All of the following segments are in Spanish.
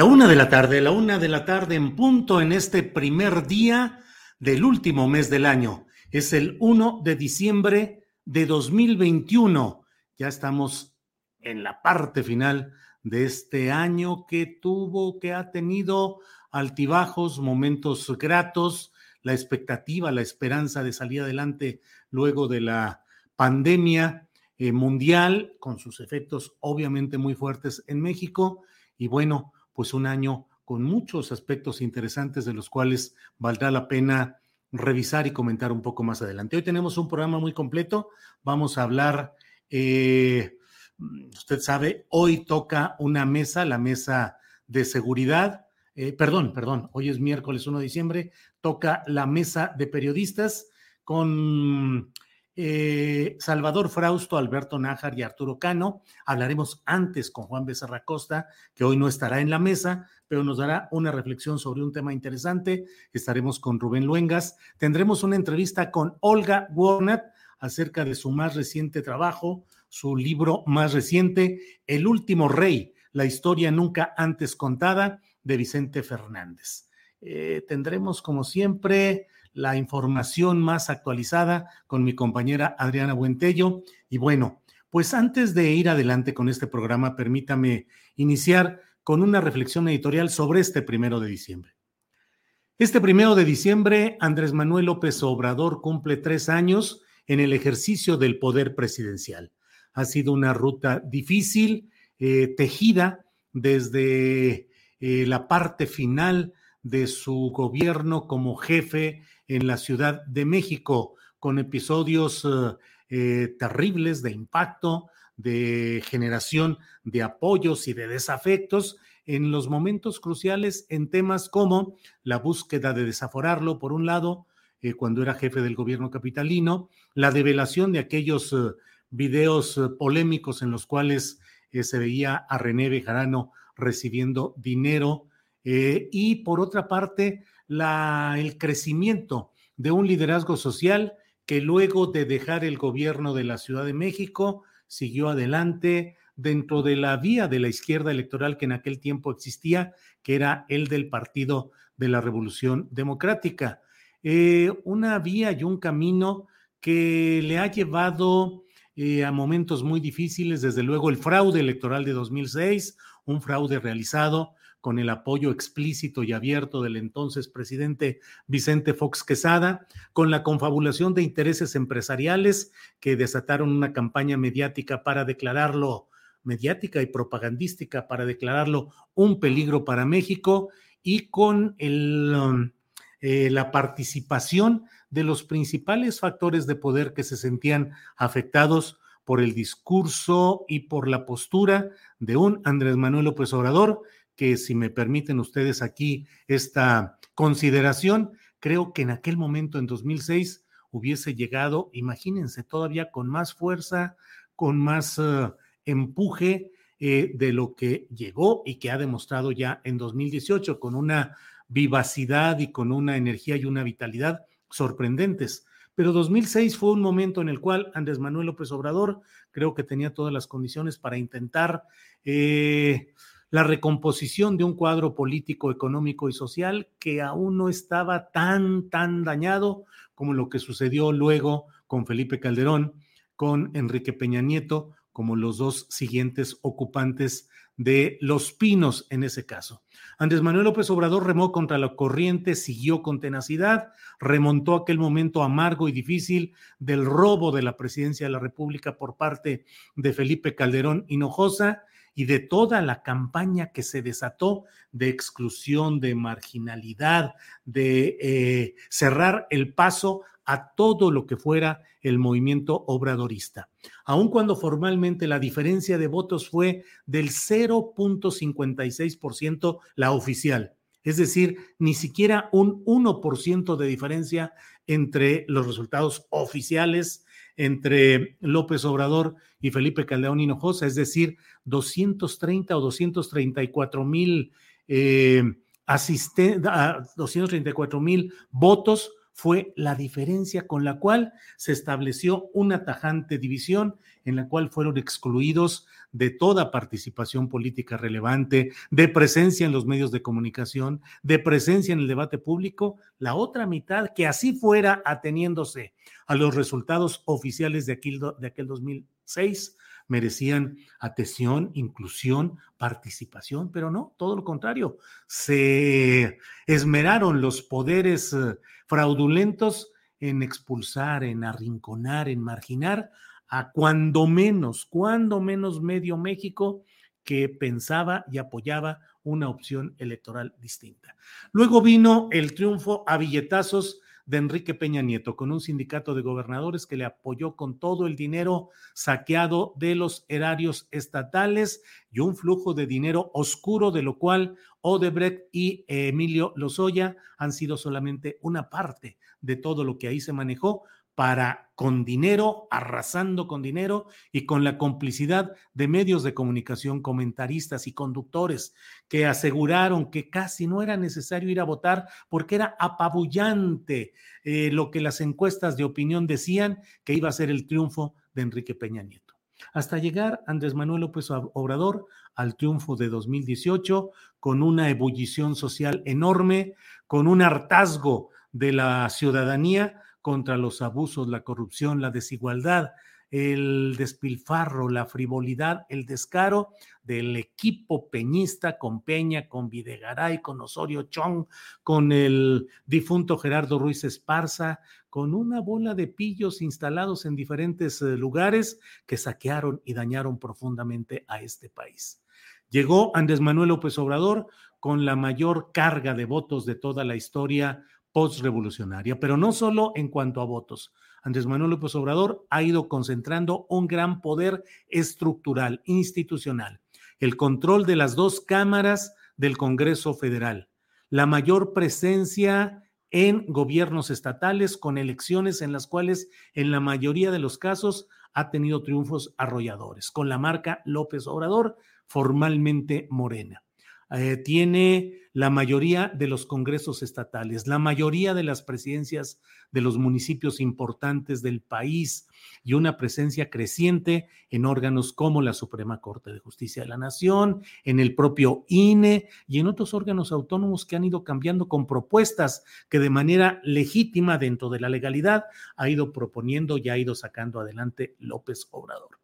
La una de la tarde, la una de la tarde en punto en este primer día del último mes del año. Es el 1 de diciembre de 2021. Ya estamos en la parte final de este año que tuvo, que ha tenido altibajos, momentos gratos, la expectativa, la esperanza de salir adelante luego de la pandemia eh, mundial, con sus efectos obviamente muy fuertes en México. Y bueno, pues un año con muchos aspectos interesantes de los cuales valdrá la pena revisar y comentar un poco más adelante. Hoy tenemos un programa muy completo. Vamos a hablar, eh, usted sabe, hoy toca una mesa, la mesa de seguridad. Eh, perdón, perdón, hoy es miércoles 1 de diciembre, toca la mesa de periodistas con eh, Salvador Frausto, Alberto Nájar y Arturo Cano. Hablaremos antes con Juan Becerra Costa, que hoy no estará en la mesa, pero nos dará una reflexión sobre un tema interesante. Estaremos con Rubén Luengas. Tendremos una entrevista con Olga Warnett acerca de su más reciente trabajo, su libro más reciente, El último rey, la historia nunca antes contada de Vicente Fernández. Eh, tendremos, como siempre, la información más actualizada con mi compañera Adriana Buentello. Y bueno, pues antes de ir adelante con este programa, permítame iniciar con una reflexión editorial sobre este primero de diciembre. Este primero de diciembre, Andrés Manuel López Obrador cumple tres años en el ejercicio del poder presidencial. Ha sido una ruta difícil, eh, tejida desde eh, la parte final de su gobierno como jefe en la Ciudad de México, con episodios eh, eh, terribles de impacto, de generación de apoyos y de desafectos en los momentos cruciales en temas como la búsqueda de desaforarlo, por un lado, eh, cuando era jefe del gobierno capitalino, la develación de aquellos videos polémicos en los cuales se veía a René Bejarano recibiendo dinero y por otra parte el crecimiento de un liderazgo social que luego de dejar el gobierno de la Ciudad de México siguió adelante dentro de la vía de la izquierda electoral que en aquel tiempo existía, que era el del Partido de la Revolución Democrática. Eh, una vía y un camino que le ha llevado eh, a momentos muy difíciles, desde luego el fraude electoral de 2006, un fraude realizado con el apoyo explícito y abierto del entonces presidente Vicente Fox Quesada, con la confabulación de intereses empresariales que desataron una campaña mediática para declararlo, mediática y propagandística para declararlo un peligro para México y con um, eh, la participación de los principales factores de poder que se sentían afectados por el discurso y por la postura de un Andrés Manuel López Obrador que si me permiten ustedes aquí esta consideración, creo que en aquel momento, en 2006, hubiese llegado, imagínense, todavía con más fuerza, con más uh, empuje eh, de lo que llegó y que ha demostrado ya en 2018 con una vivacidad y con una energía y una vitalidad sorprendentes. Pero 2006 fue un momento en el cual Andrés Manuel López Obrador creo que tenía todas las condiciones para intentar eh, la recomposición de un cuadro político, económico y social que aún no estaba tan, tan dañado como lo que sucedió luego con Felipe Calderón, con Enrique Peña Nieto, como los dos siguientes ocupantes de Los Pinos en ese caso. Andrés Manuel López Obrador remó contra la corriente, siguió con tenacidad, remontó aquel momento amargo y difícil del robo de la presidencia de la República por parte de Felipe Calderón Hinojosa y de toda la campaña que se desató de exclusión, de marginalidad, de eh, cerrar el paso a todo lo que fuera el movimiento obradorista. Aun cuando formalmente la diferencia de votos fue del 0.56% la oficial, es decir, ni siquiera un 1% de diferencia entre los resultados oficiales entre López Obrador y Felipe Caldeón Hinojosa, es decir, 230 o 234 mil eh, 234 mil votos fue la diferencia con la cual se estableció una tajante división en la cual fueron excluidos de toda participación política relevante, de presencia en los medios de comunicación, de presencia en el debate público, la otra mitad que así fuera ateniéndose a los resultados oficiales de aquel, de aquel 2006 merecían atención, inclusión, participación, pero no, todo lo contrario. Se esmeraron los poderes eh, fraudulentos en expulsar, en arrinconar, en marginar a cuando menos, cuando menos medio México que pensaba y apoyaba una opción electoral distinta. Luego vino el triunfo a billetazos de Enrique Peña Nieto, con un sindicato de gobernadores que le apoyó con todo el dinero saqueado de los erarios estatales y un flujo de dinero oscuro, de lo cual Odebrecht y Emilio Lozoya han sido solamente una parte de todo lo que ahí se manejó, para con dinero, arrasando con dinero y con la complicidad de medios de comunicación, comentaristas y conductores que aseguraron que casi no era necesario ir a votar porque era apabullante eh, lo que las encuestas de opinión decían que iba a ser el triunfo de Enrique Peña Nieto. Hasta llegar Andrés Manuel López Obrador al triunfo de 2018 con una ebullición social enorme, con un hartazgo de la ciudadanía contra los abusos, la corrupción, la desigualdad, el despilfarro, la frivolidad, el descaro del equipo peñista con Peña, con Videgaray, con Osorio Chong, con el difunto Gerardo Ruiz Esparza, con una bola de pillos instalados en diferentes eh, lugares que saquearon y dañaron profundamente a este país. Llegó Andrés Manuel López Obrador con la mayor carga de votos de toda la historia postrevolucionaria, pero no solo en cuanto a votos. Andrés Manuel López Obrador ha ido concentrando un gran poder estructural, institucional, el control de las dos cámaras del Congreso Federal, la mayor presencia en gobiernos estatales con elecciones en las cuales en la mayoría de los casos ha tenido triunfos arrolladores, con la marca López Obrador, formalmente morena. Eh, tiene la mayoría de los congresos estatales, la mayoría de las presidencias de los municipios importantes del país y una presencia creciente en órganos como la Suprema Corte de Justicia de la Nación, en el propio INE y en otros órganos autónomos que han ido cambiando con propuestas que de manera legítima dentro de la legalidad ha ido proponiendo y ha ido sacando adelante López Obrador.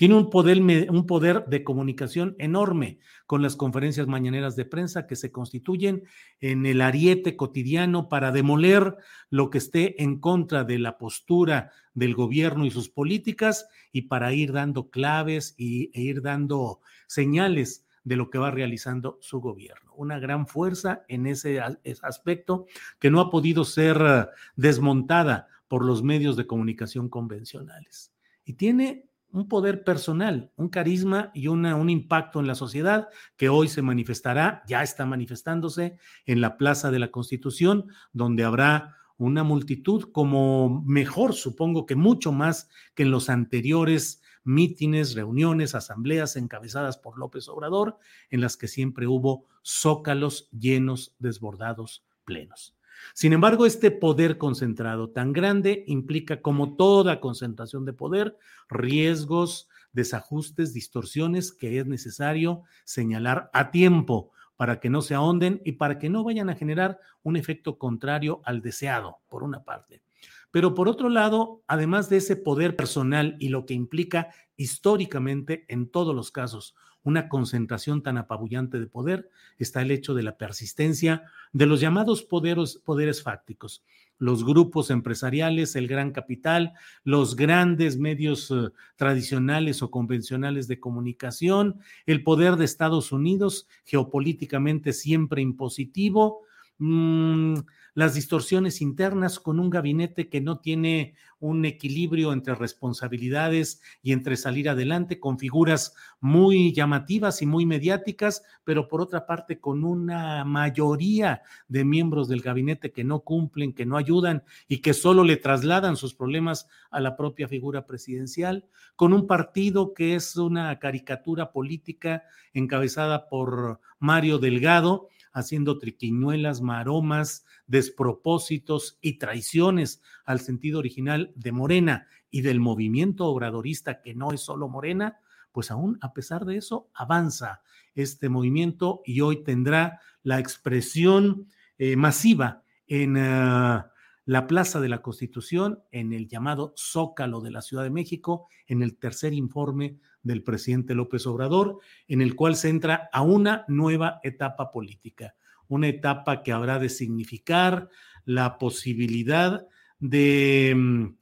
Tiene un poder, un poder de comunicación enorme con las conferencias mañaneras de prensa que se constituyen en el ariete cotidiano para demoler lo que esté en contra de la postura del gobierno y sus políticas y para ir dando claves y, e ir dando señales de lo que va realizando su gobierno. Una gran fuerza en ese aspecto que no ha podido ser eh, desmontada por los medios de comunicación convencionales. Y tiene un poder personal, un carisma y una, un impacto en la sociedad que hoy se manifestará, ya está manifestándose en la Plaza de la Constitución, donde habrá una multitud como mejor, supongo que mucho más que en los anteriores mítines, reuniones, asambleas encabezadas por López Obrador, en las que siempre hubo zócalos llenos, desbordados, plenos. Sin embargo, este poder concentrado tan grande implica, como toda concentración de poder, riesgos, desajustes, distorsiones que es necesario señalar a tiempo para que no se ahonden y para que no vayan a generar un efecto contrario al deseado, por una parte. Pero por otro lado, además de ese poder personal y lo que implica históricamente en todos los casos una concentración tan apabullante de poder, está el hecho de la persistencia de los llamados poderes, fácticos, los grupos empresariales, el gran capital, los grandes medios eh, tradicionales o convencionales de comunicación, el poder de Estados Unidos, geopolíticamente siempre impositivo, mmm, las distorsiones internas con un gabinete que no tiene un equilibrio entre responsabilidades y entre salir adelante, con figuras muy llamativas y muy mediáticas, pero por otra parte con una mayoría de miembros del gabinete que no cumplen, que no ayudan y que solo le trasladan sus problemas a la propia figura presidencial, con un partido que es una caricatura política encabezada por Mario Delgado, haciendo triquiñuelas, maromas, despropósitos y traiciones al sentido original de Morena y del movimiento obradorista que no es solo Morena, pues aún a pesar de eso avanza este movimiento y hoy tendrá la expresión eh, masiva en uh, la Plaza de la Constitución, en el llamado Zócalo de la Ciudad de México, en el tercer informe del presidente López Obrador, en el cual se entra a una nueva etapa política, una etapa que habrá de significar la posibilidad de, mm,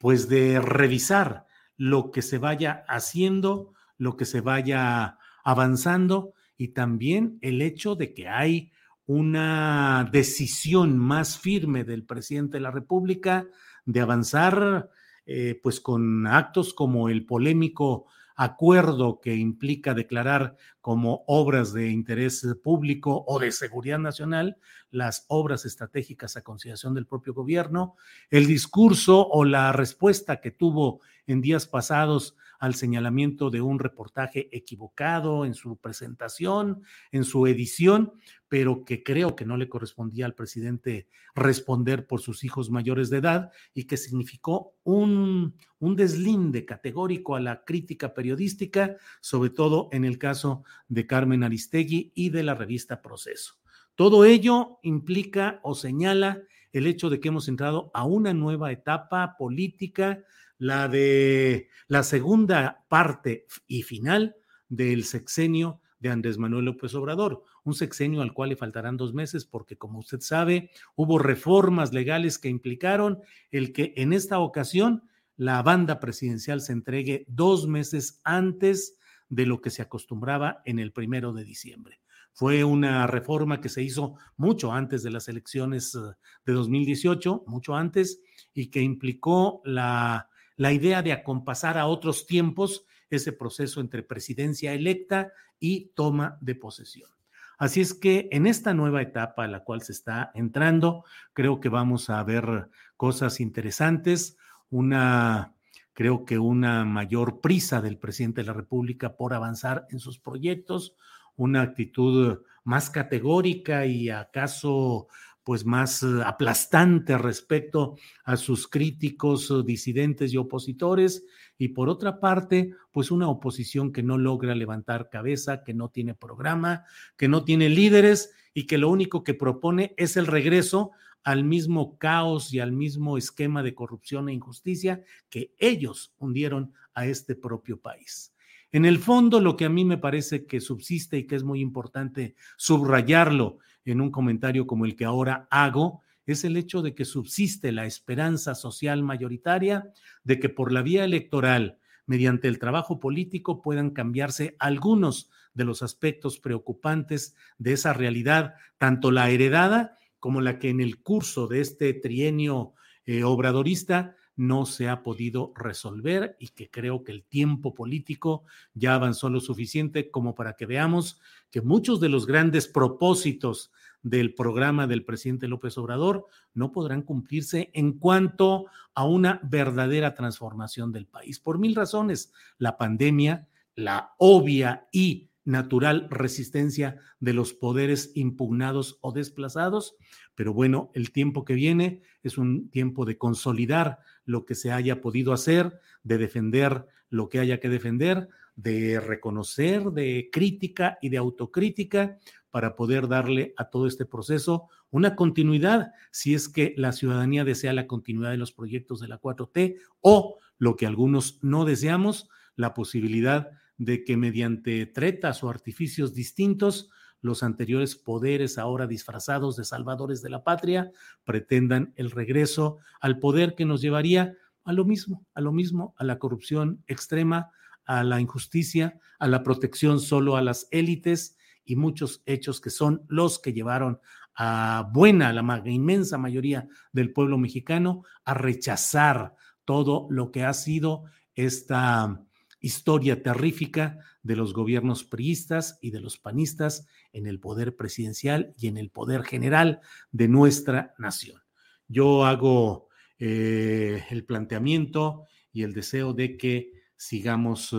pues de revisar lo que se vaya haciendo, lo que se vaya avanzando y también el hecho de que hay una decisión más firme del presidente de la República de avanzar eh, pues con actos como el polémico acuerdo que implica declarar como obras de interés público o de seguridad nacional las obras estratégicas a consideración del propio gobierno, el discurso o la respuesta que tuvo en días pasados al señalamiento de un reportaje equivocado en su presentación, en su edición, pero que creo que no le correspondía al presidente responder por sus hijos mayores de edad y que significó un, un deslinde categórico a la crítica periodística, sobre todo en el caso de Carmen Aristegui y de la revista Proceso. Todo ello implica o señala el hecho de que hemos entrado a una nueva etapa política la de la segunda parte y final del sexenio de Andrés Manuel López Obrador, un sexenio al cual le faltarán dos meses porque, como usted sabe, hubo reformas legales que implicaron el que en esta ocasión la banda presidencial se entregue dos meses antes de lo que se acostumbraba en el primero de diciembre. Fue una reforma que se hizo mucho antes de las elecciones eh, de 2018, mucho antes, y que implicó la la idea de acompasar a otros tiempos ese proceso entre presidencia electa y toma de posesión. Así es que en esta nueva etapa a la cual se está entrando, creo que vamos a ver cosas interesantes, una, creo que una mayor prisa del presidente de la República por avanzar en sus proyectos, una actitud más categórica y acaso pues más eh, aplastante respecto a sus críticos, eh, disidentes y opositores, y por otra parte, pues una oposición que no logra levantar cabeza, que no tiene programa, que no tiene líderes y que lo único que propone es el regreso al mismo caos y al mismo esquema de corrupción e injusticia que ellos hundieron a este propio país. En el fondo, lo que a mí me parece que subsiste y que es muy importante subrayarlo en un comentario como el que ahora hago, es el hecho de que subsiste la esperanza social mayoritaria de que por la vía electoral, mediante el trabajo político, puedan cambiarse algunos de los aspectos preocupantes de esa realidad, tanto la heredada como la que en el curso de este trienio eh, obradorista no se ha podido resolver y que creo que el tiempo político ya avanzó lo suficiente como para que veamos que muchos de los grandes propósitos del programa del presidente López Obrador no podrán cumplirse en cuanto a una verdadera transformación del país. Por mil razones, la pandemia, la obvia y natural resistencia de los poderes impugnados o desplazados, pero bueno, el tiempo que viene es un tiempo de consolidar lo que se haya podido hacer, de defender lo que haya que defender, de reconocer, de crítica y de autocrítica para poder darle a todo este proceso una continuidad, si es que la ciudadanía desea la continuidad de los proyectos de la 4T o lo que algunos no deseamos, la posibilidad de que mediante tretas o artificios distintos, los anteriores poderes, ahora disfrazados de salvadores de la patria, pretendan el regreso al poder que nos llevaría a lo mismo, a lo mismo, a la corrupción extrema, a la injusticia, a la protección solo a las élites y muchos hechos que son los que llevaron a buena, la inmensa mayoría del pueblo mexicano, a rechazar todo lo que ha sido esta historia terrífica de los gobiernos priistas y de los panistas en el poder presidencial y en el poder general de nuestra nación. Yo hago eh, el planteamiento y el deseo de que sigamos eh,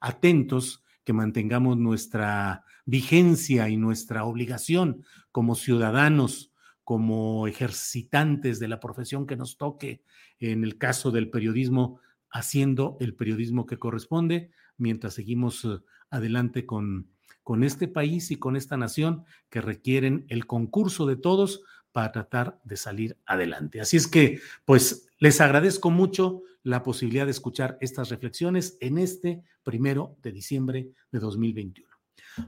atentos, que mantengamos nuestra vigencia y nuestra obligación como ciudadanos, como ejercitantes de la profesión que nos toque, en el caso del periodismo, haciendo el periodismo que corresponde, mientras seguimos eh, adelante con, con este país y con esta nación que requieren el concurso de todos para tratar de salir adelante. Así es que, pues, les agradezco mucho la posibilidad de escuchar estas reflexiones en este primero de diciembre de 2021.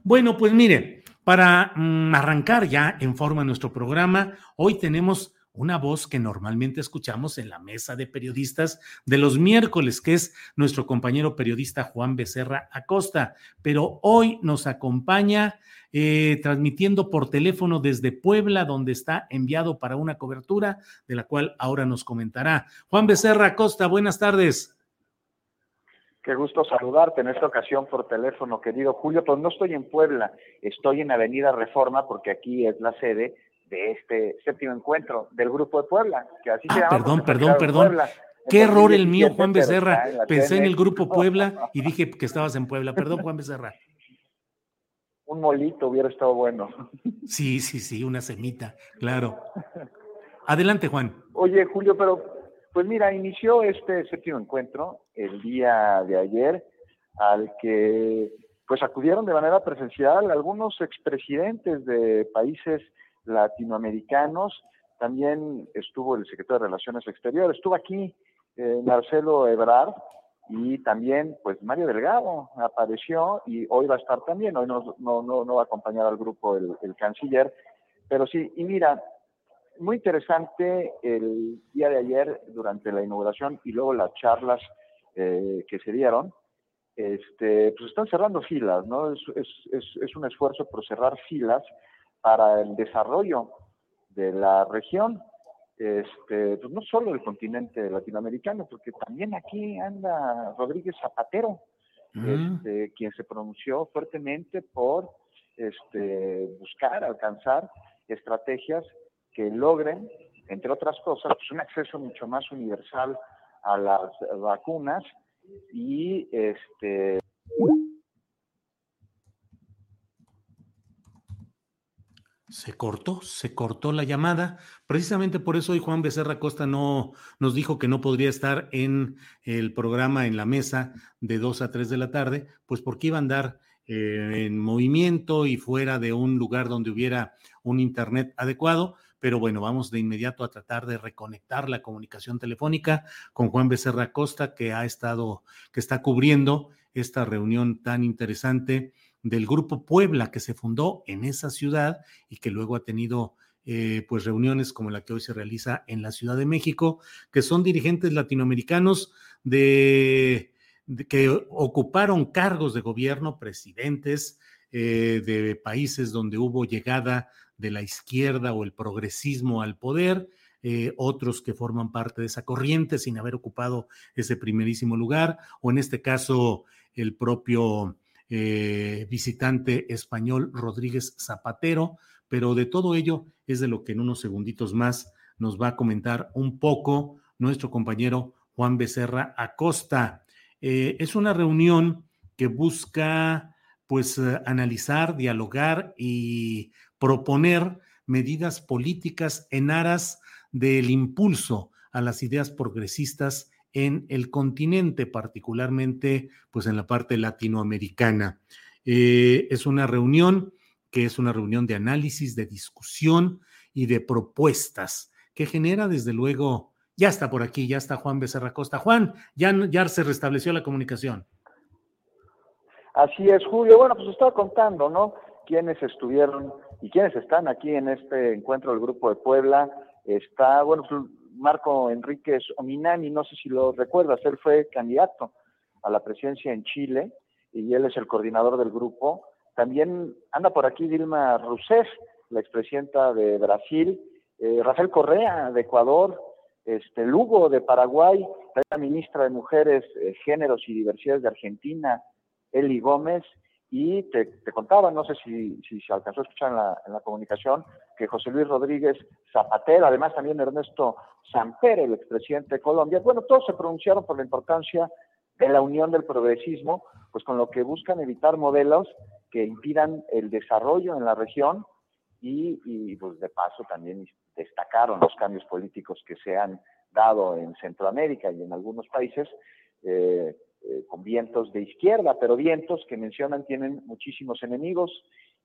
Bueno, pues mire, para mm, arrancar ya en forma nuestro programa, hoy tenemos una voz que normalmente escuchamos en la mesa de periodistas de los miércoles, que es nuestro compañero periodista Juan Becerra Acosta. Pero hoy nos acompaña eh, transmitiendo por teléfono desde Puebla, donde está enviado para una cobertura, de la cual ahora nos comentará. Juan Becerra Acosta, buenas tardes. Qué gusto saludarte en esta ocasión por teléfono, querido Julio, pero no estoy en Puebla, estoy en Avenida Reforma porque aquí es la sede de este séptimo encuentro del Grupo de Puebla, que así se ah, llama. Perdón, perdón, perdón. Qué error el mío, Juan Becerra. Pensé en el Grupo Puebla y dije que estabas en Puebla. Perdón, Juan Becerra. Un molito hubiera estado bueno. Sí, sí, sí, una semita, claro. Adelante, Juan. Oye, Julio, pero pues mira, inició este séptimo encuentro el día de ayer, al que pues acudieron de manera presencial algunos expresidentes de países latinoamericanos. También estuvo el secretario de Relaciones Exteriores, estuvo aquí eh, Marcelo Ebrard y también pues Mario Delgado apareció y hoy va a estar también, hoy no, no, no, va a acompañar al grupo el, canciller, pero sí, y mira, muy interesante el día de ayer durante la inauguración y luego las charlas eh, que se dieron, este, pues están cerrando filas, ¿no? Es, es, es, es, un esfuerzo por cerrar filas para el desarrollo de la región, este, pues no solo el continente latinoamericano, porque también aquí anda Rodríguez Zapatero, mm. este, quien se pronunció fuertemente por este, buscar, alcanzar estrategias que logren, entre otras cosas, pues un acceso mucho más universal a las vacunas y este Se cortó, se cortó la llamada. Precisamente por eso hoy Juan Becerra Costa no nos dijo que no podría estar en el programa en la mesa de 2 a 3 de la tarde, pues porque iba a andar eh, en movimiento y fuera de un lugar donde hubiera un internet adecuado. Pero bueno, vamos de inmediato a tratar de reconectar la comunicación telefónica con Juan Becerra Costa, que ha estado, que está cubriendo esta reunión tan interesante del Grupo Puebla que se fundó en esa ciudad y que luego ha tenido eh, pues reuniones como la que hoy se realiza en la Ciudad de México, que son dirigentes latinoamericanos de, que ocuparon cargos de gobierno, presidentes eh, de países donde hubo llegada de la izquierda o el progresismo al poder, eh, otros que forman parte de esa corriente sin haber ocupado ese primerísimo lugar, o en este caso el propio eh, visitante español Rodríguez Zapatero, pero de todo ello es de lo que en unos segunditos más nos va a comentar un poco nuestro compañero Juan Becerra Acosta. Eh, es una reunión que busca pues analizar, dialogar y proponer medidas políticas en aras del impulso a las ideas progresistas en el continente, particularmente pues en la parte latinoamericana. Eh, es una reunión que es una reunión de análisis, de discusión y de propuestas que genera desde luego, ya está por aquí, ya está Juan Becerra Costa. Juan, ya, ya se restableció la comunicación. Así es, Julio. Bueno, pues estaba contando, ¿no? Quienes estuvieron y quienes están aquí en este encuentro del Grupo de Puebla. Está, bueno, pues, Marco Enríquez Ominami, no sé si lo recuerdas, él fue candidato a la presidencia en Chile y él es el coordinador del grupo. También anda por aquí Dilma Rousseff, la expresidenta de Brasil, eh, Rafael Correa de Ecuador, este Lugo de Paraguay, la ministra de Mujeres, eh, Géneros y Diversidades de Argentina, Eli Gómez, y te, contaba, no sé si, si, se alcanzó a escuchar en la, en la, comunicación, que José Luis Rodríguez Zapatero, además también Ernesto Samper, el expresidente de Colombia, bueno, todos se pronunciaron por la importancia de la unión del progresismo, pues con lo que buscan evitar modelos que impidan el desarrollo en la región y, y pues de paso también destacaron los cambios políticos que se han dado en Centroamérica y en algunos países. Eh, eh, con vientos de izquierda, pero vientos que mencionan tienen muchísimos enemigos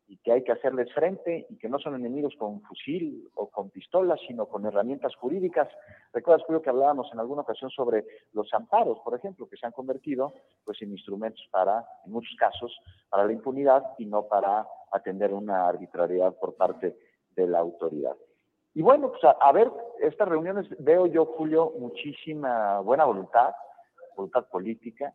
y que hay que hacerles frente y que no son enemigos con fusil o con pistolas, sino con herramientas jurídicas. Recuerdas, Julio, que hablábamos en alguna ocasión sobre los amparos, por ejemplo, que se han convertido pues, en instrumentos para, en muchos casos, para la impunidad y no para atender una arbitrariedad por parte de la autoridad. Y bueno, pues a, a ver, estas reuniones veo yo, Julio, muchísima buena voluntad, voluntad política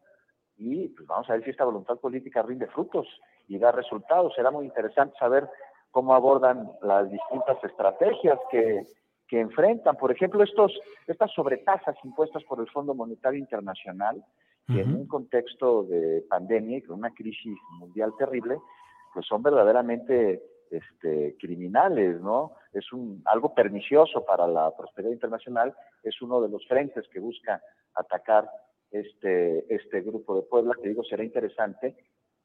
y pues vamos a ver si esta voluntad política rinde frutos y da resultados. Será muy interesante saber cómo abordan las distintas estrategias que, que enfrentan. Por ejemplo, estos, estas sobretasas impuestas por el Fondo Monetario Internacional, que en un contexto de pandemia y con una crisis mundial terrible, pues son verdaderamente este, criminales, ¿no? Es un, algo pernicioso para la prosperidad internacional, es uno de los frentes que busca atacar este, este grupo de Puebla, que digo será interesante,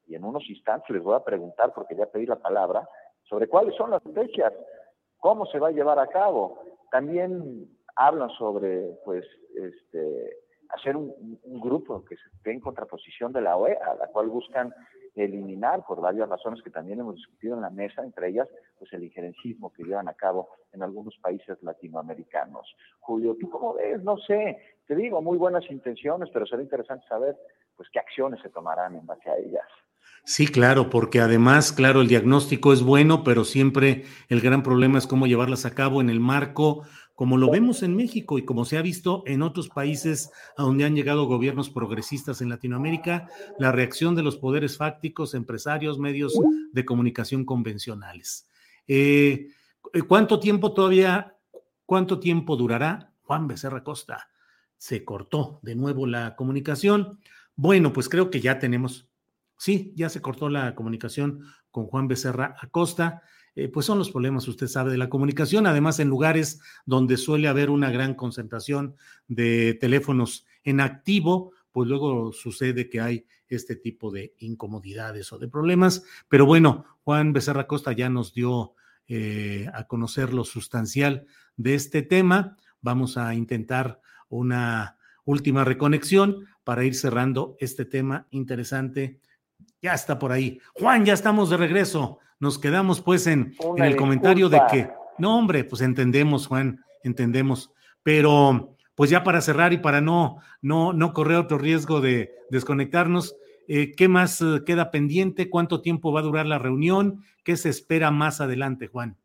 y en unos instantes les voy a preguntar, porque ya pedí la palabra, sobre cuáles son las fechas, cómo se va a llevar a cabo. También hablan sobre, pues, este, hacer un, un grupo que esté en contraposición de la OEA, la cual buscan eliminar por varias razones que también hemos discutido en la mesa, entre ellas pues el injerencismo que llevan a cabo en algunos países latinoamericanos. Julio, ¿tú cómo ves? No sé, te digo, muy buenas intenciones, pero será interesante saber pues qué acciones se tomarán en base a ellas. Sí, claro, porque además, claro, el diagnóstico es bueno, pero siempre el gran problema es cómo llevarlas a cabo en el marco como lo vemos en México y como se ha visto en otros países a donde han llegado gobiernos progresistas en Latinoamérica, la reacción de los poderes fácticos, empresarios, medios de comunicación convencionales. Eh, ¿Cuánto tiempo todavía, cuánto tiempo durará? Juan Becerra Costa, se cortó de nuevo la comunicación. Bueno, pues creo que ya tenemos, sí, ya se cortó la comunicación con Juan Becerra Acosta. Eh, pues son los problemas, usted sabe, de la comunicación, además en lugares donde suele haber una gran concentración de teléfonos en activo, pues luego sucede que hay este tipo de incomodidades o de problemas. Pero bueno, Juan Becerra Costa ya nos dio eh, a conocer lo sustancial de este tema. Vamos a intentar una última reconexión para ir cerrando este tema interesante. Ya está por ahí. Juan, ya estamos de regreso. Nos quedamos pues en, el comentario de que, no hombre, pues entendemos, Juan, entendemos, pero pues ya para cerrar y para no, no, no correr otro riesgo de desconectarnos, eh, ¿qué más eh, queda pendiente? ¿Cuánto tiempo va a durar la reunión? ¿Qué se espera más adelante, Juan?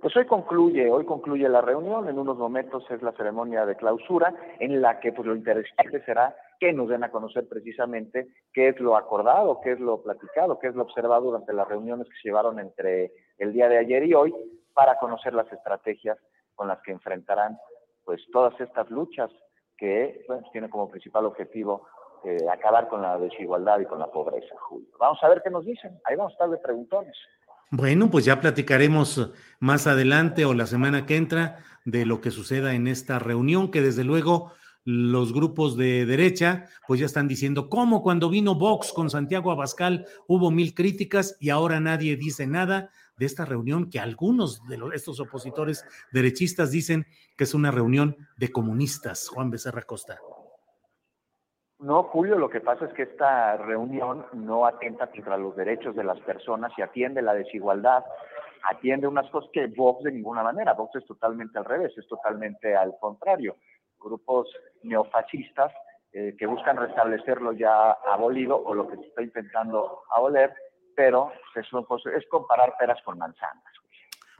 Pues hoy concluye, hoy concluye la reunión, en unos momentos es la ceremonia de clausura, en la que pues lo interesante será que nos den a conocer precisamente qué es lo acordado, qué es lo platicado, qué es lo observado durante las reuniones que se llevaron entre el día de ayer y hoy, para conocer las estrategias con las que enfrentarán pues todas estas luchas que bueno, tienen como principal objetivo eh, acabar con la desigualdad y con la pobreza, Julio. Vamos a ver qué nos dicen. Ahí vamos a estar de preguntones. Bueno, pues ya platicaremos más adelante o la semana que entra de lo que suceda en esta reunión, que desde luego los grupos de derecha pues ya están diciendo cómo cuando vino Vox con Santiago Abascal hubo mil críticas y ahora nadie dice nada de esta reunión que algunos de estos opositores derechistas dicen que es una reunión de comunistas. Juan Becerra Costa. No, Julio, lo que pasa es que esta reunión no atenta contra los derechos de las personas y atiende la desigualdad, atiende unas cosas que Vox de ninguna manera, Vox es totalmente al revés, es totalmente al contrario. Grupos neofascistas eh, que buscan restablecerlo ya abolido o lo que se está intentando aboler, pero es, es comparar peras con manzanas.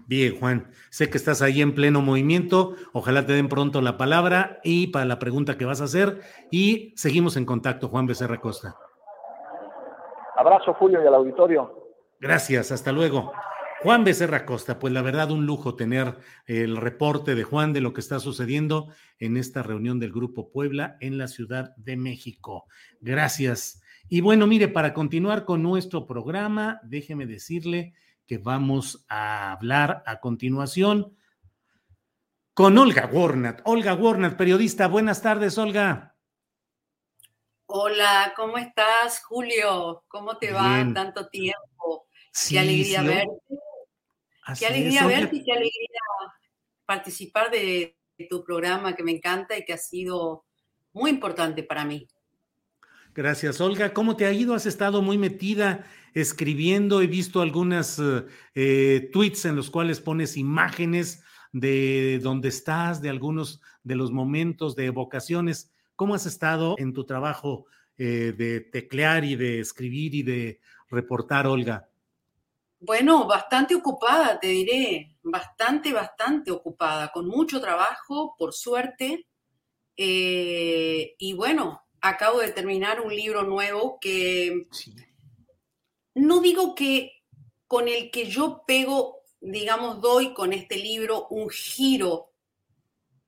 Bien, Juan, sé que estás ahí en pleno movimiento. Ojalá te den pronto la palabra y para la pregunta que vas a hacer. Y seguimos en contacto, Juan Becerra Costa. Abrazo, Julio, y al auditorio. Gracias, hasta luego. Juan Becerra Costa, pues la verdad un lujo tener el reporte de Juan de lo que está sucediendo en esta reunión del Grupo Puebla en la Ciudad de México. Gracias. Y bueno, mire, para continuar con nuestro programa, déjeme decirle que vamos a hablar a continuación con Olga Warnat. Olga Warnat, periodista. Buenas tardes, Olga. Hola, ¿cómo estás, Julio? ¿Cómo te va tanto tiempo? qué alegría verte. Qué alegría verte y qué alegría participar de tu programa que me encanta y que ha sido muy importante para mí. Gracias, Olga. ¿Cómo te ha ido? Has estado muy metida escribiendo. He visto algunas eh, eh, tweets en los cuales pones imágenes de dónde estás, de algunos de los momentos de evocaciones. ¿Cómo has estado en tu trabajo eh, de teclear y de escribir y de reportar, Olga? Bueno, bastante ocupada, te diré, bastante, bastante ocupada, con mucho trabajo, por suerte. y bueno, acabo de terminar un libro nuevo que no digo que con el que yo pego, digamos, doy con este libro un giro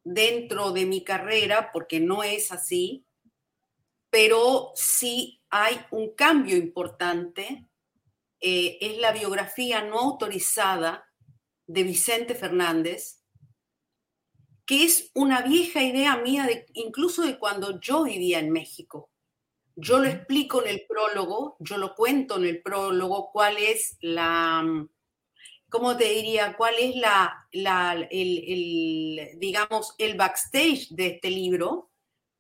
dentro de mi carrera, porque no es así, pero sí hay un cambio importante. Eh, es la biografía no autorizada de Vicente Fernández, que es una vieja idea mía, de, incluso de cuando yo vivía en México. Yo lo explico en el prólogo, yo lo cuento en el prólogo, cuál es la, ¿cómo te diría? ¿Cuál es la, el, digamos, el backstage de este libro?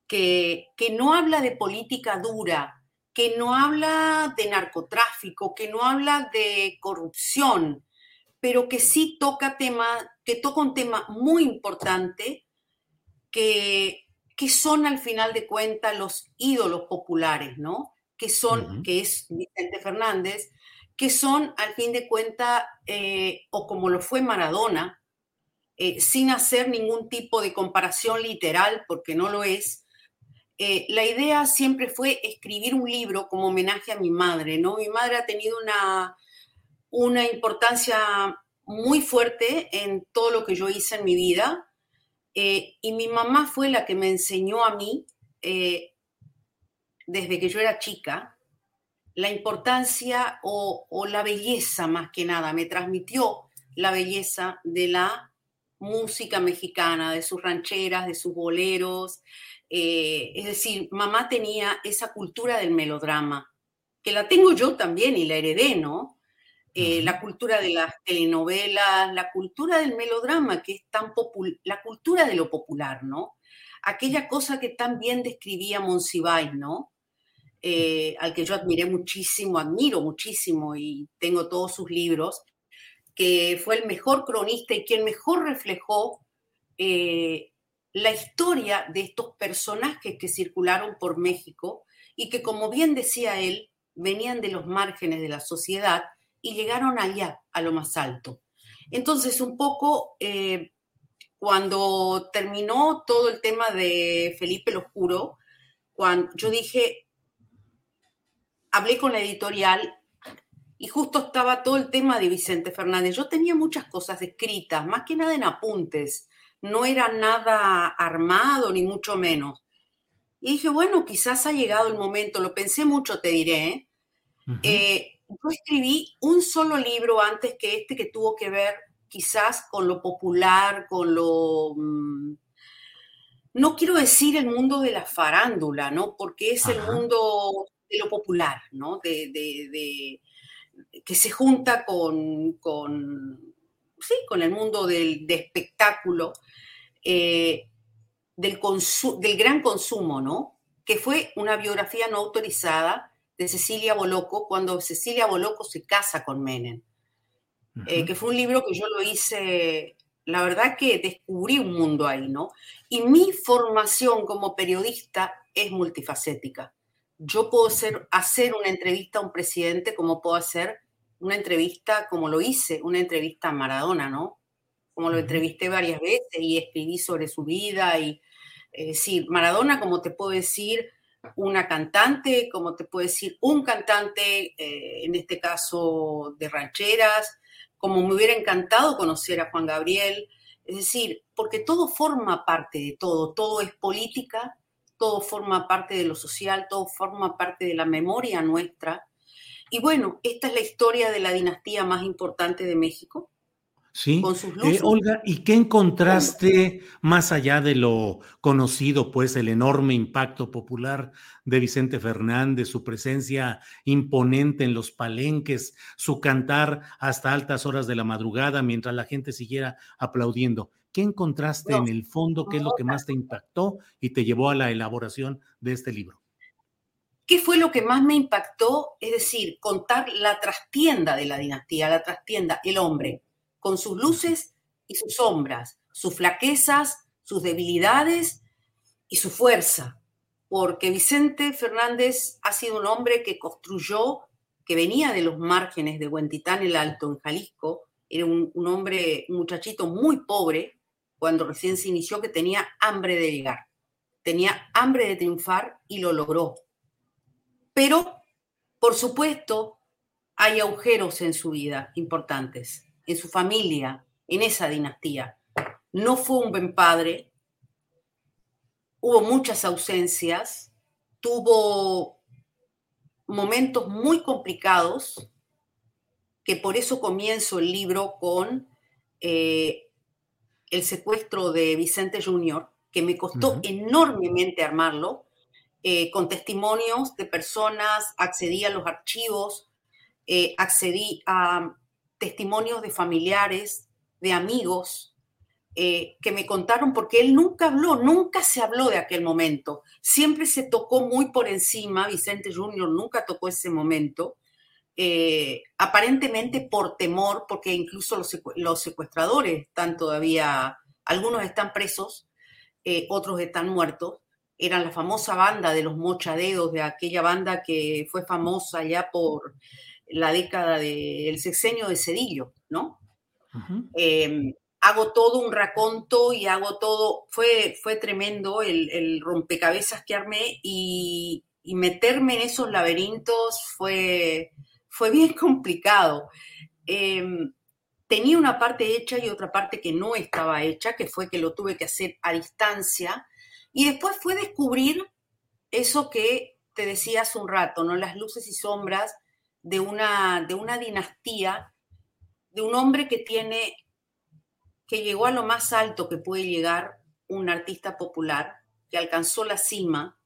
Que, que no habla de política dura, que no habla de narcotráfico, que no habla de corrupción, pero que sí toca tema, que toca un tema muy importante que, que son al final de cuentas los ídolos populares, ¿no? Que son, que es Vicente Fernández, que son al fin de cuentas, eh, o como lo fue Maradona, eh, sin hacer ningún tipo de comparación literal, porque no lo es, eh, la idea siempre fue escribir un libro como homenaje a mi madre, ¿no? Mi madre ha tenido una, una importancia muy fuerte en todo lo que yo hice en mi vida. Eh, y mi mamá fue la que me enseñó a mí, eh, desde que yo era chica, la importancia o, la belleza más que nada. Me transmitió la belleza de la música mexicana, de sus rancheras, de sus boleros. Eh, es decir, mamá tenía esa cultura del melodrama, que la tengo yo también y la heredé, ¿no? Eh, la cultura de las telenovelas, la cultura del melodrama, que es tan popular, la cultura de lo popular, ¿no? Aquella cosa que tan bien describía Monsiváis, ¿no? Eh, al que yo admiré muchísimo, admiro muchísimo y tengo todos sus libros, que fue el mejor cronista y quien mejor reflejó eh, la historia de estos personajes que circularon por México y que, como bien decía él, venían de los márgenes de la sociedad y llegaron allá, a lo más alto. Entonces, un poco, eh, cuando terminó todo el tema de Felipe lo Juro, cuando yo dije, hablé con la editorial y justo estaba todo el tema de Vicente Fernández. Yo tenía muchas cosas escritas, más que nada en apuntes, no era nada armado, ni mucho menos. Y dije, bueno, quizás ha llegado el momento, lo pensé mucho, te diré. Eh, yo escribí un solo libro antes que este que tuvo que ver quizás con lo popular, con lo... Mm, no quiero decir el mundo de la farándula, ¿no? Porque es el mundo de lo popular, ¿no? De, que se junta con, con, sí, con el mundo del espectáculo, eh, del, del gran consumo, ¿no? Que fue una biografía no autorizada de Cecilia Boloco cuando Cecilia Boloco se casa con Menem, eh, que fue un libro que yo lo hice, la verdad que descubrí un mundo ahí, ¿no? Y mi formación como periodista es multifacética. Yo puedo hacer una entrevista a un presidente como puedo hacer una entrevista, como lo hice, una entrevista a Maradona, ¿no? Como lo entrevisté varias veces y escribí sobre su vida y, es decir, Maradona, como te puedo decir, una cantante, como te puedo decir, un cantante, eh, en este caso de rancheras, como me hubiera encantado conocer a Juan Gabriel, es decir, porque todo forma parte de todo, todo es política, todo forma parte de lo social, todo forma parte de la memoria nuestra. Y bueno, esta es la historia de la dinastía más importante de México, Sí. Eh, Olga, ¿y qué encontraste más allá de lo conocido, pues el enorme impacto popular de Vicente Fernández, su presencia imponente en los palenques, su cantar hasta altas horas de la madrugada mientras la gente siguiera aplaudiendo? ¿Qué encontraste en el fondo? ¿Qué es lo que más te impactó y te llevó a la elaboración de este libro? ¿Qué fue lo que más me impactó? Es decir, contar la trastienda de la dinastía, la trastienda, el hombre con sus luces y sus sombras, sus flaquezas, sus debilidades y su fuerza, porque Vicente Fernández ha sido un hombre que construyó, que venía de los márgenes de Huentitán el Alto, en Jalisco, era un, hombre, un muchachito muy pobre, cuando recién se inició, que tenía hambre de llegar, tenía hambre de triunfar y lo logró. Pero, por supuesto, hay agujeros en su vida importantes en su familia, en esa dinastía. No fue un buen padre, hubo muchas ausencias, tuvo momentos muy complicados, que por eso comienzo el libro con eh, el secuestro de Vicente Jr., que me costó enormemente armarlo, eh, con testimonios de personas, accedí a los archivos, eh, accedí a testimonios de familiares, de amigos, eh, que me contaron, porque él nunca habló, nunca se habló de aquel momento, siempre se tocó muy por encima, Vicente Junior nunca tocó ese momento, aparentemente por temor, porque incluso los, secuestradores están todavía, algunos están presos, otros están muertos, eran la famosa banda de los mochadeos, de aquella banda que fue famosa ya por la década del sexenio de Cedillo, ¿no? Em, hago todo un raconto y hago todo, fue, fue tremendo el, rompecabezas que armé y, meterme en esos laberintos fue, fue bien complicado. Em, tenía una parte hecha y otra parte que no estaba hecha, que fue que lo tuve que hacer a distancia. Y después fue descubrir eso que te decía hace un rato, ¿no? Las luces y sombras de una, de una dinastía, de un hombre que tiene, que llegó a lo más alto que puede llegar un artista popular, que alcanzó la cima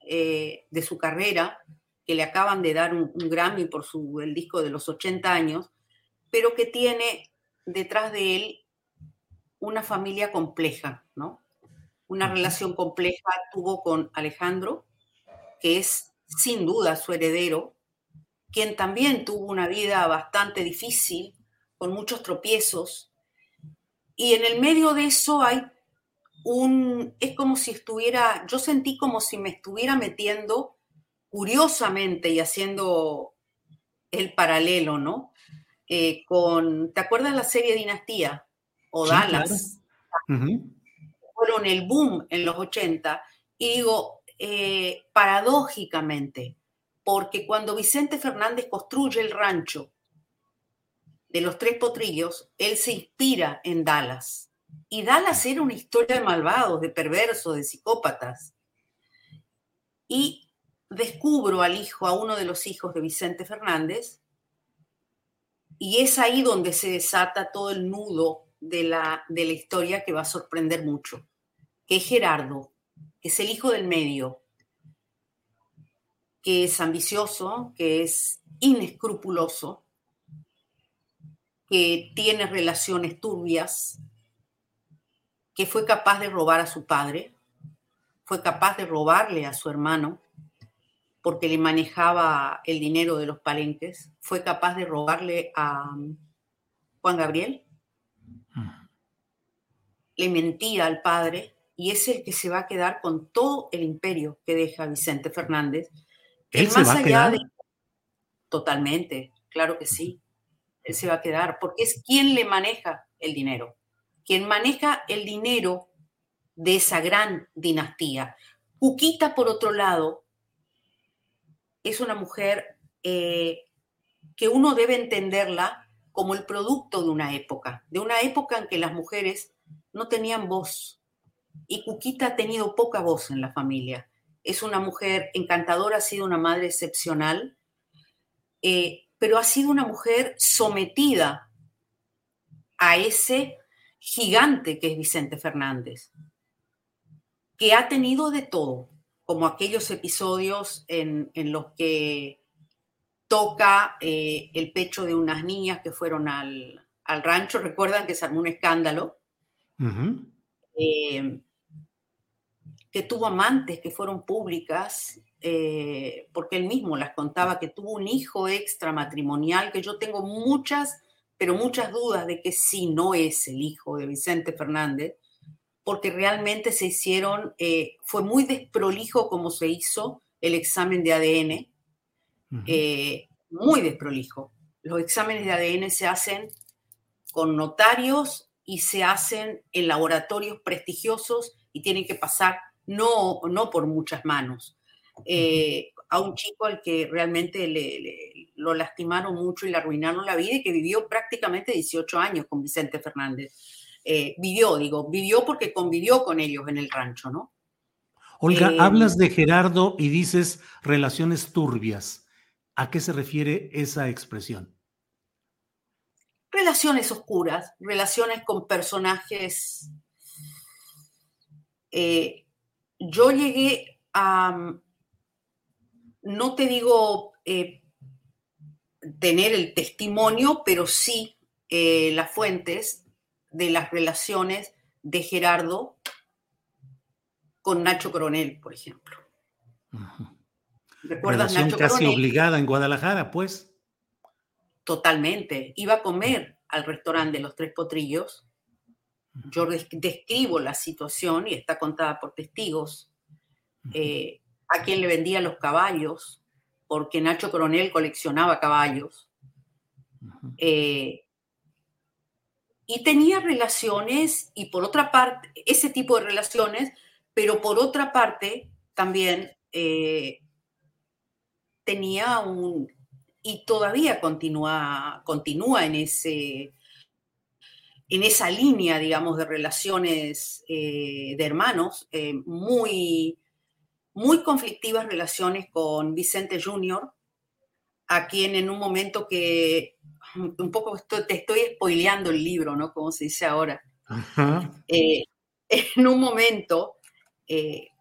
eh, de su carrera, que le acaban de dar un, Grammy por su, el disco de los 80 años, pero que tiene detrás de él una familia compleja, ¿no? Una relación compleja tuvo con Alejandro, que es sin duda su heredero, quien también tuvo una vida bastante difícil, con muchos tropiezos. Y en el medio de eso hay un, es como si estuviera, yo sentí como si me estuviera metiendo curiosamente y haciendo el paralelo, ¿no? Eh, con, ¿te acuerdas la serie Dinastía o Dallas? Fueron el boom en los 80 y digo, eh, paradójicamente, porque cuando Vicente Fernández construye el rancho de los tres potrillos, él se inspira en Dallas. y Dallas era una historia de malvados, de perversos, de psicópatas. Y descubro al hijo, a uno de los hijos de Vicente Fernández, y es ahí donde se desata todo el nudo de la, de la historia que va a sorprender mucho, que es Gerardo, que es el hijo del medio, que es ambicioso, que es inescrupuloso, que tiene relaciones turbias, que fue capaz de robar a su padre, fue capaz de robarle a su hermano, porque le manejaba el dinero de los palenques, fue capaz de robarle a Juan Gabriel, le mentía al padre y es el que se va a quedar con todo el imperio que deja Vicente Fernández. ¿Él más se va a quedar? Totalmente, claro que sí. Él se va a quedar porque es quien le maneja el dinero, quien maneja el dinero de esa gran dinastía. Cuquita, por otro lado, es una mujer eh, que uno debe entenderla como el producto de una época, de una época en que las mujeres no tenían voz. Y Cuquita ha tenido poca voz en la familia. Es una mujer encantadora, ha sido una madre excepcional, eh, pero ha sido una mujer sometida a ese gigante que es Vicente Fernández, que ha tenido de todo, como aquellos episodios en, los que toca eh, el pecho de unas niñas que fueron al, rancho. Recuerdan que se armó un escándalo. Eh, que tuvo amantes que fueron públicas, eh, porque él mismo las contaba, que tuvo un hijo extramatrimonial, que yo tengo muchas, pero muchas dudas de que sí no es el hijo de Vicente Fernández, porque realmente se hicieron, eh, fue muy desprolijo como se hizo el examen de ADN, eh, muy desprolijo. Los exámenes de ADN se hacen con notarios y se hacen en laboratorios prestigiosos y tienen que pasar no, no por muchas manos. Eh, a un chico al que realmente le, lo lastimaron mucho y le arruinaron la vida y que vivió prácticamente 18 años con Vicente Fernández. Eh, vivió, digo, vivió porque convivió con ellos en el rancho, ¿no? Olga, eh, hablas de Gerardo y dices relaciones turbias. ¿A qué se refiere esa expresión? Relaciones oscuras, relaciones con personajes yo llegué a, no te digo eh, tener el testimonio, pero sí eh, las fuentes de las relaciones de Gerardo con Nacho Coronel, por ejemplo. ¿Recuerdas Relación casi obligada en Guadalajara, pues. Totalmente. Iba a comer al restaurante de los Tres Potrillos yo describo la situación y está contada por testigos, eh, a quien le vendía los caballos, porque Nacho Coronel coleccionaba caballos. Eh, y tenía relaciones, y por otra parte, ese tipo de relaciones, pero por otra parte también eh, tenía un, y todavía continúa, continúa en ese en esa línea, digamos, de relaciones eh, de hermanos, eh, muy, muy conflictivas relaciones con Vicente Jr., a quien en un momento que, un poco te estoy spoileando el libro, ¿no? Como se dice ahora. Eh, en un momento,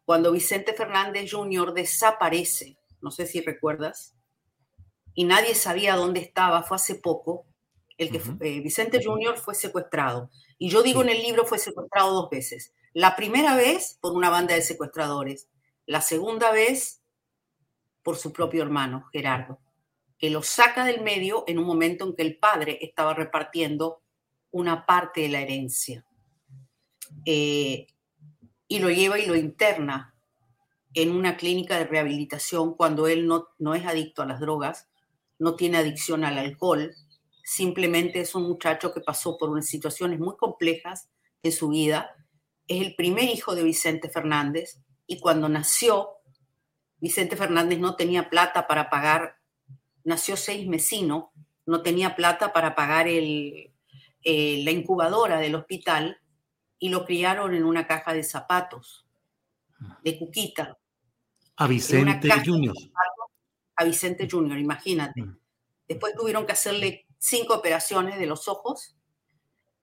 cuando Vicente Fernández Jr. desaparece, no sé si recuerdas, y nadie sabía dónde estaba, fue hace poco, el que eh, Vicente Junior fue secuestrado. Y yo digo en el libro fue secuestrado dos veces. La primera vez por una banda de secuestradores, la segunda vez por su propio hermano, Gerardo, que lo saca del medio en un momento en que el padre estaba repartiendo una parte de la herencia. Eh, y lo lleva y lo interna en una clínica de rehabilitación cuando él no, no es adicto a las drogas, no tiene adicción al alcohol, simplemente es un muchacho que pasó por unas situaciones muy complejas en su vida. Es el primer hijo de Vicente Fernández y cuando nació, Vicente Fernández no tenía plata para pagar, nació seis mesino, no tenía plata para pagar el, eh, la incubadora del hospital y lo criaron en una caja de zapatos, de cuquita. A Vicente Junior. A Vicente Junior, imagínate. Mm. Después tuvieron que hacerle cinco operaciones de los ojos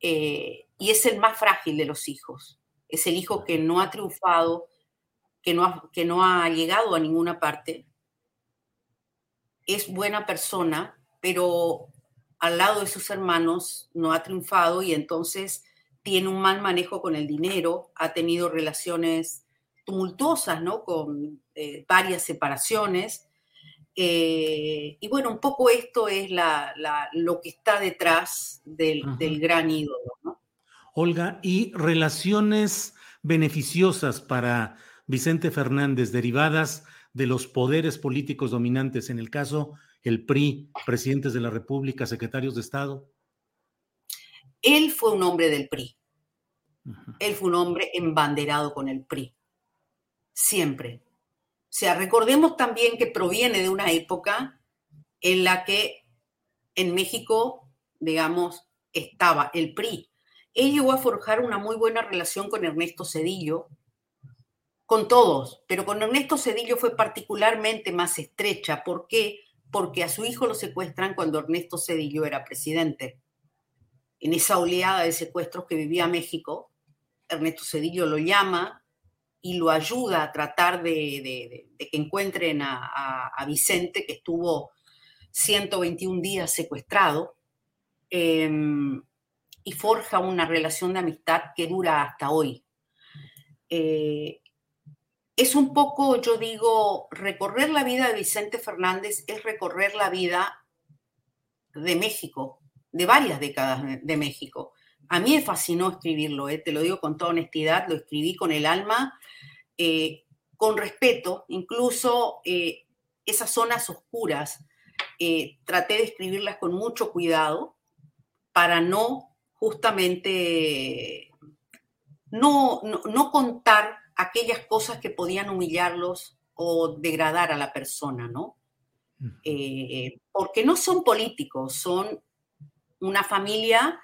eh, y es el más frágil de los hijos. Es el hijo que no ha triunfado, que no ha, que no ha llegado a ninguna parte. Es buena persona, pero al lado de sus hermanos no ha triunfado y entonces tiene un mal manejo con el dinero, ha tenido relaciones tumultuosas, ¿no? Con eh, varias separaciones. Eh, y bueno, un poco esto es lo que está detrás del, gran ídolo, ¿no? Olga, ¿y relaciones beneficiosas para Vicente Fernández derivadas de los poderes políticos dominantes, en el caso el PRI, presidentes de la República, secretarios de Estado? Él fue un hombre del PRI. Él fue un hombre embanderado con el PRI. Siempre. Sea, recordemos también que proviene de una época en la que en México, digamos, estaba el PRI. Él llegó a forjar una muy buena relación con Ernesto Cedillo, con todos, pero con Ernesto Cedillo fue particularmente más estrecha. ¿Por qué? Porque a su hijo lo secuestran cuando Ernesto Cedillo era presidente. En esa oleada de secuestros que vivía México, Ernesto Cedillo lo llama y lo ayuda a tratar de, que encuentren a, Vicente, que estuvo 121 días secuestrado, em, y forja una relación de amistad que dura hasta hoy. Eh, es un poco, yo digo, recorrer la vida de Vicente Fernández es recorrer la vida de México, de varias décadas de México. A mí me fascinó escribirlo, eh, te lo digo con toda honestidad, lo escribí con el alma, eh, con respeto, incluso eh, esas zonas oscuras, traté de escribirlas con mucho cuidado para no justamente, no, no contar aquellas cosas que podían humillarlos o degradar a la persona, ¿no? Eh, porque no son políticos, son una familia,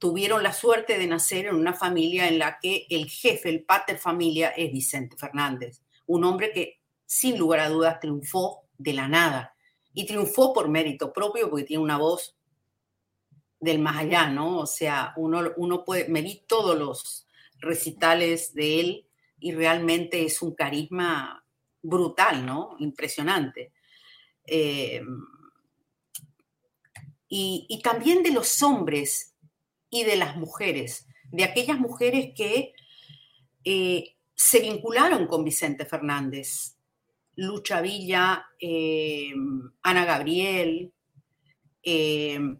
tuvieron la suerte de nacer en una familia en la que el jefe, el pater familia, es Vicente Fernández, un hombre que sin lugar a dudas triunfó de la nada y triunfó por mérito propio porque tiene una voz del más allá, ¿no? O sea, uno, uno puede, me vi todos los recitales de él y realmente es un carisma brutal, ¿no? Impresionante. Eh, y, también de los hombres y de las mujeres, de aquellas mujeres que eh, se vincularon con Vicente Fernández, Lucha Villa, eh, Ana Gabriel,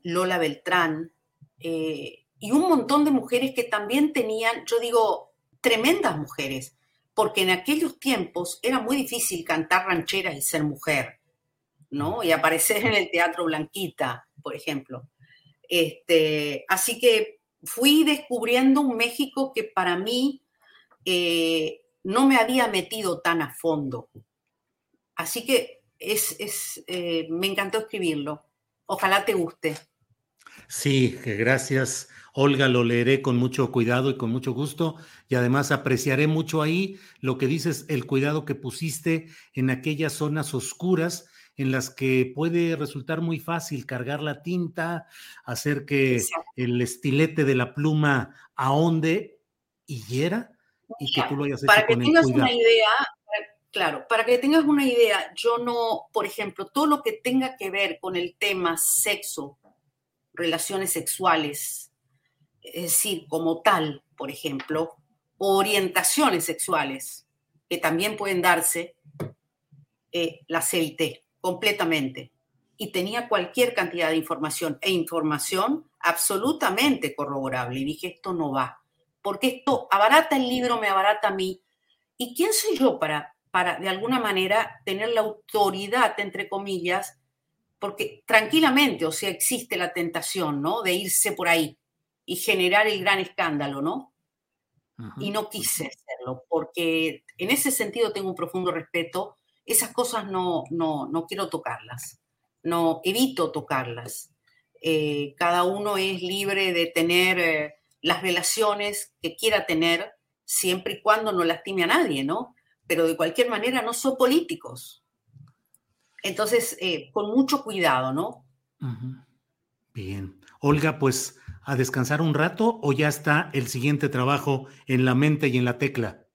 Lola Beltrán, y un montón de mujeres que también tenían, yo digo, tremendas mujeres, porque en aquellos tiempos era muy difícil cantar rancheras y ser mujer, ¿no? Y aparecer en el Teatro Blanquita, por ejemplo. Este, así que fui descubriendo un México que para mí eh, no me había metido tan a fondo. Así que es, es eh, me encantó escribirlo. Ojalá te guste. Sí, gracias. Olga, lo leeré con mucho cuidado y con mucho gusto y además apreciaré mucho ahí lo que dices, el cuidado que pusiste en aquellas zonas oscuras en las que puede resultar muy fácil cargar la tinta, hacer que el estilete de la pluma ahonde y hiera y que tú lo hayas hecho para que tengas una idea, claro, para que tengas una idea, yo no, por ejemplo, todo lo que tenga que ver con el tema sexo, relaciones sexuales, es decir, como tal, por ejemplo, orientaciones sexuales que también pueden darse, eh, las evité completamente. Y tenía cualquier cantidad de información e información absolutamente corroborable. Y dije, esto no va, porque esto abarata el libro, me abarata a mí. ¿Y quién soy yo para, para de alguna manera, tener la autoridad, entre comillas, porque tranquilamente, o sea, existe la tentación, ¿no? De irse por ahí y generar el gran escándalo, ¿no? Y no quise hacerlo, porque en ese sentido tengo un profundo respeto. Esas cosas no, no, no quiero tocarlas, no evito tocarlas. Eh, cada uno es libre de tener eh, las relaciones que quiera tener, siempre y cuando no lastime a nadie, ¿no? Pero de cualquier manera no son políticos. Entonces, eh, con mucho cuidado, ¿no? Bien. Olga, pues a descansar un rato o ya está el siguiente trabajo en la mente y en la tecla?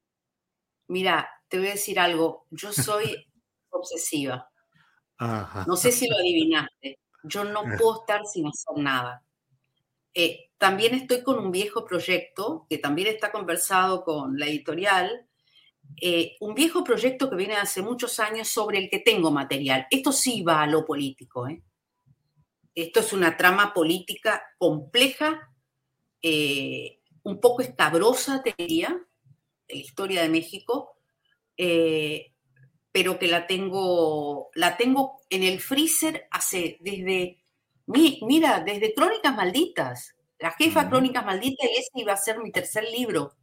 Mira, te voy a decir algo. Yo soy obsesiva. No sé si lo adivinaste. Yo no ah. puedo estar sin hacer nada. Eh, también estoy con un viejo proyecto que también está conversado con la editorial. Eh, un viejo proyecto que viene hace muchos años sobre el que tengo material. Esto sí va a lo político. ¿eh? Esto es una trama política compleja, eh, un poco escabrosa, te diría, de la historia de México, eh, pero que la tengo, la tengo en el freezer hace desde, mira, desde Crónicas Malditas, la jefa Crónicas Malditas, y ese iba a ser mi tercer libro.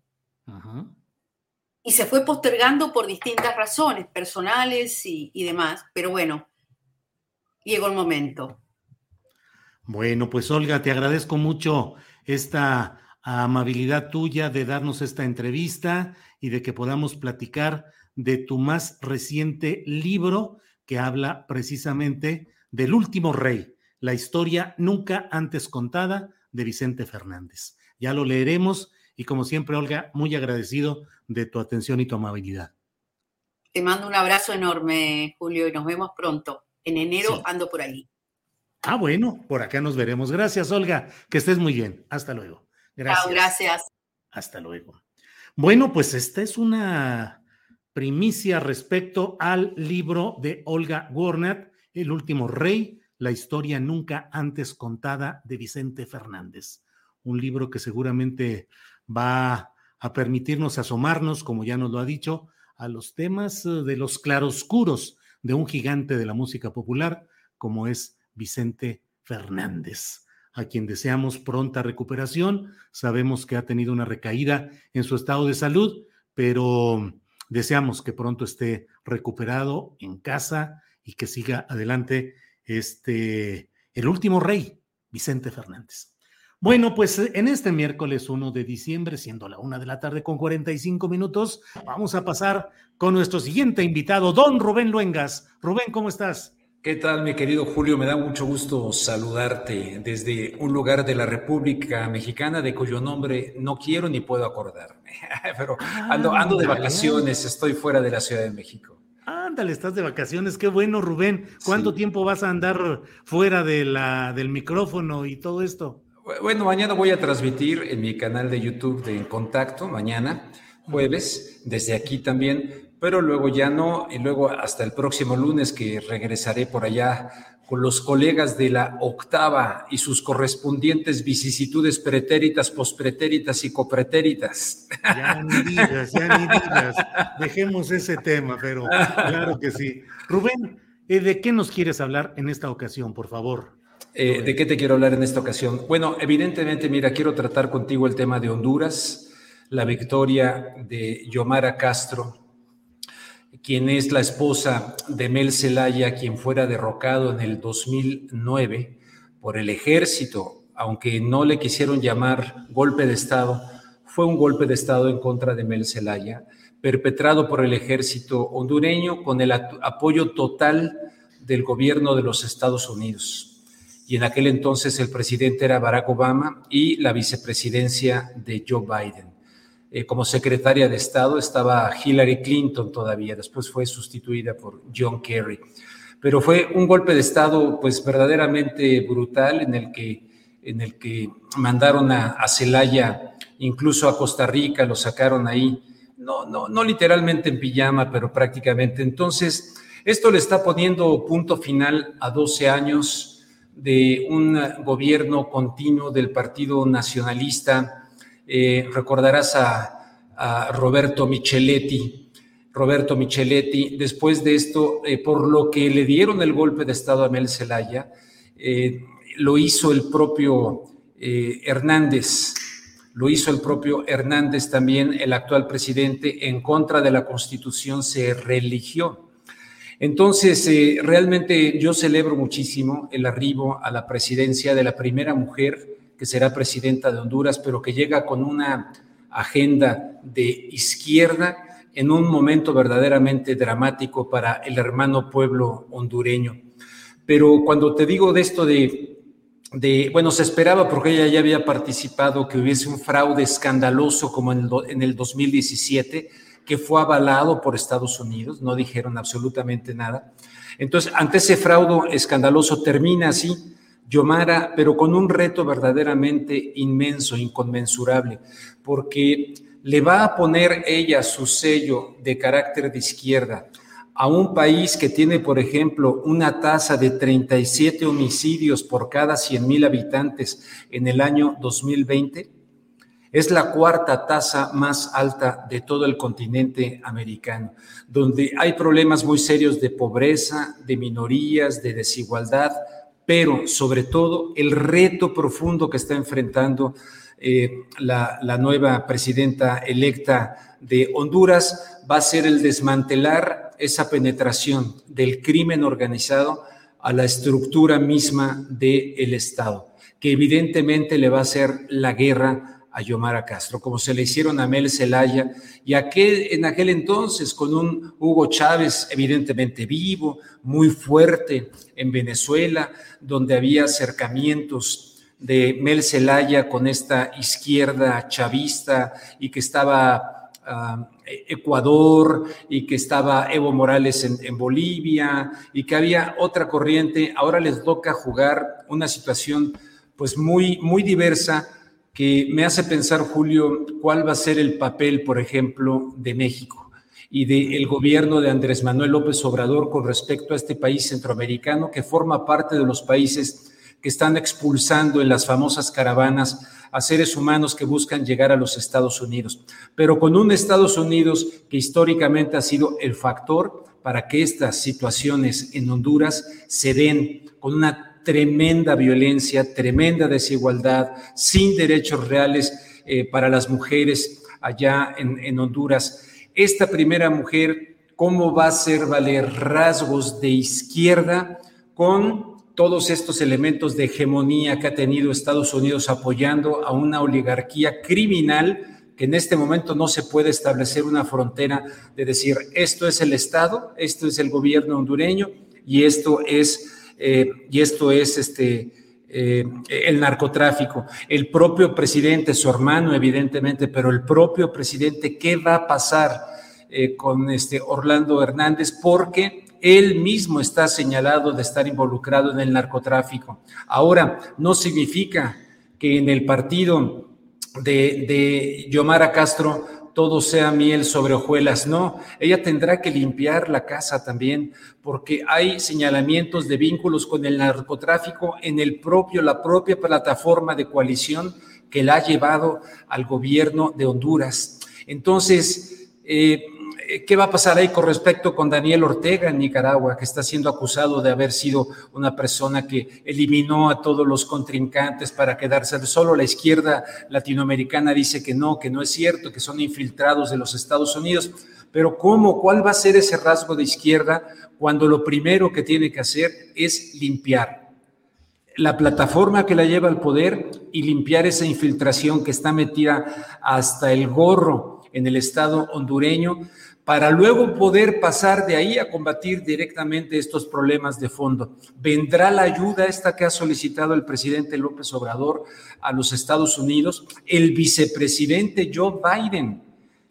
Y se fue postergando por distintas razones, personales y demás, pero bueno, llegó el momento. Bueno, pues Olga, te agradezco mucho esta amabilidad tuya de darnos esta entrevista y de que podamos platicar de tu más reciente libro que habla precisamente del último rey, la historia nunca antes contada de Vicente Fernández. Ya lo leeremos y como siempre, Olga, muy agradecido de tu atención y tu amabilidad. Te mando un abrazo enorme, Julio, y nos vemos pronto. En enero ando por ahí. Ah, bueno, por acá nos veremos. Gracias, Olga. Que estés muy bien. Hasta luego. Gracias. gracias. Hasta luego. Bueno, pues esta es una primicia respecto al libro de Olga Warnat, El último rey, la historia nunca antes contada de Vicente Fernández. Un libro que seguramente va a permitirnos asomarnos, como ya nos lo ha dicho, a los temas de los claroscuros de un gigante de la música popular, como es Vicente Fernández, a quien deseamos pronta recuperación. Sabemos que ha tenido una recaída en su estado de salud, pero deseamos que pronto esté recuperado en casa y que siga adelante este el último rey, Vicente Fernández. Bueno, pues en este miércoles 1 de diciembre, siendo la una de la tarde con 45 minutos, vamos a pasar con nuestro siguiente invitado, don Rubén Luengas. Rubén, ¿cómo estás? ¿Qué tal, mi querido Julio? Me da mucho gusto saludarte desde un lugar de la República Mexicana de cuyo nombre no quiero ni puedo acordarme. Pero ando, ando de vacaciones, estoy fuera de la Ciudad de México. Ándale, estás de vacaciones, qué bueno, Rubén. ¿Cuánto tiempo vas a andar fuera de la, del micrófono y todo esto? Bueno, mañana voy a transmitir en mi canal de YouTube de En Contacto, mañana, jueves, desde aquí también pero luego ya no, y luego hasta el próximo lunes que regresaré por allá con los colegas de la octava y sus correspondientes vicisitudes pretéritas, pospretéritas y copretéritas. Ya ni digas, ya ni digas. Dejemos ese tema, pero claro que sí. Rubén, eh, ¿de qué nos quieres hablar en esta ocasión, por favor? Eh, ¿De qué te quiero hablar en esta ocasión? Bueno, evidentemente, mira, quiero tratar contigo el tema de Honduras, la victoria de Yomara Castro quien es la esposa de Mel Zelaya, quien fuera derrocado en el 2009 por el ejército, aunque no le quisieron llamar golpe de Estado, fue un golpe de Estado en contra de Mel Zelaya, perpetrado por el ejército hondureño con el apoyo total del gobierno de los Estados Unidos. Y en aquel entonces el presidente era Barack Obama y la vicepresidencia de Joe Biden. Eh, como secretaria de Estado estaba Hillary Clinton todavía, después fue sustituida por John Kerry. Pero fue un golpe de Estado pues verdaderamente brutal en el que, en el que mandaron a, a Celaya, incluso a Costa Rica, lo sacaron ahí, no, no, no literalmente en pijama, pero prácticamente. Entonces, esto le está poniendo punto final a 12 años de un gobierno continuo del Partido Nacionalista eh, recordarás a, Roberto Micheletti. Roberto Micheletti, después de esto, eh, por lo que le dieron el golpe de Estado a Mel Zelaya, eh, lo hizo el propio Hernández, lo hizo el propio Hernández también, el actual presidente, en contra de la Constitución, se religió. Entonces, realmente yo celebro muchísimo el arribo a la presidencia de la primera mujer que será presidenta de Honduras, pero que llega con una agenda de izquierda en un momento verdaderamente dramático para el hermano pueblo hondureño. Pero cuando te digo de esto de, de bueno, se esperaba porque ella ya había participado que hubiese un fraude escandaloso como en el, en el 2017, que fue avalado por Estados Unidos, no dijeron absolutamente nada. Entonces, ante ese fraude escandaloso termina así Yomara, pero con un reto verdaderamente inmenso, inconmensurable, porque le va a poner ella su sello de carácter de izquierda a un país que tiene, por ejemplo, una tasa de 37 homicidios por cada 100 mil habitantes en el año 2020, es la cuarta tasa más alta de todo el continente americano, donde hay problemas muy serios de pobreza, de minorías, de desigualdad, pero sobre todo el reto profundo que está enfrentando eh, la, nueva presidenta electa de Honduras va a ser el desmantelar esa penetración del crimen organizado a la estructura misma del Estado, que evidentemente le va a hacer la guerra a Yomara Castro, como se le hicieron a Mel Zelaya, y aquel, en aquel entonces con un Hugo Chávez evidentemente vivo, muy fuerte en Venezuela, donde había acercamientos de Mel Zelaya con esta izquierda chavista y que estaba uh, Ecuador y que estaba Evo Morales en, en, Bolivia y que había otra corriente. Ahora les toca jugar una situación pues muy, muy diversa que me hace pensar, Julio, cuál va a ser el papel, por ejemplo, de México y del gobierno de Andrés Manuel López Obrador con respecto a este país centroamericano que forma parte de los países que están expulsando en las famosas caravanas a seres humanos que buscan llegar a los Estados Unidos, pero con un Estados Unidos que históricamente ha sido el factor para que estas situaciones en Honduras se den con una tremenda violencia, tremenda desigualdad, sin derechos reales eh, para las mujeres allá en, en Honduras. Esta primera mujer, ¿cómo va a hacer valer rasgos de izquierda con todos estos elementos de hegemonía que ha tenido Estados Unidos apoyando a una oligarquía criminal que en este momento no se puede establecer una frontera de decir esto es el Estado, esto es el gobierno hondureño y esto es, eh, y esto es este, eh, el narcotráfico. El propio presidente, su hermano evidentemente, pero el propio presidente, ¿qué va a pasar eh, con este Orlando Hernández? Porque él mismo está señalado de estar involucrado en el narcotráfico. Ahora, no significa que en el partido de, de Yomara Castro todo sea miel sobre hojuelas, no, ella tendrá que limpiar la casa también, porque hay señalamientos de vínculos con el narcotráfico en el propio, la propia plataforma de coalición que la ha llevado al gobierno de Honduras. Entonces, eh, ¿Qué va a pasar ahí con respecto con Daniel Ortega en Nicaragua, que está siendo acusado de haber sido una persona que eliminó a todos los contrincantes para quedarse? Solo la izquierda latinoamericana dice que no, que no es cierto, que son infiltrados de los Estados Unidos. Pero ¿cómo? ¿Cuál va a ser ese rasgo de izquierda cuando lo primero que tiene que hacer es limpiar? la plataforma que la lleva al poder y limpiar esa infiltración que está metida hasta el gorro en el Estado hondureño para luego poder pasar de ahí a combatir directamente estos problemas de fondo. ¿Vendrá la ayuda esta que ha solicitado el presidente López Obrador a los Estados Unidos? El vicepresidente Joe Biden,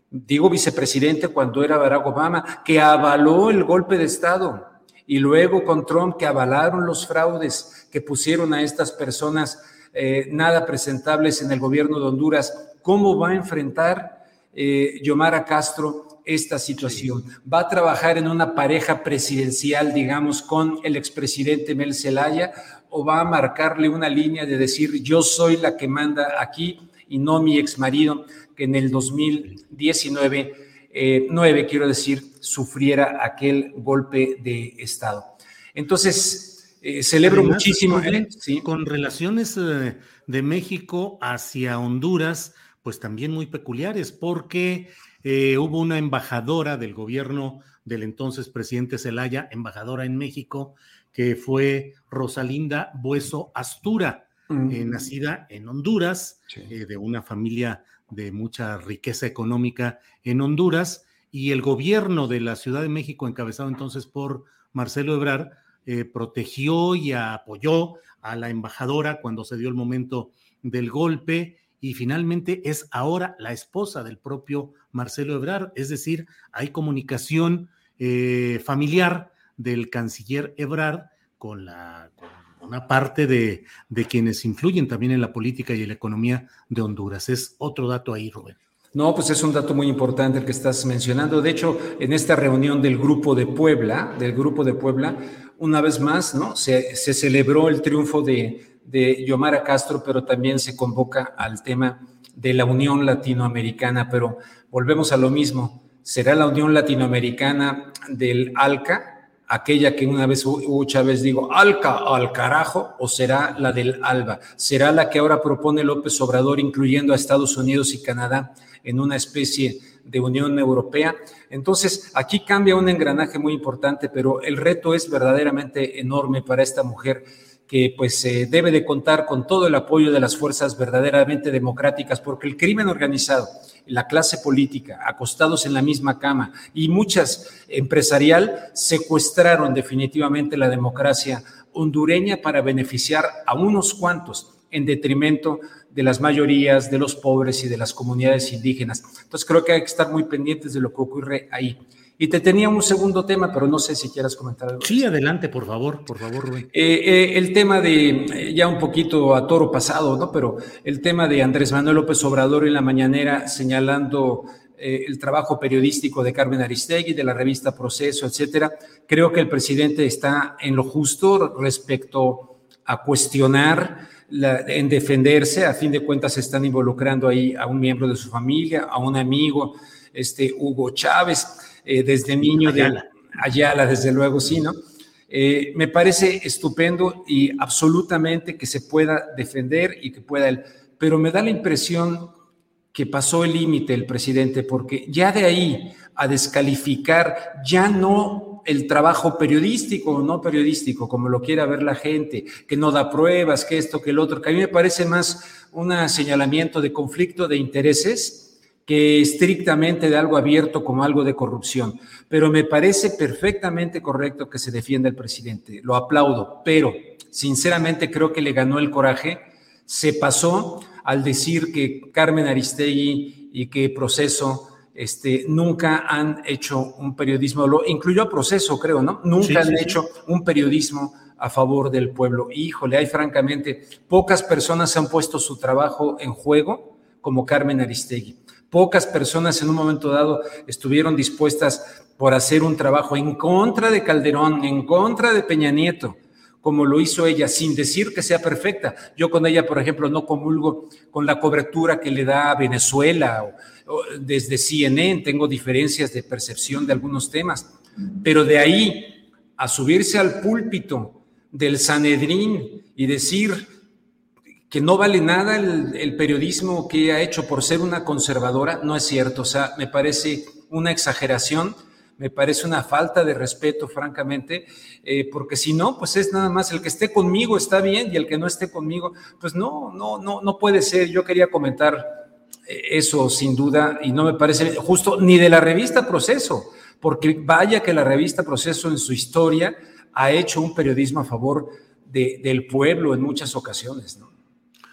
digo vicepresidente cuando era Barack Obama, que avaló el golpe de Estado y luego con Trump que avalaron los fraudes que pusieron a estas personas eh, nada presentables en el gobierno de Honduras. ¿Cómo va a enfrentar eh, Yomara Castro esta situación. Va a trabajar en una pareja presidencial, digamos, con el expresidente Mel Zelaya, o va a marcarle una línea de decir yo soy la que manda aquí y no mi exmarido, que en el 2019, eh, 9, quiero decir, sufriera aquel golpe de Estado. Entonces, eh, celebro muchísimo. Con, ¿eh? ¿sí? con relaciones eh, de México hacia Honduras, pues también muy peculiares, porque eh, hubo una embajadora del gobierno del entonces presidente Zelaya, embajadora en México, que fue Rosalinda Bueso Astura. eh, nacida en Honduras, eh, de una familia de mucha riqueza económica en Honduras, y el gobierno de la Ciudad de México, encabezado entonces por Marcelo Ebrard, eh, protegió y apoyó a la embajadora cuando se dio el momento del golpe y finalmente es ahora la esposa del propio Marcelo Ebrard, es decir, hay comunicación familiar del canciller Ebrard con la una parte de, quienes influyen también en la política y en la economía de Honduras. Es otro dato ahí, Rubén. No, pues es un dato muy importante el que estás mencionando. De hecho, en esta reunión del Grupo de Puebla, del Grupo de Puebla, una vez más, ¿no? Se, celebró el triunfo de, de Yomara Castro, pero también se convoca al tema de la Unión Latinoamericana. Pero volvemos a lo mismo. ¿Será la Unión Latinoamericana del ALCA? aquella que una vez Hugo Chávez digo, alca al carajo, o será la del ALBA? ¿Será la que ahora propone López Obrador, incluyendo a Estados Unidos y Canadá en una especie de Unión Europea? Entonces, aquí cambia un engranaje muy importante, pero el reto es verdaderamente enorme para esta mujer que pues eh, debe de contar con todo el apoyo de las fuerzas verdaderamente democráticas, porque el crimen organizado, la clase política, acostados en la misma cama y muchas empresarial, secuestraron definitivamente la democracia hondureña para beneficiar a unos cuantos en detrimento de las mayorías, de los pobres y de las comunidades indígenas. Entonces creo que hay que estar muy pendientes de lo que ocurre ahí. Y te tenía un segundo tema, pero no sé si quieras comentar algo. Sí, adelante, por favor, por favor, Rubén. Eh, eh, el tema de, eh, ya un poquito a toro pasado, ¿no? Pero el tema de Andrés Manuel López Obrador en la mañanera señalando el trabajo periodístico de Carmen Aristegui, de la revista Proceso, etcétera. Creo que el presidente está en lo justo respecto a cuestionar, en defenderse. A fin de cuentas, se están involucrando ahí a un miembro de su familia, a un amigo, este Hugo Chávez. Eh, desde niño de Ayala, desde luego, sí, ¿no? Eh, me parece estupendo y absolutamente que se pueda defender y que pueda él, pero me da la impresión que pasó el límite el presidente, porque ya de ahí a descalificar ya no el trabajo periodístico o no periodístico, como lo quiera ver la gente, que no da pruebas, que esto, que el otro, que a mí me parece más un señalamiento de conflicto de intereses que estrictamente de algo abierto como algo de corrupción. Pero me parece perfectamente correcto que se defienda el presidente. Lo aplaudo, pero sinceramente creo que le ganó el coraje. Se pasó al decir que Carmen Aristegui y que Proceso este, nunca han hecho un periodismo, lo incluyó Proceso, creo, ¿no? Nunca han hecho un periodismo a favor del pueblo. Híjole, hay francamente pocas personas han puesto su trabajo en juego como Carmen Aristegui. Pocas personas en un momento dado estuvieron dispuestas por hacer un trabajo en contra de Calderón, en contra de Peña Nieto, como lo hizo ella, sin decir que sea perfecta. Yo con ella, por ejemplo, no comulgo con la cobertura que le da a Venezuela o, desde CNN, tengo diferencias de percepción de algunos temas, pero de ahí a subirse al púlpito del Sanedrín y decir que no vale nada el, periodismo que ha hecho por ser una conservadora, no es cierto. O sea, me parece una exageración, me parece una falta de respeto, francamente, eh, porque si no, pues es nada más el que esté conmigo está bien y el que no esté conmigo, pues no, no, no, no puede ser. Yo quería comentar eh, eso sin duda y no me parece justo ni de la revista Proceso, porque vaya que la revista Proceso en su historia ha hecho un periodismo a favor del pueblo en muchas ocasiones, ¿no?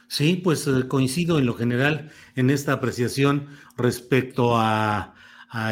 Sí, pues eh, coincido en lo general en esta apreciación respecto a,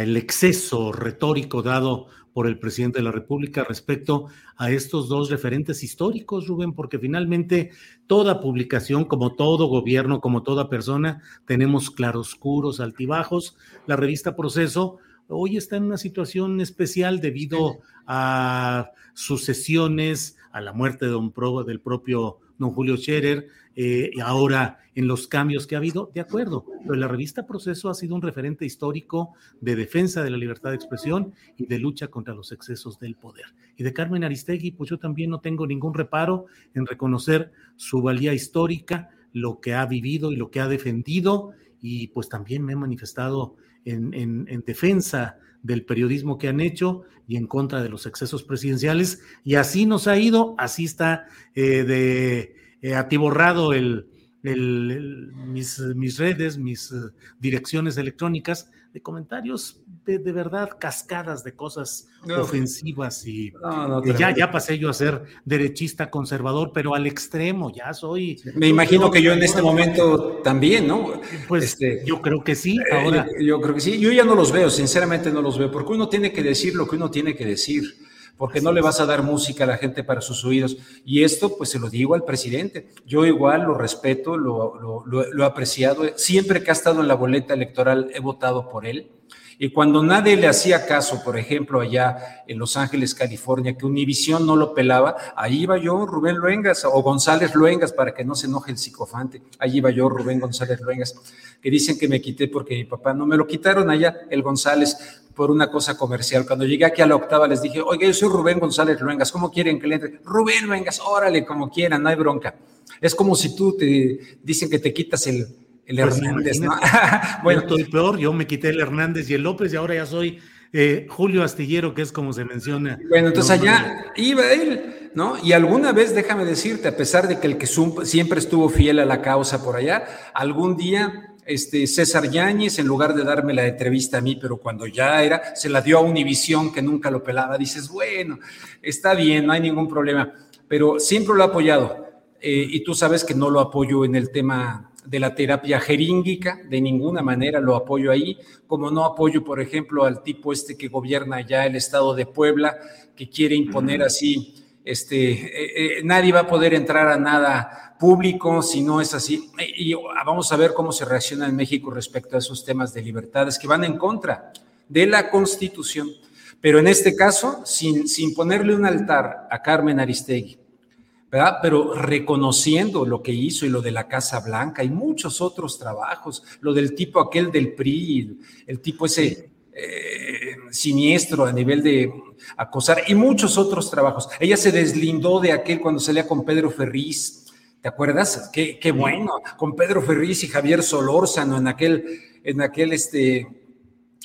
el exceso retórico dado por el presidente de la República respecto a estos dos referentes históricos, Rubén, porque finalmente toda publicación, como todo gobierno, como toda persona, tenemos claroscuros, altibajos. La revista Proceso hoy está en una situación especial debido a sucesiones, a la muerte de Pro, del propio don Julio Scherer, eh, ahora en los cambios que ha habido, de acuerdo, pero la revista Proceso ha sido un referente histórico de defensa de la libertad de expresión y de lucha contra los excesos del poder. Y de Carmen Aristegui, pues yo también no tengo ningún reparo en reconocer su valía histórica, lo que ha vivido y lo que ha defendido, y pues también me he manifestado en, en defensa del periodismo que han hecho y en contra de los excesos presidenciales. Y así nos ha ido, así está eh, de eh, atiborrado el, mis, mis, redes, mis eh, direcciones electrónicas de comentarios de, de, verdad cascadas de cosas ofensivas y, ya, ya pasé yo a ser derechista conservador, pero al extremo, ya soy. Me imagino que yo en este momento también, ¿no? Pues este, yo creo que sí. Eh, ahora. yo creo que sí. Yo ya no los veo, sinceramente no los veo, porque uno tiene que decir lo que uno tiene que decir porque no le vas a dar música a la gente para sus oídos. Y esto, pues se lo digo al presidente. Yo igual lo respeto, lo, lo, he apreciado. Siempre que ha estado en la boleta electoral he votado por él. Y cuando nadie le hacía caso, por ejemplo, allá en Los Ángeles, California, que Univisión no lo pelaba, ahí iba yo, Rubén Luengas, o González Luengas, para que no se enoje el psicofante, ahí iba yo, Rubén González Luengas, que dicen que me quité porque mi papá no me lo quitaron allá, el González, por una cosa comercial. Cuando llegué aquí a la octava les dije, oiga, yo soy Rubén González Luengas, ¿cómo quieren que le entre? Rubén Luengas, órale, como quieran, no hay bronca. Es como si tú te dicen que te quitas el, el pues Hernández, ¿no? bueno, estoy peor, yo me quité el Hernández y el López y ahora ya soy eh, Julio Astillero, que es como se menciona. Bueno, entonces allá iba él, ¿no? Y alguna vez, déjame decirte, a pesar de que el que siempre estuvo fiel a la causa por allá, algún día este, César Yáñez, en lugar de darme la entrevista a mí, pero cuando ya era, se la dio a Univisión, que nunca lo pelaba. Dices, bueno, está bien, no hay ningún problema, pero siempre lo he apoyado. Eh, y tú sabes que no lo apoyo en el tema de la terapia jeríngica, de ninguna manera lo apoyo ahí, como no apoyo, por ejemplo, al tipo este que gobierna ya el estado de Puebla, que quiere imponer así, este, eh, eh, nadie va a poder entrar a nada público, si no es así. Y vamos a ver cómo se reacciona en México respecto a esos temas de libertades que van en contra de la Constitución. Pero en este caso, sin, sin ponerle un altar a Carmen Aristegui, ¿verdad? Pero reconociendo lo que hizo y lo de la Casa Blanca y muchos otros trabajos, lo del tipo aquel del PRI, el tipo ese eh, siniestro a nivel de acosar y muchos otros trabajos. Ella se deslindó de aquel cuando salía con Pedro Ferriz, ¿Te acuerdas? Qué, qué, bueno, con Pedro Ferriz y Javier Solórzano en aquel, en aquel, este,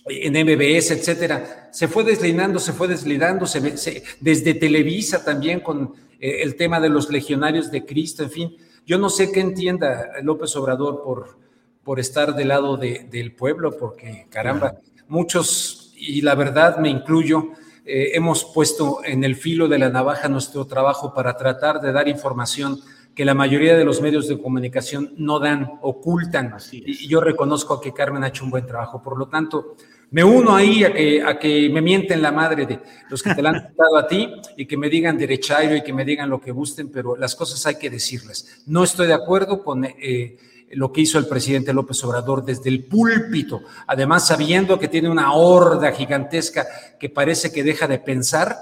en MBS, etcétera. Se fue deslindando, se fue deslindando, se, desde Televisa también con el tema de los legionarios de Cristo, en fin. Yo no sé qué entienda López Obrador por, por estar del lado del pueblo, porque caramba, muchos, y la verdad me incluyo, eh, hemos puesto en el filo de la navaja nuestro trabajo para tratar de dar información que la mayoría de los medios de comunicación no dan, ocultan. Y yo reconozco que Carmen ha hecho un buen trabajo. Por lo tanto, me uno ahí a que, a que me mienten la madre de los que te la han dado a ti y que me digan derechairo y que me digan lo que gusten, pero las cosas hay que decirles. No estoy de acuerdo con eh, lo que hizo el presidente López Obrador desde el púlpito, además sabiendo que tiene una horda gigantesca que parece que deja de pensar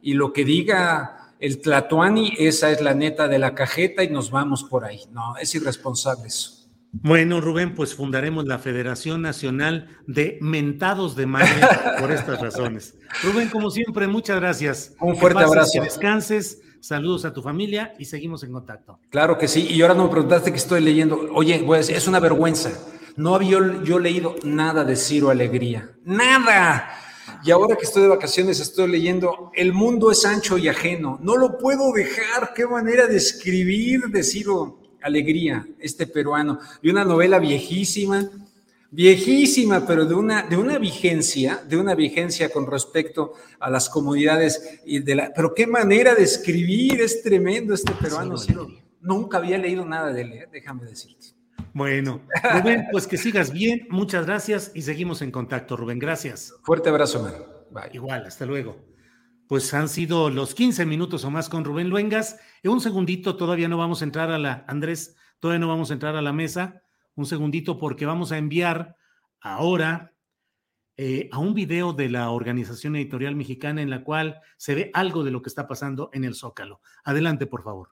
y lo que diga el Tlatuani, esa es la neta de la cajeta y nos vamos por ahí. No, es irresponsable eso. Bueno, Rubén, pues fundaremos la Federación Nacional de Mentados de Madre por estas razones. Rubén, como siempre, muchas gracias. Un fuerte abrazo. Que descanses, saludos a tu familia y seguimos en contacto. Claro que sí, y ahora no me preguntaste que estoy leyendo. Oye, pues es una vergüenza. No había yo leído nada de Ciro Alegría. ¡Nada! Y ahora que estoy de vacaciones estoy leyendo El mundo es ancho y ajeno. No lo puedo dejar. Qué manera de escribir de Ciro Alegría, este peruano. Y una novela viejísima, viejísima, pero de una, de una vigencia, de una vigencia con respecto a las comunidades. Y de la, pero qué manera de escribir. Es tremendo este peruano. Nunca había leído nada de él, ¿eh? déjame decirte. Bueno, Rubén, pues que sigas bien, muchas gracias y seguimos en contacto, Rubén, gracias. Fuerte abrazo, man. Bye. Igual, hasta luego. Pues han sido los 15 minutos o más con Rubén Luengas. En un segundito, todavía no vamos a entrar a la, Andrés, todavía no vamos a entrar a la mesa. Un segundito porque vamos a enviar ahora eh, a un video de la Organización Editorial Mexicana en la cual se ve algo de lo que está pasando en el Zócalo. Adelante, por favor.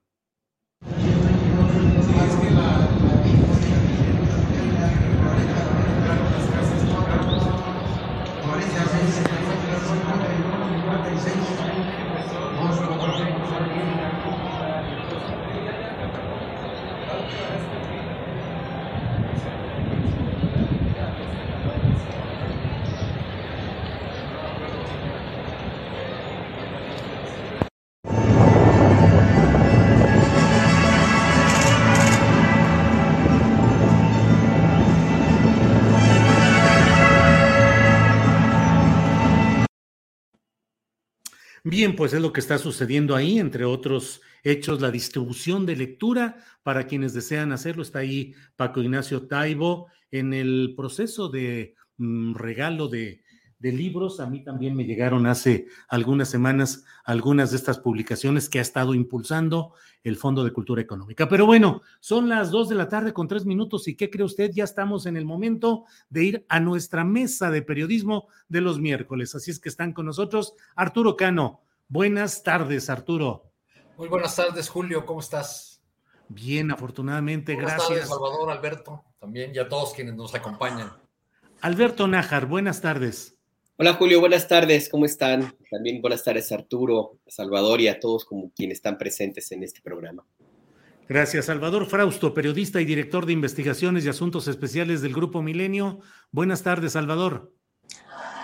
Bien, pues es lo que está sucediendo ahí, entre otros hechos, la distribución de lectura para quienes desean hacerlo. Está ahí Paco Ignacio Taibo en el proceso de mm, regalo de, de libros. A mí también me llegaron hace algunas semanas algunas de estas publicaciones que ha estado impulsando el Fondo de Cultura Económica. Pero bueno, son las dos de la tarde con tres minutos y ¿qué cree usted? Ya estamos en el momento de ir a nuestra mesa de periodismo de los miércoles. Así es que están con nosotros Arturo Cano. Buenas tardes, Arturo. Muy buenas tardes, Julio. ¿Cómo estás? Bien, afortunadamente, buenas gracias. Tardes, Salvador, Alberto, también y a todos quienes nos acompañan. Alberto Nájar, buenas tardes. Hola Julio, buenas tardes, ¿cómo están? También buenas tardes Arturo, Salvador y a todos como quienes están presentes en este programa. Gracias, Salvador Frausto, periodista y director de investigaciones y asuntos especiales del Grupo Milenio. Buenas tardes, Salvador.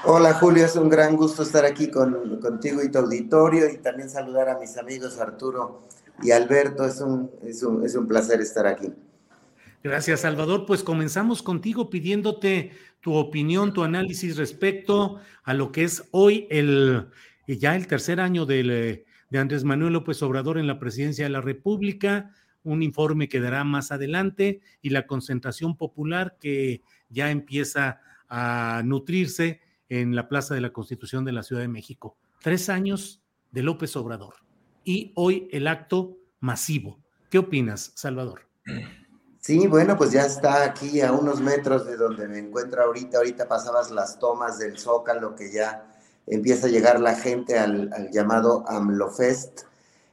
Hola Julio, es un gran gusto estar aquí con, contigo y tu auditorio y también saludar a mis amigos Arturo y Alberto. Es un, es un, es un placer estar aquí. Gracias, Salvador. Pues comenzamos contigo pidiéndote tu opinión, tu análisis respecto a lo que es hoy el ya el tercer año de Andrés Manuel López Obrador en la presidencia de la República, un informe que dará más adelante y la concentración popular que ya empieza a nutrirse en la Plaza de la Constitución de la Ciudad de México. Tres años de López Obrador y hoy el acto masivo. ¿Qué opinas, Salvador? Sí, bueno, pues ya está aquí a unos metros de donde me encuentro ahorita. Ahorita pasabas las tomas del Zócalo, que ya empieza a llegar la gente al, llamado AMLOFest.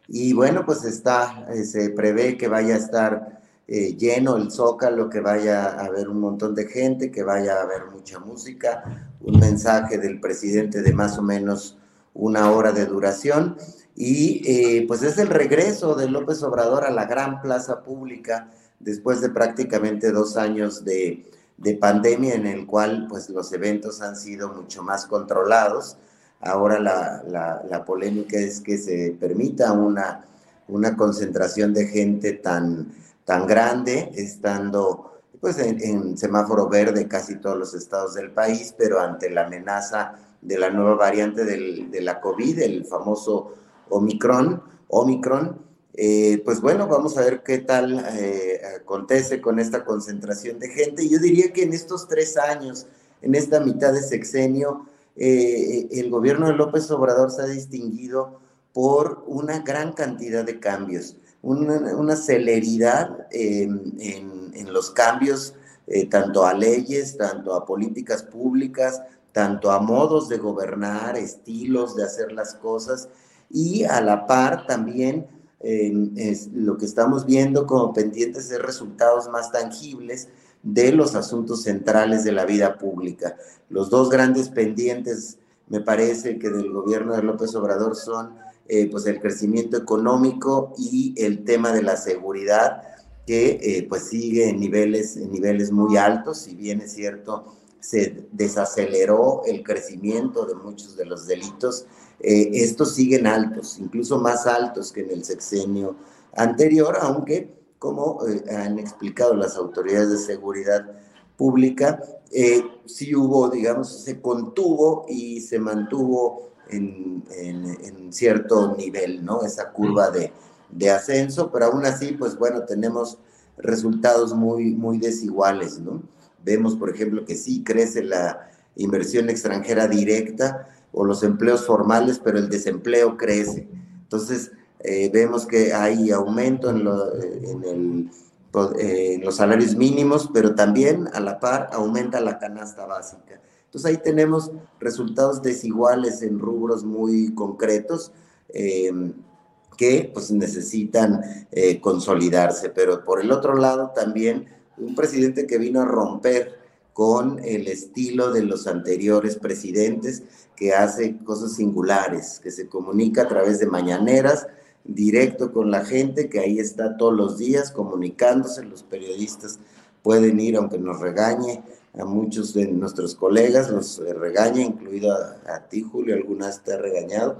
Y bueno, pues está, eh, se prevé que vaya a estar eh, lleno el Zócalo, que vaya a haber un montón de gente, que vaya a haber mucha música, un mensaje del presidente de más o menos una hora de duración. Y eh, pues es el regreso de López Obrador a la gran plaza pública después de prácticamente dos años de, pandemia en el cual pues los eventos han sido mucho más controlados. Ahora la, polémica es que se permita una, una concentración de gente tan, tan grande, estando pues en, semáforo verde casi todos los estados del país, pero ante la amenaza de la nueva variante de la COVID, el famoso Omicron, Omicron, eh, pues bueno, vamos a ver qué tal eh, acontece con esta concentración de gente. Yo diría que en estos tres años, en esta mitad de sexenio, eh, el gobierno de López Obrador se ha distinguido por una gran cantidad de cambios, una, celeridad en, en, los cambios, tanto a leyes, tanto a políticas públicas, tanto a modos de gobernar, estilos de hacer las cosas y a la par también es, lo que estamos viendo como pendientes de resultados más tangibles de los asuntos centrales de la vida pública. Los dos grandes pendientes, me parece que del gobierno de López Obrador son eh, pues el crecimiento económico y el tema de la seguridad, que eh, pues sigue en niveles, en niveles muy altos, si bien es cierto, se desaceleró el crecimiento de muchos de los delitos eh, estos siguen altos, incluso más altos que en el sexenio anterior, aunque, como eh, han explicado las autoridades de seguridad pública, eh, sí hubo, digamos, se contuvo y se mantuvo en, cierto nivel, ¿no? Esa curva de, de, ascenso, pero aún así, pues bueno, tenemos resultados muy, muy desiguales, ¿no? Vemos, por ejemplo, que sí crece la inversión extranjera directa, o los empleos formales, pero el desempleo crece. Entonces, eh, vemos que hay aumento en, en, eh, en, los salarios mínimos, pero también a la par aumenta la canasta básica. Entonces ahí tenemos resultados desiguales en rubros muy concretos em, que pues necesitan eh, consolidarse. Pero por el otro lado también un presidente que vino a romper con el estilo de los anteriores presidentes, que hace cosas singulares, que se comunica a través de mañaneras, directo con la gente, que ahí está todos los días comunicándose, los periodistas pueden ir, aunque nos regañe, a muchos de nuestros colegas, los regaña, incluido a, ti, Julio, algunas te ha regañado,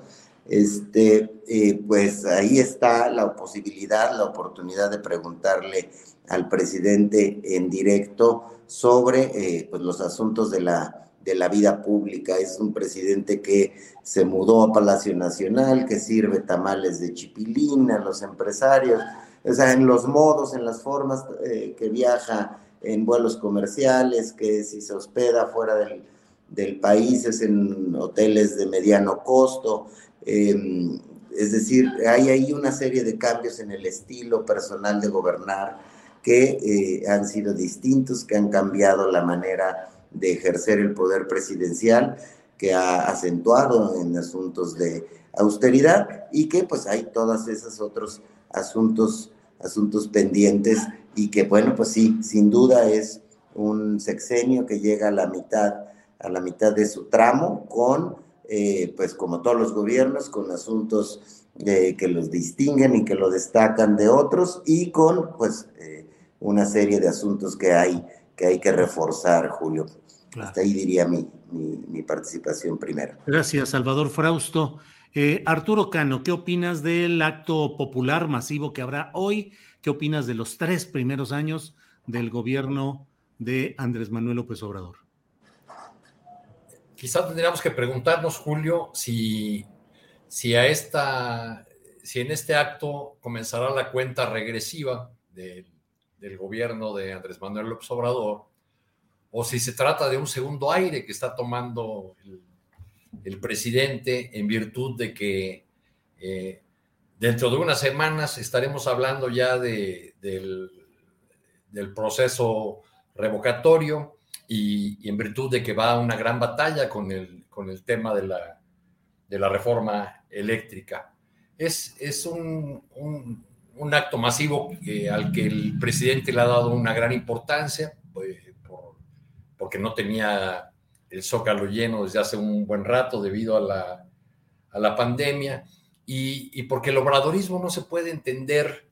este, eh, pues ahí está la posibilidad, la oportunidad de preguntarle al presidente en directo sobre eh, pues los asuntos de la, de la vida pública. Es un presidente que se mudó a Palacio Nacional, que sirve tamales de chipilín a los empresarios, o sea, en los modos, en las formas eh, que viaja en vuelos comerciales, que si se hospeda fuera del, del país es en hoteles de mediano costo. Em, es decir, hay ahí una serie de cambios en el estilo personal de gobernar que eh, han sido distintos, que han cambiado la manera de ejercer el poder presidencial, que ha acentuado en asuntos de austeridad y que pues hay todos esos otros asuntos, asuntos pendientes y que bueno, pues sí, sin duda es un sexenio que llega a la mitad, a la mitad de su tramo con, eh, pues como todos los gobiernos, con asuntos eh, que los distinguen y que lo destacan de otros y con pues eh, una serie de asuntos que hay que hay que reforzar, Julio. Hasta ahí diría mi, mi, participación primera. Gracias, Salvador Frausto. Eh, Arturo Cano, ¿qué opinas del acto popular masivo que habrá hoy? ¿Qué opinas de los tres primeros años del gobierno de Andrés Manuel López Obrador? Quizás tendríamos que preguntarnos, Julio, si, si a esta, si en este acto comenzará la cuenta regresiva del gobierno de Andrés Manuel López Obrador o si se trata de un segundo aire que está tomando el, presidente en virtud de que eh, dentro de unas semanas estaremos hablando ya de, del, proceso revocatorio y, en virtud de que va una gran batalla con el, con el tema de la, de la reforma eléctrica. Es, es un, un, acto masivo al que el presidente le ha dado una gran importancia. Pues, porque no tenía el zócalo lleno desde hace un buen rato debido a la, a la pandemia y, porque el obradorismo no se puede entender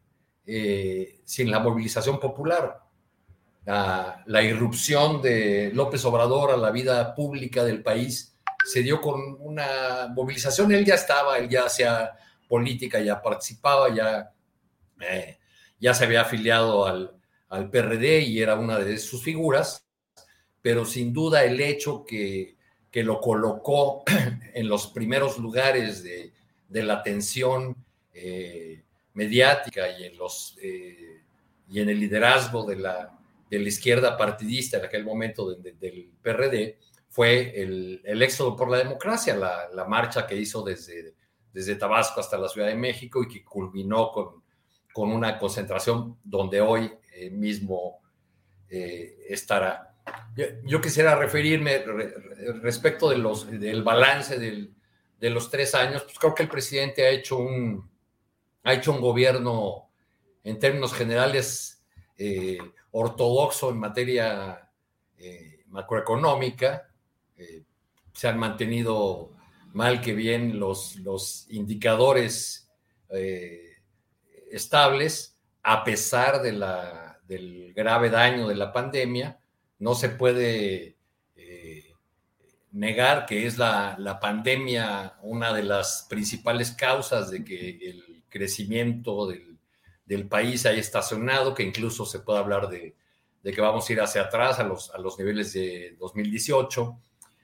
eh, sin la movilización popular. La, la, irrupción de López Obrador a la vida pública del país se dio con una movilización. Él ya estaba, él ya hacía política, ya participaba, ya, eh, ya se había afiliado al, al PRD y era una de sus figuras pero sin duda el hecho que, lo colocó en los primeros lugares de, la atención eh, mediática y en, los, eh, y en el liderazgo de la, de la izquierda partidista en aquel momento del PRD fue el, éxodo por la democracia, la, marcha que hizo desde, desde Tabasco hasta la Ciudad de México y que culminó con, con una concentración donde hoy eh, mismo estará. Yo, quisiera referirme respecto de los, del balance de los tres años. Pues creo que el presidente ha hecho un, ha hecho un gobierno en términos generales eh, ortodoxo en materia eh, macroeconómica. Eh, se han mantenido mal que bien los, los indicadores estables a pesar de la, del grave daño de la pandemia no se puede eh, negar que es la, pandemia una de las principales causas de que el crecimiento del, país haya estacionado, que incluso se puede hablar de, que vamos a ir hacia atrás a los, a los niveles de 2018.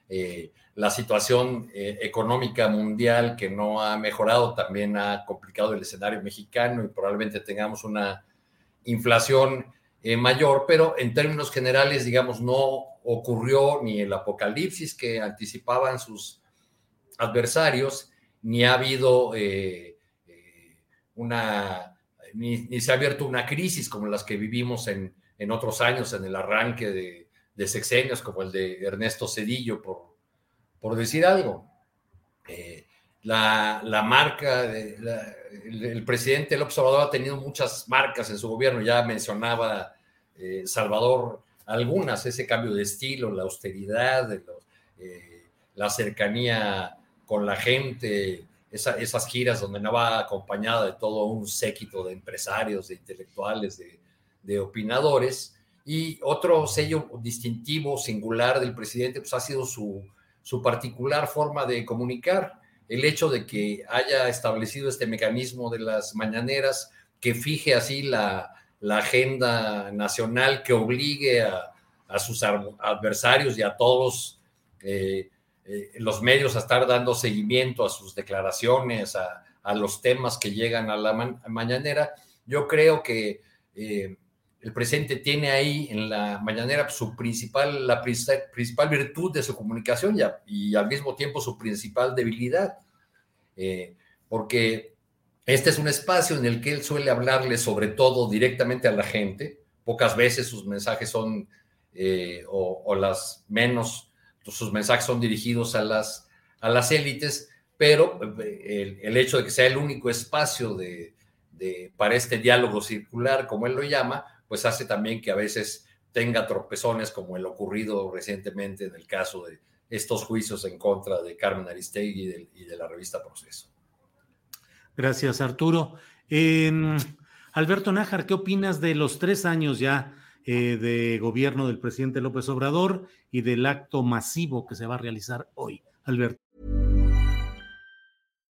Eh, la situación eh, económica mundial que no ha mejorado también ha complicado el escenario mexicano y probablemente tengamos una inflación eh, mayor, pero en términos generales, digamos, no ocurrió ni el apocalipsis que anticipaban sus adversarios, ni ha habido eh, eh, una, ni, se ha abierto una crisis como las que vivimos en, en otros años, en el arranque de, sexenios, como el de Ernesto Cedillo, por, por decir algo. la, la, marca, de, el, presidente López Obrador ha tenido muchas marcas en su gobierno, ya mencionaba eh, Salvador algunas, ese cambio de estilo, la austeridad, eh, la cercanía con la gente, esas giras donde no va acompañada de todo un séquito de empresarios, de intelectuales, de, opinadores. Y otro sello distintivo, singular del presidente, pues ha sido su, su particular forma de comunicar el hecho de que haya establecido este mecanismo de las mañaneras que fije así la, agenda nacional, que obligue a, sus adversarios y a todos eh, eh, los medios a estar dando seguimiento a sus declaraciones, a, los temas que llegan a la mañanera. Yo creo que el presidente tiene ahí en la mañanera su principal, la principal virtud de su comunicación y, al mismo tiempo su principal debilidad. porque este es un espacio en el que él suele hablarle sobre todo directamente a la gente. Pocas veces sus mensajes son, eh, o, las menos, sus mensajes son dirigidos a las, a las élites, pero eh, el, hecho de que sea el único espacio de, para este diálogo circular, como él lo llama, pues hace también que a veces tenga tropezones como el ocurrido recientemente en el caso de estos juicios en contra de Carmen Aristegui y de la revista Proceso. Gracias, Arturo. Alberto Nájar, ¿qué opinas de los tres años ya eh, de gobierno del presidente López Obrador y del acto masivo que se va a realizar hoy? Alberto.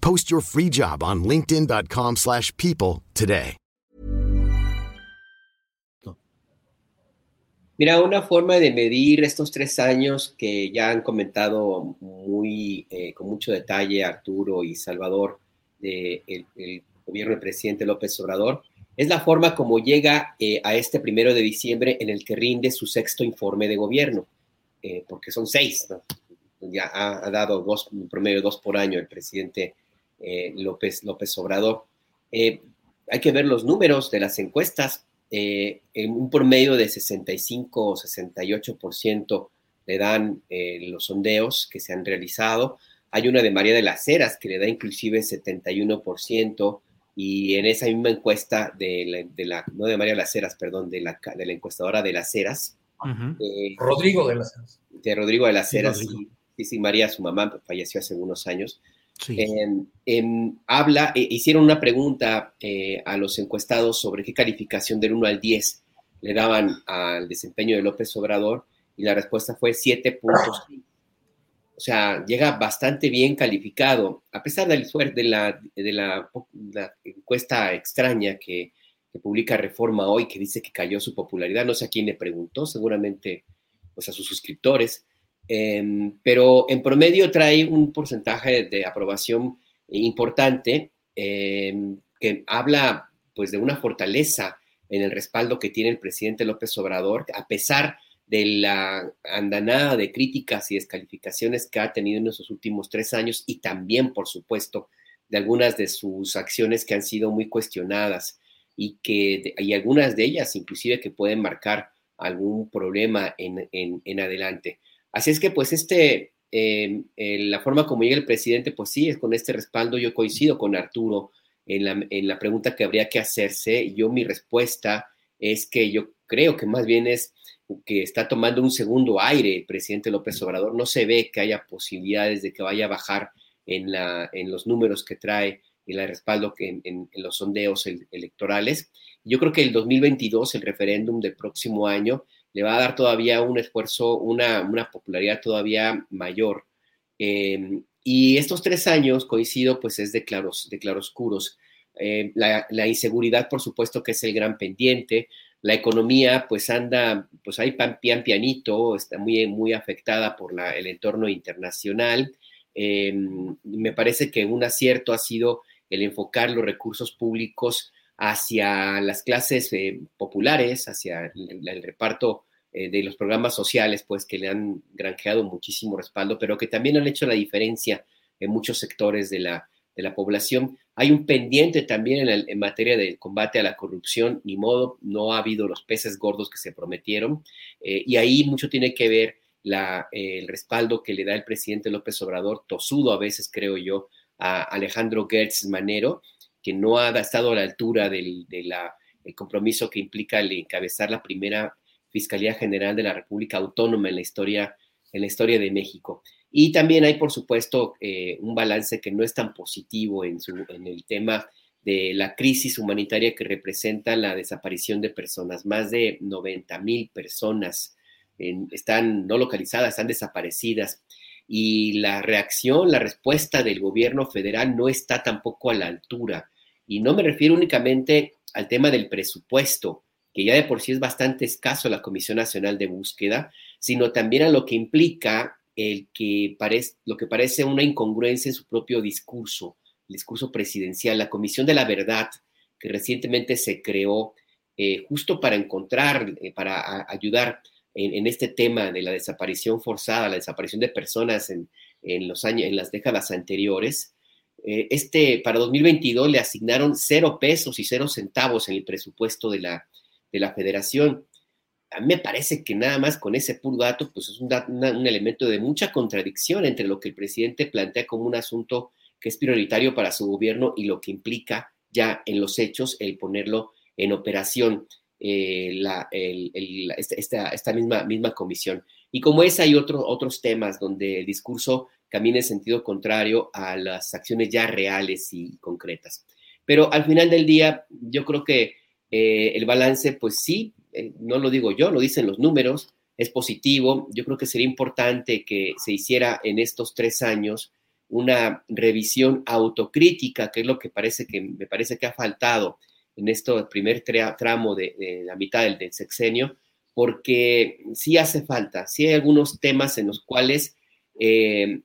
Post your free job on linkedin.com/people today. Mira, una forma de medir estos tres años que ya han comentado muy eh, con mucho detalle Arturo y Salvador del de el gobierno del presidente López Obrador es la forma como llega eh, a este primero de diciembre en el que rinde su sexto informe de gobierno, eh, porque son seis, ya ha, dado dos, promedio dos por año el presidente eh, López, López Obrador. hay que ver los números de las encuestas, en un promedio de 65 o 68% le dan los sondeos que se han realizado. Hay una de María de las Heras que le da inclusive 71%, y en esa misma encuesta de la, no de María Las Heras, perdón, de la, de la encuestadora de Las Heras. Eh, Rodrigo de Las Heras. De Rodrigo de Las Heras, sí, sí, María, su mamá, falleció hace unos años. Habla, eh, hicieron una pregunta eh, a los encuestados sobre qué calificación del 1 al 10 le daban al desempeño de López Obrador y la respuesta fue 7 puntos. O sea, llega bastante bien calificado, a pesar del de la, de la, encuesta extraña que, publica Reforma hoy, que dice que cayó su popularidad. No sé a quién le preguntó, seguramente pues a sus suscriptores, em, pero en promedio trae un porcentaje de aprobación importante em, que habla pues de una fortaleza en el respaldo que tiene el presidente López Obrador, a pesar de la andanada de críticas y descalificaciones que ha tenido en esos últimos tres años y también, por supuesto, de algunas de sus acciones que han sido muy cuestionadas y que y algunas de ellas inclusive que pueden marcar algún problema en, en, adelante. Así es que pues este, em, la forma como llega el presidente, pues sí, es con este respaldo, yo coincido con Arturo en la, en la pregunta que habría que hacerse. Yo mi respuesta es que yo creo que más bien es que está tomando un segundo aire el presidente López Obrador. No se ve que haya posibilidades de que vaya a bajar en, la, en los números que trae el respaldo en, en, los sondeos electorales. Yo creo que el 2022, el referéndum del próximo año, le va a dar todavía un esfuerzo, una, una popularidad todavía mayor. Em, y estos tres años, coincido, pues es de claros, de claroscuros. Eh, la, la, inseguridad, por supuesto, que es el gran pendiente la economía pues anda, pues ahí pian pianito, está muy, muy afectada por la, el entorno internacional. Eh, me parece que un acierto ha sido el enfocar los recursos públicos hacia las clases eh, populares, hacia el, reparto eh, de los programas sociales, pues que le han granjeado muchísimo respaldo, pero que también han hecho la diferencia en muchos sectores de la, de la población. Hay un pendiente también en, materia de combate a la corrupción, ni modo, no ha habido los peces gordos que se prometieron, eh, y ahí mucho tiene que ver la, el respaldo que le da el presidente López Obrador, tosudo a veces creo yo, a Alejandro Gertz Manero, que no ha estado a la altura del de compromiso que implica el encabezar la primera Fiscalía General de la República Autónoma en la historia, en la historia de México. Y también hay, por supuesto, eh, un balance que no es tan positivo en, su, en el tema de la crisis humanitaria que representa la desaparición de personas. Más de 90 mil personas están no localizadas, están desaparecidas. Y la reacción, la respuesta del gobierno federal no está tampoco a la altura. Y no me refiero únicamente al tema del presupuesto, que ya de por sí es bastante escaso la Comisión Nacional de Búsqueda, sino también a lo que implica el que parece, lo que parece una incongruencia en su propio discurso, el discurso presidencial, la Comisión de la Verdad, que recientemente se creó eh, justo para encontrar, eh, para ayudar en, este tema de la desaparición forzada, la desaparición de personas en, los años, en las décadas anteriores. Eh, este, para 2022 le asignaron cero pesos y cero centavos en el presupuesto de la, de la federación a mí me parece que nada más con ese puro dato, pues es un, elemento de mucha contradicción entre lo que el presidente plantea como un asunto que es prioritario para su gobierno y lo que implica ya en los hechos el ponerlo en operación eh, esta, esta, misma, misma comisión. Y como es, hay otros temas donde el discurso camina en sentido contrario a las acciones ya reales y concretas. Pero al final del día, yo creo que eh, el balance, pues sí, eh, no lo digo yo, lo dicen los números, es positivo. Yo creo que sería importante que se hiciera en estos tres años una revisión autocrítica, que es lo que parece que me parece que ha faltado en este primer tramo de, la mitad del, sexenio, porque sí hace falta, sí hay algunos temas en los cuales eh,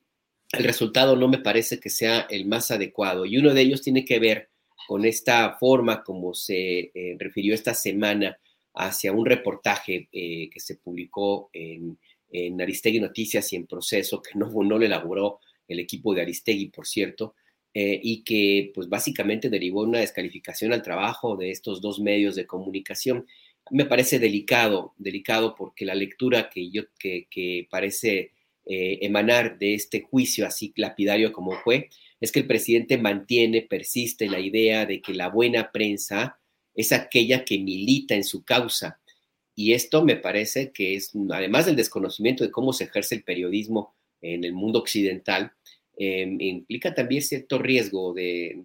el resultado no me parece que sea el más adecuado. Y uno de ellos tiene que ver con esta forma como se eh, refirió esta semana hacia un reportaje eh, que se publicó en, Aristegui Noticias y en proceso, que no, no lo elaboró el equipo de Aristegui, por cierto, eh, y que pues básicamente derivó una descalificación al trabajo de estos dos medios de comunicación. Me parece delicado, delicado porque la lectura que, yo, que, parece emanar de este juicio así lapidario como fue, es que el presidente mantiene, persiste la idea de que la buena prensa es aquella que milita en su causa. Y esto me parece que es, además del desconocimiento de cómo se ejerce el periodismo en el mundo occidental, em, implica también cierto riesgo de,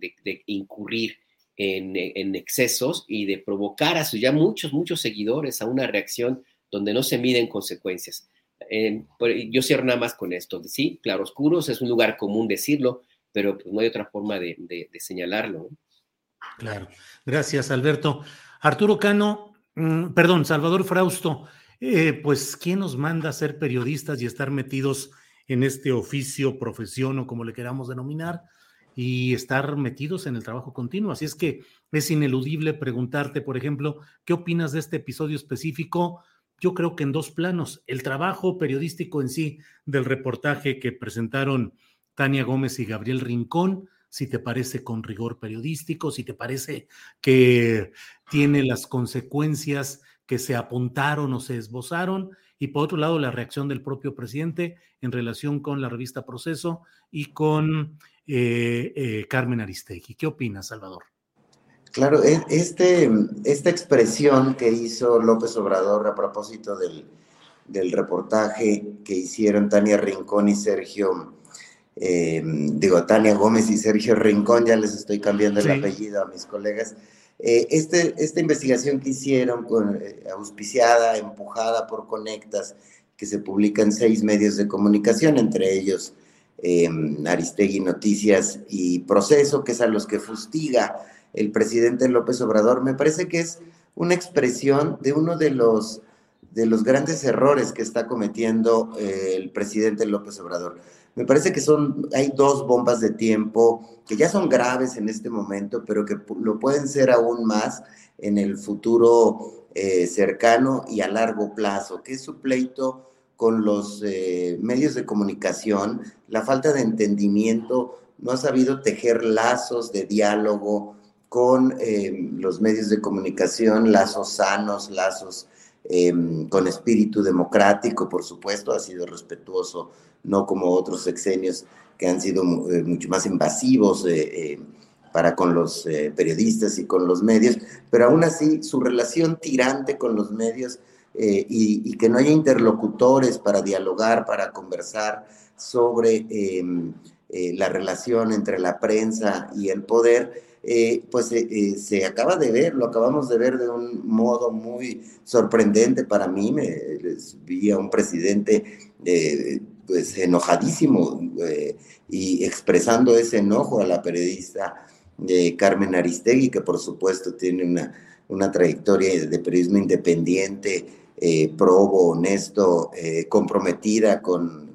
incurrir en, excesos y de provocar a sus ya muchos, muchos seguidores a una reacción donde no se miden consecuencias. Em, yo cierro nada más con esto. Sí, claroscuros es un lugar común decirlo, pero pues no hay otra forma de, señalarlo. Claro. Gracias, Alberto. Arturo Cano, mm, perdón, Salvador Frausto, eh, pues, ¿quién nos manda a ser periodistas y estar metidos en este oficio, profesión o como le queramos denominar, y estar metidos en el trabajo continuo? Así es que es ineludible preguntarte, por ejemplo, ¿qué opinas de este episodio específico? Yo creo que en dos planos, el trabajo periodístico en sí del reportaje que presentaron Tania Gómez y Gabriel Rincón, si te parece con rigor periodístico, si te parece que tiene las consecuencias que se apuntaron o se esbozaron, y por otro lado la reacción del propio presidente en relación con la revista Proceso y con eh, eh, Carmen Aristegui. ¿Qué opinas, Salvador? Claro, e, este, esta expresión que hizo López Obrador a propósito del, del reportaje que hicieron Tania Rincón y Sergio eh, digo, Tania Gómez y Sergio Rincón, ya les estoy cambiando el apellido a mis colegas. Eh, este, esta investigación que hicieron, con, eh, auspiciada, empujada por Conectas, que se publica en seis medios de comunicación, entre ellos Aristegui Noticias y Proceso, que es a los que fustiga el presidente López Obrador, me parece que es una expresión de uno de los, de los grandes errores que está cometiendo el presidente López Obrador me parece que son, hay dos bombas de tiempo que ya son graves en este momento, pero que lo pueden ser aún más en el futuro eh, cercano y a largo plazo, que es su pleito con los eh, medios de comunicación, la falta de entendimiento, no ha sabido tejer lazos de diálogo con eh, los medios de comunicación, lazos sanos, lazos em, con espíritu democrático, por supuesto, ha sido respetuoso, no como otros sexenios que han sido eh, mucho más invasivos para con los periodistas y con los medios, pero aún así su relación tirante con los medios eh, y, que no haya interlocutores para dialogar, para conversar sobre em, eh, la relación entre la prensa y el poder, eh, pues se acaba de ver, lo acabamos de ver de un modo muy sorprendente para mí. Me, vi a un presidente pues enojadísimo y expresando ese enojo a la periodista Carmen Aristegui, que por supuesto tiene una una trayectoria de periodismo independiente, eh, probo, honesto, eh, comprometida con,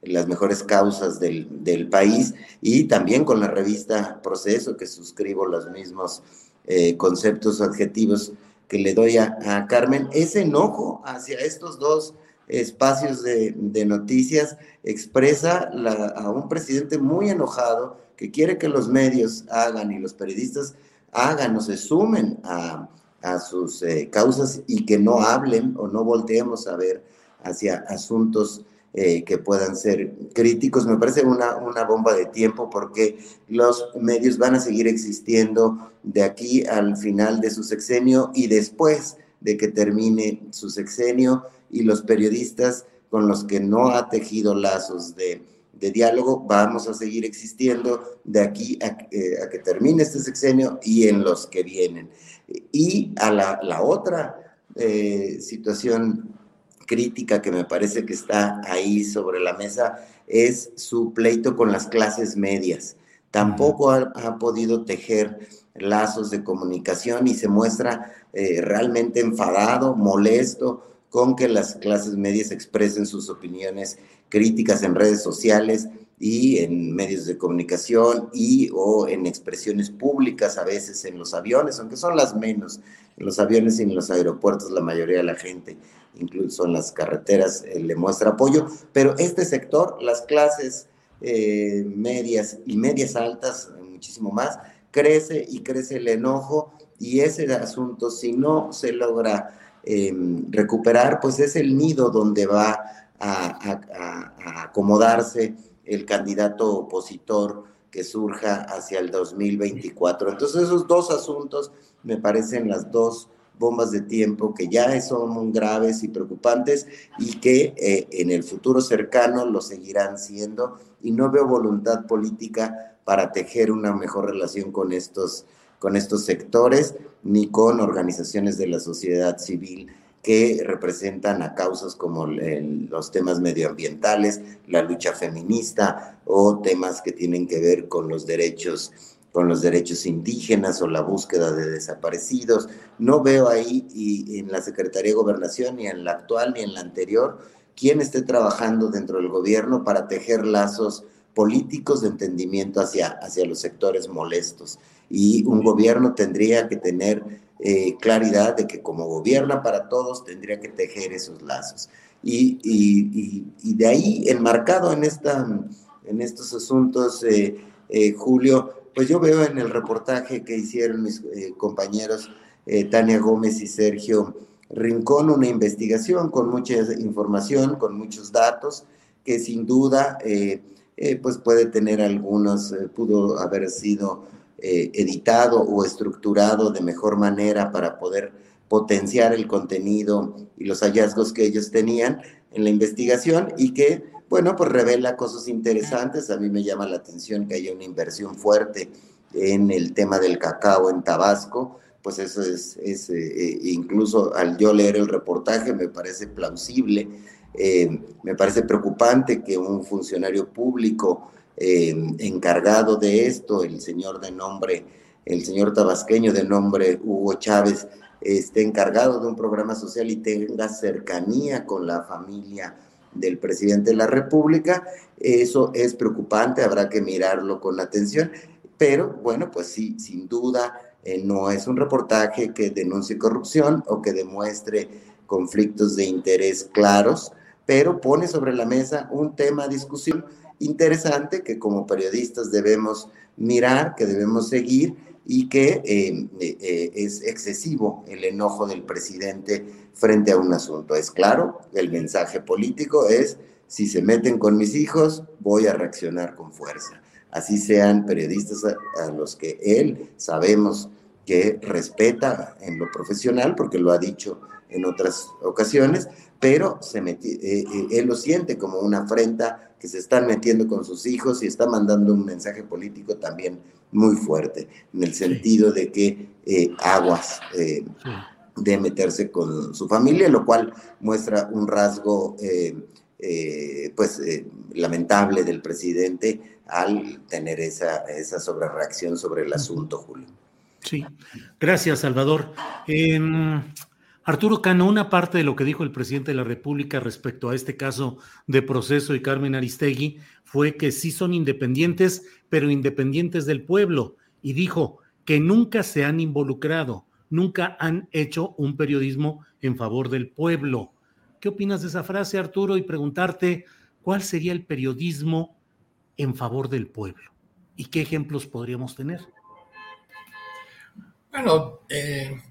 las mejores causas del, país y también con la revista Proceso, que suscribo los mismos eh, conceptos adjetivos que le doy a, Carmen. Ese enojo hacia estos dos espacios de, noticias expresa a un presidente muy enojado que quiere que los medios hagan y los periodistas hagan o se sumen a, sus eh, causas y que no hablen o no volteemos a ver hacia asuntos eh, que puedan ser críticos. Me parece una, una bomba de tiempo porque los medios van a seguir existiendo de aquí al final de su sexenio y después de que termine su sexenio y los periodistas con los que no ha tejido lazos de diálogo vamos a seguir existiendo de aquí a, eh, que termine este sexenio y en los que vienen. Y a la, otra eh, situación crítica que me parece que está ahí sobre la mesa es su pleito con las clases medias. Tampoco ha, podido tejer lazos de comunicación y se muestra eh, realmente enfadado, molesto con que las clases medias expresen sus opiniones críticas en redes sociales y en medios de comunicación y o en expresiones públicas a veces en los aviones, aunque son las menos. En los aviones y en los aeropuertos la mayoría de la gente, incluso en las carreteras, eh, le muestra apoyo, pero este sector, las clases eh, medias y medias altas, muchísimo más, crece y crece el enojo y ese asunto, si no se logra em, recuperar, pues es el nido donde va a, acomodarse el candidato opositor que surja hacia el 2024. Entonces esos dos asuntos me parecen las dos bombas de tiempo que ya son graves y preocupantes y que eh, en el futuro cercano lo seguirán siendo y no veo voluntad política para tejer una mejor relación con estos, con estos sectores ni con organizaciones de la sociedad civil que representan a causas como los temas medioambientales, la lucha feminista o temas que tienen que ver con los derechos con los derechos indígenas o la búsqueda de desaparecidos. No veo ahí y en la Secretaría de Gobernación, ni en la actual ni en la anterior, quién esté trabajando dentro del gobierno para tejer lazos políticos de entendimiento hacia, hacia los sectores molestos. Y un gobierno tendría que tener eh, claridad de que como gobierna para todos tendría que tejer esos lazos. Y, y, de ahí, enmarcado en, esta, en estos asuntos, eh, eh, Julio, pues yo veo en el reportaje que hicieron mis compañeros Tania Gómez y Sergio Rincón una investigación con mucha información, con muchos datos, que sin duda pues puede tener algunos, pudo haber sido eh, editado o estructurado de mejor manera para poder potenciar el contenido y los hallazgos que ellos tenían en la investigación y que, bueno, pues revela cosas interesantes. A mí me llama la atención que haya una inversión fuerte en el tema del cacao en Tabasco, pues eso es, es eh, incluso al yo leer el reportaje me parece plausible, eh, me parece preocupante que un funcionario público eh, encargado de esto, el señor de nombre, el señor tabasqueño de nombre Hugo Chávez, esté encargado de un programa social y tenga cercanía con la familia del presidente de la República. Eso es preocupante, habrá que mirarlo con atención, pero bueno, pues sí, sin duda eh, no es un reportaje que denuncie corrupción o que demuestre conflictos de interés claros, pero pone sobre la mesa un tema de discusión interesante que como periodistas debemos mirar, que debemos seguir y que eh, eh, es excesivo el enojo del presidente frente a un asunto. Es claro, el mensaje político es, si se meten con mis hijos, voy a reaccionar con fuerza. Así sean periodistas a, los que él sabemos que respeta en lo profesional, porque lo ha dicho en otras ocasiones, pero se eh, él lo siente como una afrenta que se están metiendo con sus hijos y está mandando un mensaje político también muy fuerte, en el sentido de que eh, aguas eh, de meterse con su familia, lo cual muestra un rasgo eh, pues lamentable del presidente al tener esa, esa sobrereacción sobre el asunto, Julio. Sí, gracias, Salvador. Arturo Cano, una parte de lo que dijo el presidente de la República respecto a este caso de proceso y Carmen Aristegui fue que sí son independientes, pero independientes del pueblo. Y dijo que nunca se han involucrado, nunca han hecho un periodismo en favor del pueblo. ¿Qué opinas de esa frase, Arturo? Y preguntarte cuál sería el periodismo en favor del pueblo y qué ejemplos podríamos tener. Bueno, eh,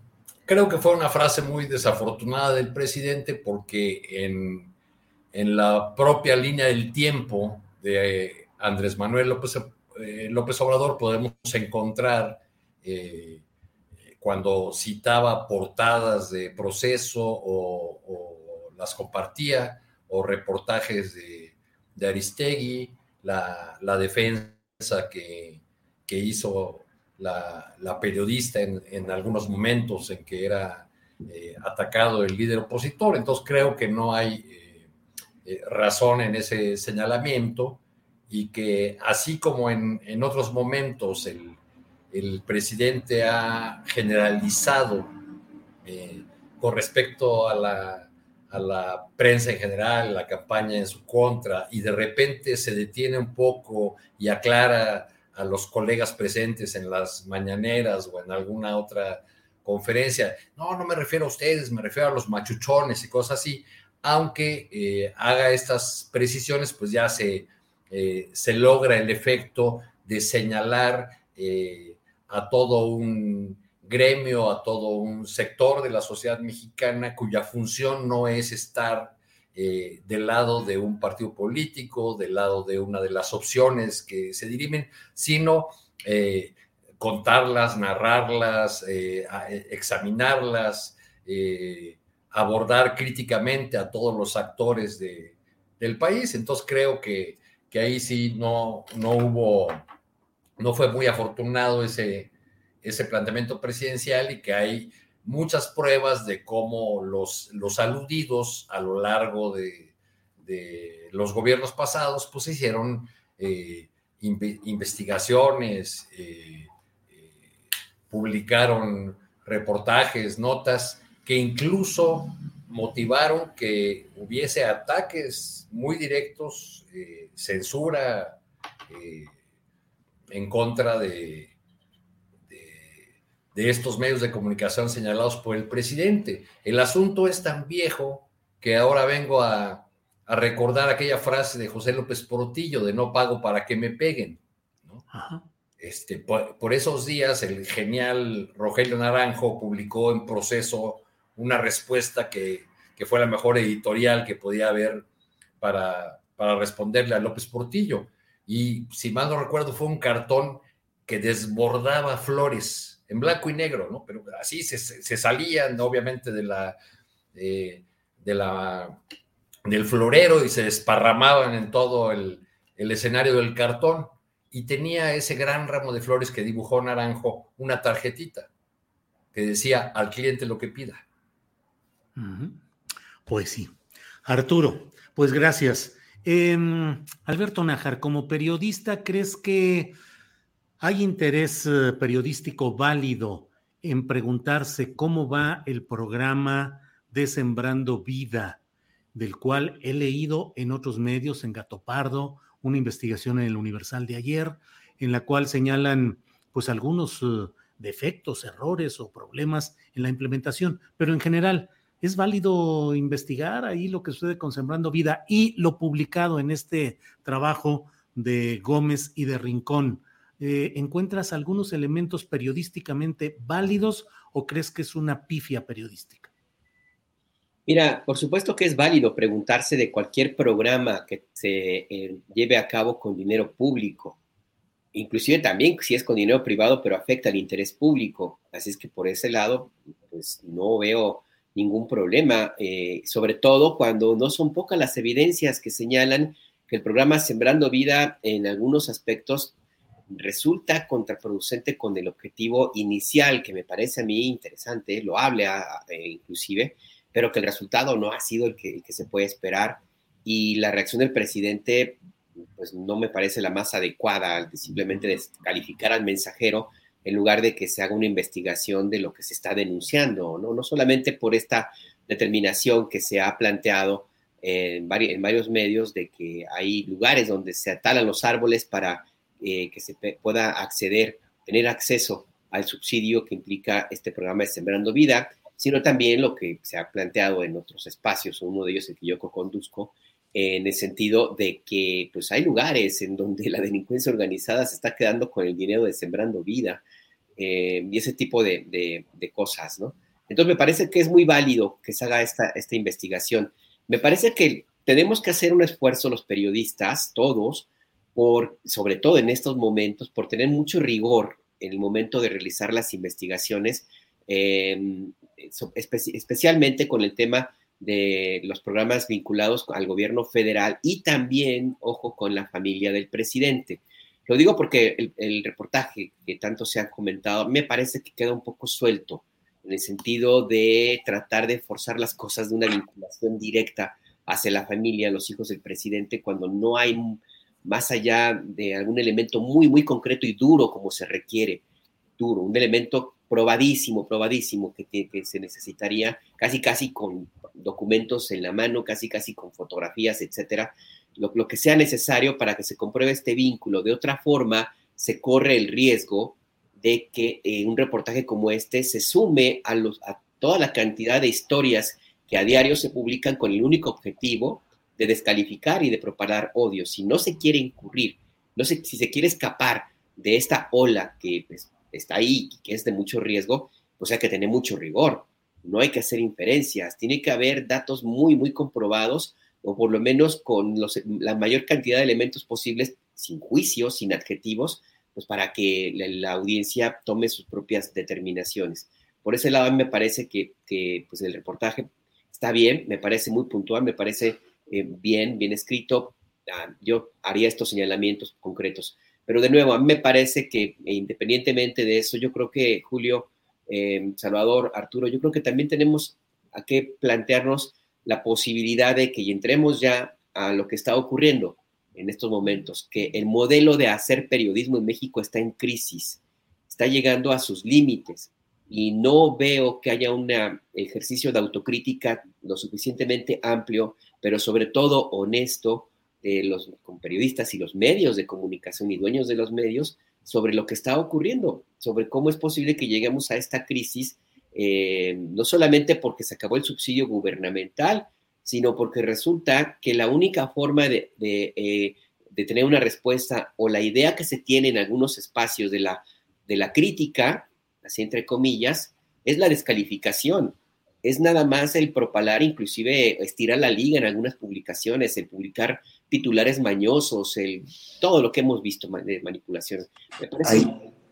Creo que fue una frase muy desafortunada del presidente porque en, la propia línea del tiempo de Andrés Manuel López, eh, López Obrador podemos encontrar eh, cuando citaba portadas de proceso o, las compartía o reportajes de, Aristegui, la, defensa que, que hizo la, periodista en, algunos momentos en que era eh, atacado el líder opositor. Entonces creo que no hay eh, eh, razón en ese señalamiento y que así como en, otros momentos el, presidente ha generalizado con respecto a la, a la prensa en general, la campaña en su contra, y de repente se detiene un poco y aclara a los colegas presentes en las mañaneras o en alguna otra conferencia. No, no me refiero a ustedes, me refiero a los machuchones y cosas así. Aunque eh, haga estas precisiones, pues ya se, eh, se logra el efecto de señalar eh, a todo un gremio, a todo un sector de la sociedad mexicana cuya función no es estar eh, del lado de un partido político, del lado de una de las opciones que se dirimen, sino eh, contarlas, narrarlas, eh, examinarlas, abordar críticamente a todos los actores del país. Entonces creo que, que ahí sí no, no hubo, no fue muy afortunado ese, ese planteamiento presidencial y que hay muchas pruebas de cómo los, los aludidos a lo largo de, los gobiernos pasados pues hicieron eh, investigaciones, eh, eh, publicaron reportajes, notas que incluso motivaron que hubiese ataques muy directos, censura en contra de, de estos medios de comunicación señalados por el presidente. El asunto es tan viejo que ahora vengo a, recordar aquella frase de José López Portillo de no pago para que me peguen. Este, por, esos días el genial Rogelio Naranjo publicó en proceso una respuesta que, fue la mejor editorial que podía haber para, para responderle a López Portillo. Y si mal no recuerdo, fue un cartón que desbordaba flores en blanco y negro, ¿no? Pero así se, salían, obviamente, de la, de la, del florero y se desparramaban en todo el, escenario del cartón. Y tenía ese gran ramo de flores que dibujó Naranjo, una tarjetita que decía al cliente lo que pida. Pues sí. Arturo, pues gracias. Em, Alberto Nájar, como periodista, ¿crees que ¿Hay interés eh, periodístico válido en preguntarse cómo va el programa de Sembrando Vida, del cual he leído en otros medios, en Gato Pardo, una investigación en el Universal de ayer, en la cual señalan pues algunos eh, defectos, errores o problemas en la implementación, pero en general, ¿Es válido investigar ahí lo que sucede con Sembrando Vida y lo publicado en este trabajo de Gómez y de Rincón? Eh, ¿Encuentras algunos elementos periodísticamente válidos o crees que es una pifia periodística? Mira, por supuesto que es válido preguntarse de cualquier programa que se eh, lleve a cabo con dinero público, inclusive también si es con dinero privado, pero afecta al interés público. Así es que por ese lado, pues no veo ningún problema, eh, sobre todo cuando no son pocas las evidencias que señalan que el programa Sembrando Vida en algunos aspectos resulta contraproducente con el objetivo inicial, que me parece a mí interesante, lo hable inclusive, pero que el resultado no ha sido el que, se puede esperar y la reacción del presidente pues no me parece la más adecuada, de simplemente descalificar al mensajero en lugar de que se haga una investigación de lo que se está denunciando, ¿no? No solamente por esta determinación que se ha planteado en, varios medios de que hay lugares donde se atalan los árboles para eh, que se pueda acceder, tener acceso al subsidio que implica este programa de Sembrando Vida, sino también lo que se ha planteado en otros espacios, uno de ellos el que yo conduzco, en el sentido de que pues hay lugares en donde la delincuencia organizada se está quedando con el dinero de Sembrando Vida, eh, y ese tipo de, cosas, ¿no? Entonces me parece que es muy válido que se haga esta, esta investigación. Me parece que tenemos que hacer un esfuerzo los periodistas, todos, sobre todo en estos momentos, por tener mucho rigor en el momento de realizar las investigaciones, em, especialmente con el tema de los programas vinculados al gobierno federal y también, ojo, con la familia del presidente. Lo digo porque el, reportaje que tanto se ha comentado me parece que queda un poco suelto en el sentido de tratar de forzar las cosas de una vinculación directa hacia la familia, los hijos del presidente, cuando no hay más allá de algún elemento muy, muy concreto y duro como se requiere, duro, un elemento probadísimo, probadísimo que, que se necesitaría casi, casi con documentos en la mano, casi, casi con fotografías, etcétera, lo, que sea necesario para que se compruebe este vínculo. De otra forma, se corre el riesgo de que eh, un reportaje como este se sume a, los, a toda la cantidad de historias que a diario se publican con el único objetivo de descalificar y de propagar odio. Si no se quiere incurrir, no si se quiere escapar de esta ola que pues, está ahí y que es de mucho riesgo, pues hay que tener mucho rigor. No hay que hacer inferencias, tiene que haber datos muy, muy comprobados o por lo menos con la mayor cantidad de elementos posibles, sin juicios, sin adjetivos, pues para que la, audiencia tome sus propias determinaciones. Por ese lado, me parece que, pues el reportaje está bien, me parece muy puntual, me parece eh, bien, bien escrito. Ah, yo haría estos señalamientos concretos. Pero de nuevo, a mí me parece que e independientemente de eso, yo creo que Julio, eh, Salvador, Arturo, yo creo que también tenemos a que plantearnos la posibilidad de que entremos ya a lo que está ocurriendo en estos momentos, que el modelo de hacer periodismo en México está en crisis, está llegando a sus límites y no veo que haya un ejercicio de autocrítica lo suficientemente amplio, pero sobre todo honesto de los periodistas y los medios de comunicación y dueños de los medios sobre lo que está ocurriendo, sobre cómo es posible que lleguemos a esta crisis eh, no solamente porque se acabó el subsidio gubernamental, sino porque resulta que la única forma de, eh, tener una respuesta o la idea que se tiene en algunos espacios de la, de la crítica, así entre comillas, es la descalificación. Es nada más el propalar, inclusive estirar la liga en algunas publicaciones, el publicar titulares mañosos, el, todo lo que hemos visto de manipulaciones. Me parece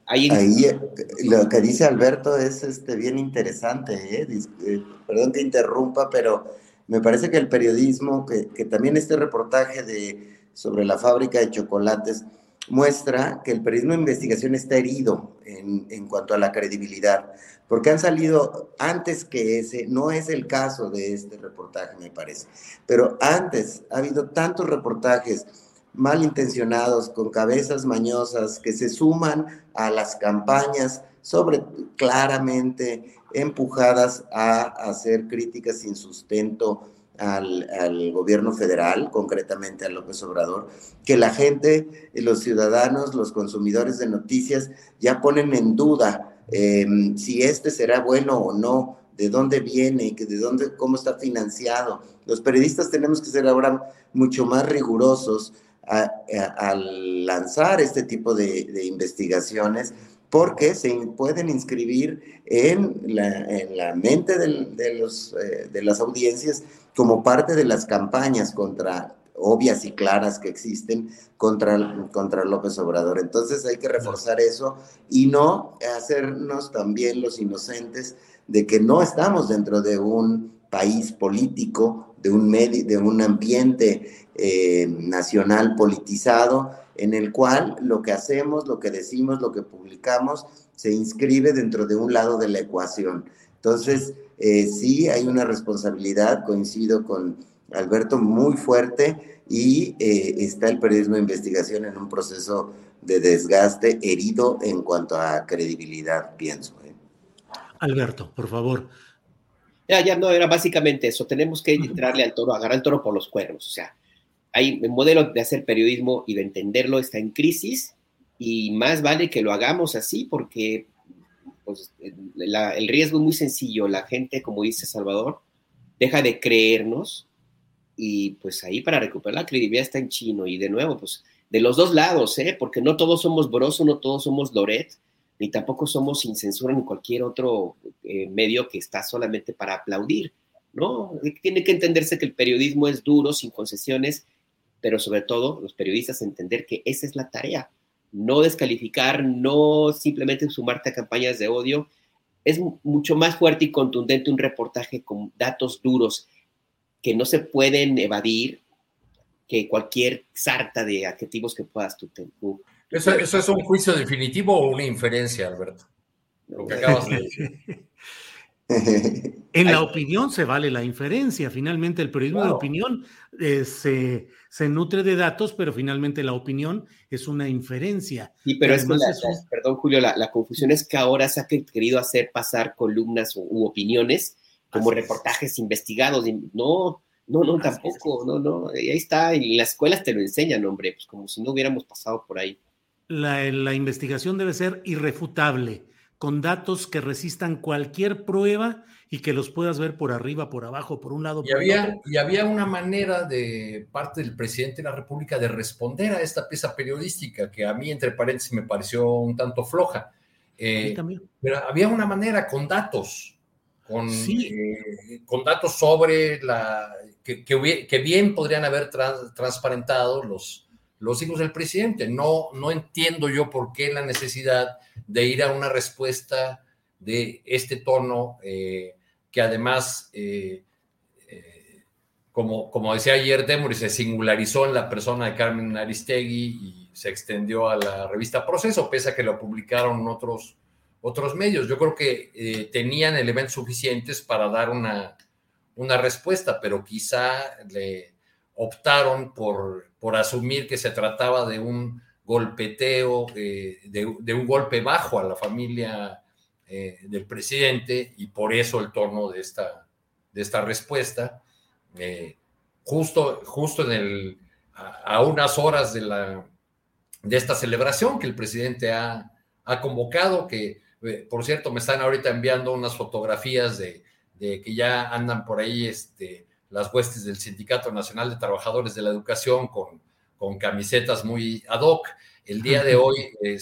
Ahí, eh, lo que dice Alberto es este, bien interesante, ¿eh? Eh, perdón que interrumpa, pero me parece que el periodismo, que, también este reportaje de, sobre la fábrica de chocolates, muestra que el periodismo de investigación está herido en, en, cuanto a la credibilidad, porque han salido antes que ese, no es el caso de este reportaje, me parece, pero antes ha habido tantos reportajes malintencionados, con cabezas mañosas, que se suman a las campañas sobre claramente empujadas a hacer críticas sin sustento al, gobierno federal, concretamente a López Obrador, que la gente, los ciudadanos, los consumidores de noticias ya ponen en duda em, si este será bueno o no de dónde viene, de dónde, cómo está financiado. Los periodistas tenemos que ser ahora mucho más rigurosos al lanzar este tipo de, investigaciones porque se pueden inscribir en la, mente de, los, eh, de las audiencias como parte de las campañas contra obvias y claras que existen contra, contra López Obrador. Entonces hay que reforzar eso y no hacernos también los inocentes de que no estamos dentro de un país político, de un, medio, de un ambiente eh, nacional politizado, en el cual lo que hacemos, lo que decimos, lo que publicamos, se inscribe dentro de un lado de la ecuación. Entonces, eh, sí hay una responsabilidad, coincido con Alberto, muy fuerte y eh, está el periodismo de investigación en un proceso de desgaste herido en cuanto a credibilidad, pienso. ¿eh? Alberto, por favor. Ya, ya, no, era básicamente eso. Tenemos que entrarle al toro, agarrar el toro por los cuernos. O sea, hay el modelo de hacer periodismo y de entenderlo está en crisis y más vale que lo hagamos así porque pues, el riesgo es muy sencillo. La gente, como dice Salvador, deja de creernos y pues ahí para recuperar la credibilidad está en chino y de nuevo, pues de los dos lados, ¿eh? porque no todos somos Broso, no todos somos Loret, ni tampoco somos sin censura ni cualquier otro eh, medio que está solamente para aplaudir, ¿no? Tiene que entenderse que el periodismo es duro, sin concesiones, pero sobre todo los periodistas entender que esa es la tarea, no descalificar, no simplemente sumarte a campañas de odio. Es mucho más fuerte y contundente un reportaje con datos duros que no se pueden evadir que cualquier sarta de adjetivos que puedas tú tener. ¿Eso, es un juicio definitivo o una inferencia, Alberto? Lo que acabas de decir. en la opinión se vale la inferencia. Finalmente, el periodismo de opinión eh, se, se, nutre de datos, pero finalmente la opinión es una inferencia. Sí, pero es que, perdón, Julio, la, confusión es que ahora se ha querido hacer pasar columnas u opiniones como reportajes investigados. No, no, no, tampoco, no, no. Ahí está, en las escuelas te lo enseñan, hombre, pues como si no hubiéramos pasado por ahí. La, la investigación debe ser irrefutable, con datos que resistan cualquier prueba y que los puedas ver por arriba, por abajo, por un lado, y había, Y había una manera de parte del presidente de la República de responder a esta pieza periodística que a mí, entre paréntesis, me pareció un tanto floja. Eh, pero había una manera con datos con, eh, con datos sobre la que, que, bien podrían haber transparentado los, los hijos del presidente. No, no entiendo yo por qué la necesidad de ir a una respuesta de este tono, eh, que además, eh, como, como decía ayer Demory, se singularizó en la persona de Carmen Aristegui y se extendió a la revista Proceso, pese a que lo publicaron otros otros medios. Yo creo que eh, tenían elementos suficientes para dar una, una respuesta, pero quizá le optaron por, por asumir que se trataba de un golpeteo, eh, de, un golpe bajo a la familia eh, del presidente y por eso el tono de esta, de esta respuesta. justo, justo en el, a, unas horas de, la, de esta celebración que el presidente ha, ha convocado, que eh, por cierto, me están ahorita enviando unas fotografías de, que ya andan por ahí este, las huestes del Sindicato Nacional de Trabajadores de la Educación con, con camisetas muy ad hoc. El día de hoy eh,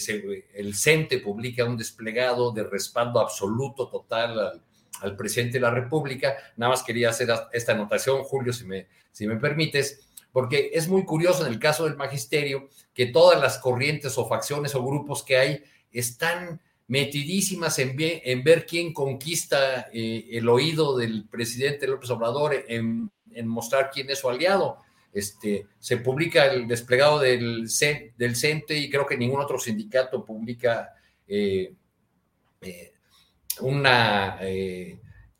el CENTE publica un desplegado de respaldo absoluto, total al, presidente de la República. Nada más quería hacer esta anotación, Julio, si me, si me permites, porque es muy curioso en el caso del magisterio que todas las corrientes o facciones o grupos que hay están metidísimas en, ver quién conquista eh, el oído del presidente López Obrador, en, mostrar quién es su aliado. Este, se publica el desplegado del, CENTE y creo que ningún otro sindicato publica eh, eh, una,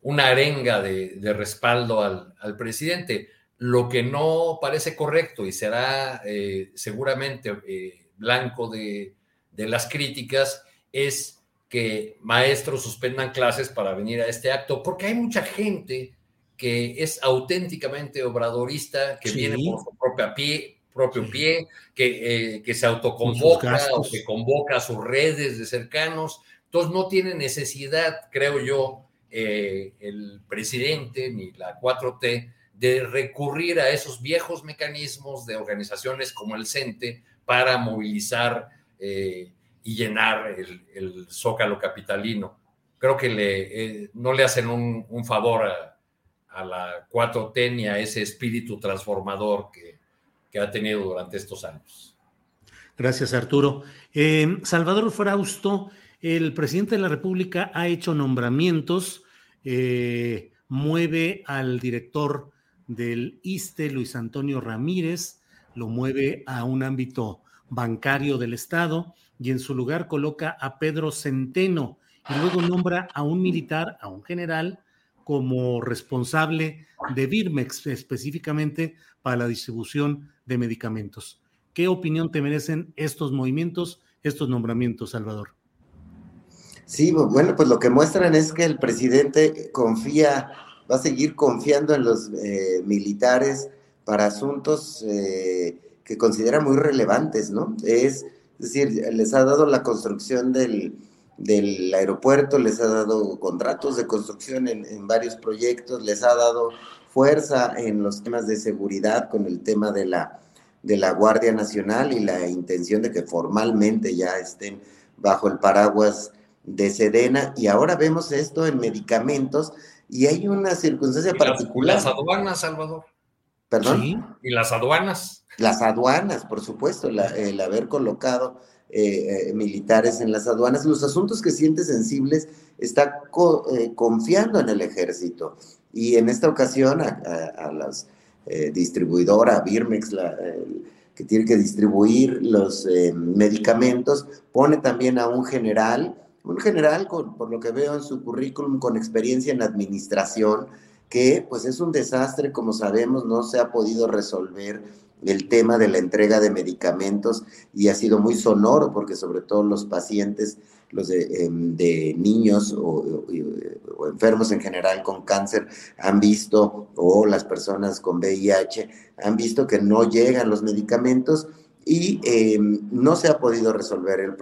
una arenga de, respaldo al, presidente. Lo que no parece correcto y será seguramente blanco de, de las críticas es que maestros suspendan clases para venir a este acto, porque hay mucha gente que es auténticamente obradorista, que viene por su propia pie, propio pie, que, eh, que se autoconvoca o que convoca a sus redes de cercanos. Entonces no tiene necesidad, creo yo, eh, el presidente ni la 4T de recurrir a esos viejos mecanismos de organizaciones como el CENTE para movilizar eh, y llenar el, zócalo capitalino. Creo que le, no le hacen un, favor a, a, la 4T ni a ese espíritu transformador que, que ha tenido durante estos años. Gracias, Arturo. Eh, Salvador Frausto, el presidente de la República ha hecho nombramientos, eh, mueve al director del ISTE, Luis Antonio Ramírez, lo mueve a un ámbito bancario del Estado y en su lugar coloca a Pedro Centeno y luego nombra a un militar, a un general, como responsable de Birmex específicamente para la distribución de medicamentos. ¿Qué opinión te merecen estos movimientos, estos nombramientos, Salvador? Sí, bueno, pues lo que muestran es que el presidente confía, va a seguir confiando en los eh, militares para asuntos eh, que considera muy relevantes, ¿no? Es, decir, les ha dado la construcción del, aeropuerto, les ha dado contratos de construcción en, en, varios proyectos, les ha dado fuerza en los temas de seguridad con el tema de la, de la Guardia Nacional y la intención de que formalmente ya estén bajo el paraguas de Sedena. Y ahora vemos esto en medicamentos y hay una circunstancia particular. Las aduanas, Salvador. ¿Perdón? Y las aduanas. Las aduanas, por supuesto, el haber colocado eh, eh, militares en las aduanas, los asuntos que siente sensibles, está eh, confiando en el ejército. Y en esta ocasión a, las distribuidoras, Birmex, la, que tiene que distribuir los medicamentos, pone también a un general, un general con, por lo que veo en su currículum con experiencia en administración, que pues es un desastre, como sabemos, no se ha podido resolver el tema de la entrega de medicamentos y ha sido muy sonoro porque sobre todo los pacientes, los de, em, niños o, enfermos en general con cáncer han visto, o las personas con VIH han visto que no llegan los medicamentos y em, no se ha podido resolver. El,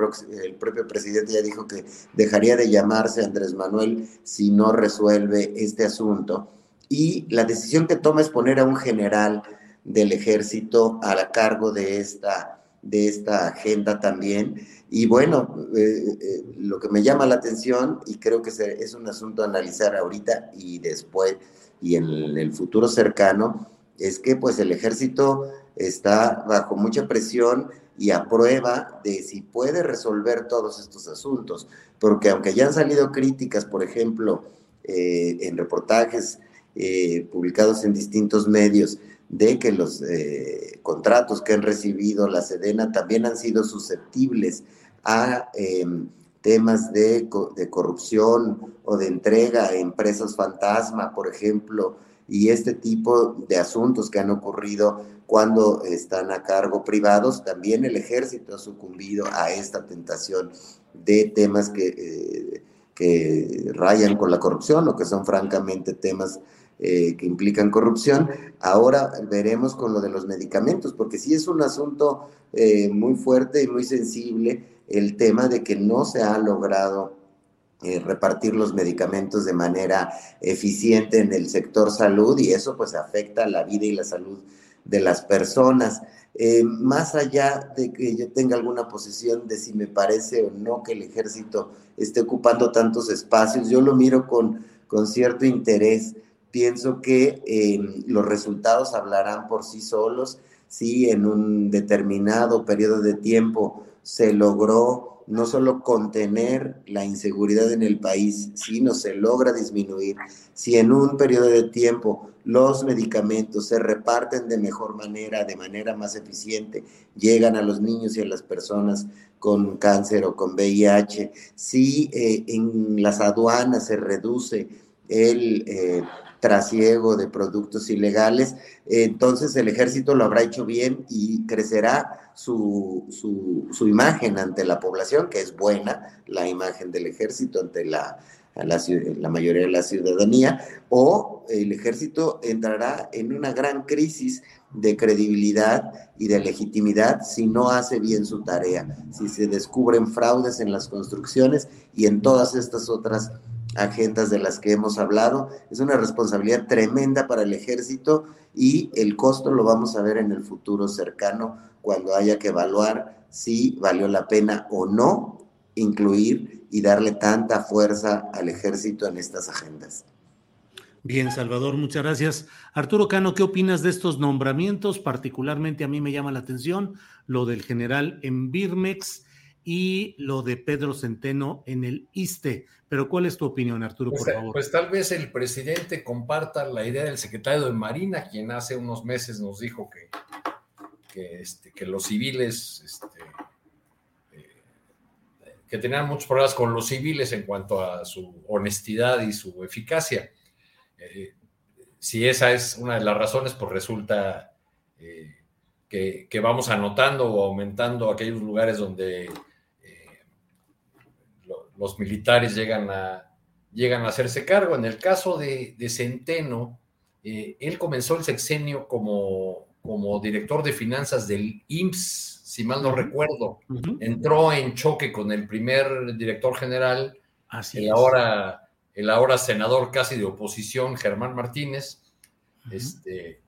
el, propio presidente ya dijo que dejaría de llamarse Andrés Manuel si no resuelve este asunto. Y la decisión que toma es poner a un general del ejército a cargo de esta, de esta agenda también. Y bueno, eh, eh, lo que me llama la atención, y creo que es un asunto a analizar ahorita y después, y en el futuro cercano, es que pues el ejército está bajo mucha presión y a prueba de si puede resolver todos estos asuntos, porque aunque ya han salido críticas, por ejemplo, eh, en reportajes publicados en distintos medios, de que los eh, contratos que han recibido la Sedena también han sido susceptibles a em, temas de, de, corrupción o de entrega a empresas fantasma, por ejemplo, y este tipo de asuntos que han ocurrido cuando están a cargo privados, también el ejército ha sucumbido a esta tentación de temas que, eh, que rayan con la corrupción o que son francamente temas eh, que implican corrupción. Ahora veremos con lo de los medicamentos, porque sí es un asunto eh, muy fuerte y muy sensible el tema de que no se ha logrado eh, repartir los medicamentos de manera eficiente en el sector salud y eso pues afecta la vida y la salud de las personas. más allá de que yo tenga alguna posición de si me parece o no que el ejército esté ocupando tantos espacios, yo lo miro con, con cierto interés pienso que em, los resultados hablarán por sí solos. Si en un determinado periodo de tiempo se logró no solo contener la inseguridad en el país, sino se logra disminuir. Si en un periodo de tiempo los medicamentos se reparten de mejor manera, de manera más eficiente, llegan a los niños y a las personas con cáncer o con VIH, si eh, en las aduanas se reduce el eh, trasiego de productos ilegales, entonces el ejército lo habrá hecho bien y crecerá su, su, imagen ante la población, que es buena, la imagen del ejército ante la, la, mayoría de la ciudadanía, o el ejército entrará en una gran crisis de credibilidad y de legitimidad si no hace bien su tarea, si se descubren fraudes en las construcciones y en todas estas otras agendas de las que hemos hablado. Es una responsabilidad tremenda para el ejército y el costo lo vamos a ver en el futuro cercano cuando haya que evaluar si valió la pena o no incluir y darle tanta fuerza al ejército en estas agendas. Bien, Salvador, muchas gracias. Arturo Cano, ¿qué opinas de estos nombramientos? Particularmente a mí me llama la atención lo del general en Birmex y lo de Pedro Centeno en el ISTE. Pero ¿cuál es tu opinión, Arturo, por pues, favor? Pues tal vez el presidente comparta la idea del secretario de Marina, quien hace unos meses nos dijo que, que, este, que los civiles, este, eh, que tenían muchos problemas con los civiles en cuanto a su honestidad y su eficacia. Eh, si esa es una de las razones, pues resulta eh, que, vamos anotando o aumentando aquellos lugares donde eh, los militares llegan a, llegan a hacerse cargo. En el caso de, Centeno, él comenzó el sexenio como, como director de finanzas del IMSS, si mal no recuerdo. Entró en choque con el primer director general Así y ahora el ahora senador casi de oposición, Germán Martínez, este,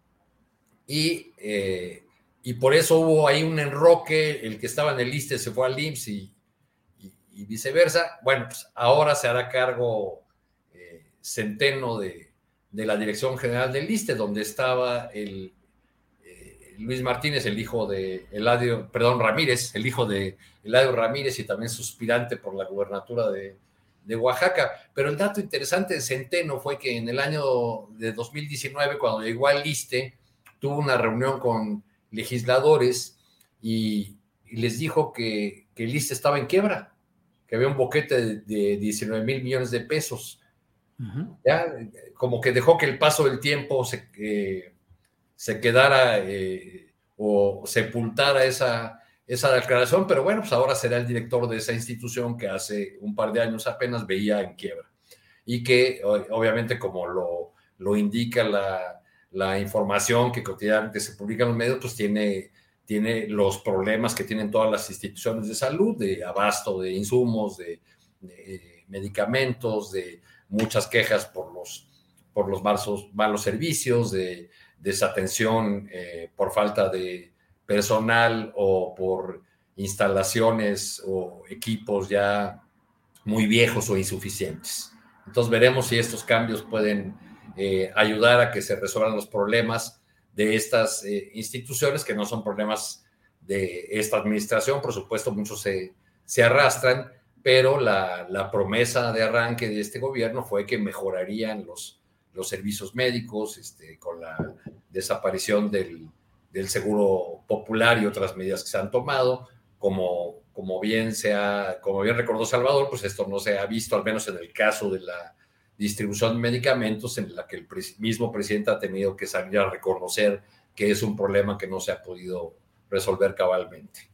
y, eh, y, por eso hubo ahí un enroque, el que estaba en el liste se fue al IMSS y, viceversa. Bueno, pues ahora se hará cargo eh, Centeno de, la Dirección General del liste, donde estaba el eh, Luis Martínez, el hijo de Eladio, perdón, Ramírez, el hijo de Eladio Ramírez y también suspirante por la gubernatura de, de Oaxaca. Pero el dato interesante de Centeno fue que en el año de 2019, cuando llegó al ISTE, tuvo una reunión con legisladores y, les dijo que, el ISTE estaba en quiebra, que había un boquete de, 19 mil millones de pesos. Ya, como que dejó que el paso del tiempo se, eh, se quedara eh, o sepultara esa, esa declaración, pero bueno, pues ahora será el director de esa institución que hace un par de años apenas veía en quiebra y que obviamente como lo, lo indica la, la, información que cotidianamente se publica en los medios, pues tiene, tiene los problemas que tienen todas las instituciones de salud, de abasto de insumos, de, medicamentos, de muchas quejas por los, por los malos, malos servicios, de desatención eh, por falta de personal o por instalaciones o equipos ya muy viejos o insuficientes. Entonces veremos si estos cambios pueden eh, ayudar a que se resuelvan los problemas de estas eh, instituciones, que no son problemas de esta administración, por supuesto muchos se, se arrastran, pero la, la, promesa de arranque de este gobierno fue que mejorarían los, los servicios médicos este, con la desaparición del, del seguro popular y otras medidas que se han tomado, como, como, bien, como bien recordó Salvador, pues esto no se ha visto, al menos en el caso de la distribución de medicamentos, en la que el mismo presidente ha tenido que salir a reconocer que es un problema que no se ha podido resolver cabalmente.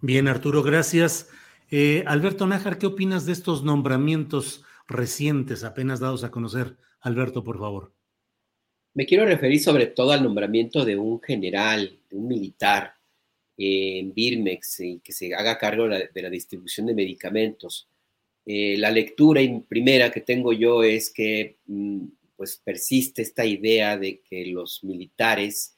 Bien, Arturo, gracias. Eh, Alberto Nájar, ¿qué opinas de estos nombramientos recientes, apenas dados a conocer? Alberto, por favor. Me quiero referir sobre todo al nombramiento de un general, de un militar en Birmex y que se haga cargo de la, distribución de medicamentos. Eh, la lectura primera que tengo yo es que mm, pues persiste esta idea de que los militares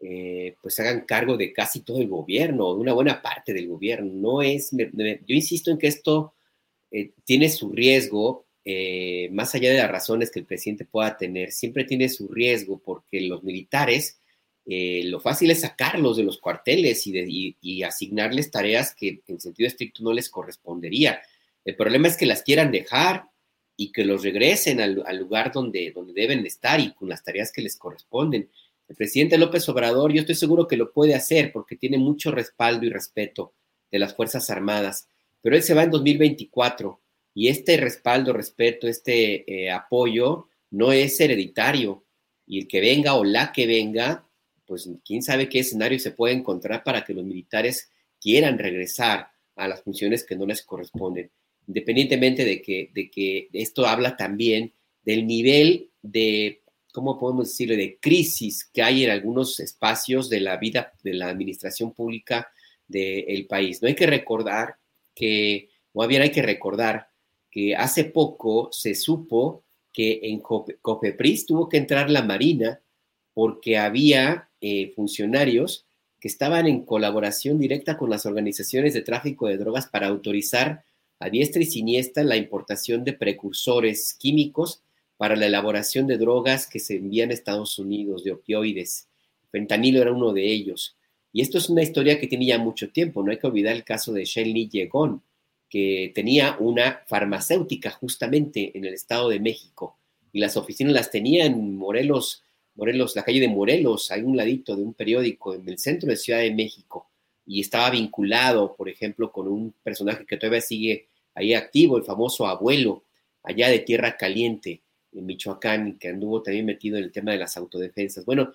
eh, pues hagan cargo de casi todo el gobierno, de una buena parte del gobierno. No es, yo insisto en que esto eh, tiene su riesgo más allá de las razones que el presidente pueda tener, siempre tiene su riesgo porque los militares, lo fácil es sacarlos de los cuarteles y, asignarles tareas que en sentido estricto no les correspondería. El problema es que las quieran dejar y que los regresen al, lugar donde, deben estar y con las tareas que les corresponden. El presidente López Obrador, yo estoy seguro que lo puede hacer porque tiene mucho respaldo y respeto de las Fuerzas Armadas, pero él se va en 2024 y este respaldo, respeto, este eh, apoyo no es hereditario. Y el que venga o la que venga, pues quién sabe qué escenario se puede encontrar para que los militares quieran regresar a las funciones que no les corresponden. Independientemente de que, de que esto habla también del nivel de, ¿cómo podemos decirlo?, de crisis que hay en algunos espacios de la vida de la administración pública del país. No hay que recordar que, o bien hay que recordar que hace poco se supo que en Cofepris tuvo que entrar la Marina porque había eh, funcionarios que estaban en colaboración directa con las organizaciones de tráfico de drogas para autorizar a diestra y siniestra la importación de precursores químicos para la elaboración de drogas que se envían a Estados Unidos, de opioides. Fentanilo era uno de ellos. Y esto es una historia que tiene ya mucho tiempo. No hay que olvidar el caso de Shenli Yegon, que tenía una farmacéutica justamente en el Estado de México. Y las oficinas las tenía en Morelos, Morelos, la calle de Morelos, hay un ladito de un periódico en el centro de Ciudad de México. Y estaba vinculado, por ejemplo, con un personaje que todavía sigue ahí activo, el famoso abuelo, allá de Tierra Caliente, en Michoacán, que anduvo también metido en el tema de las autodefensas. Bueno,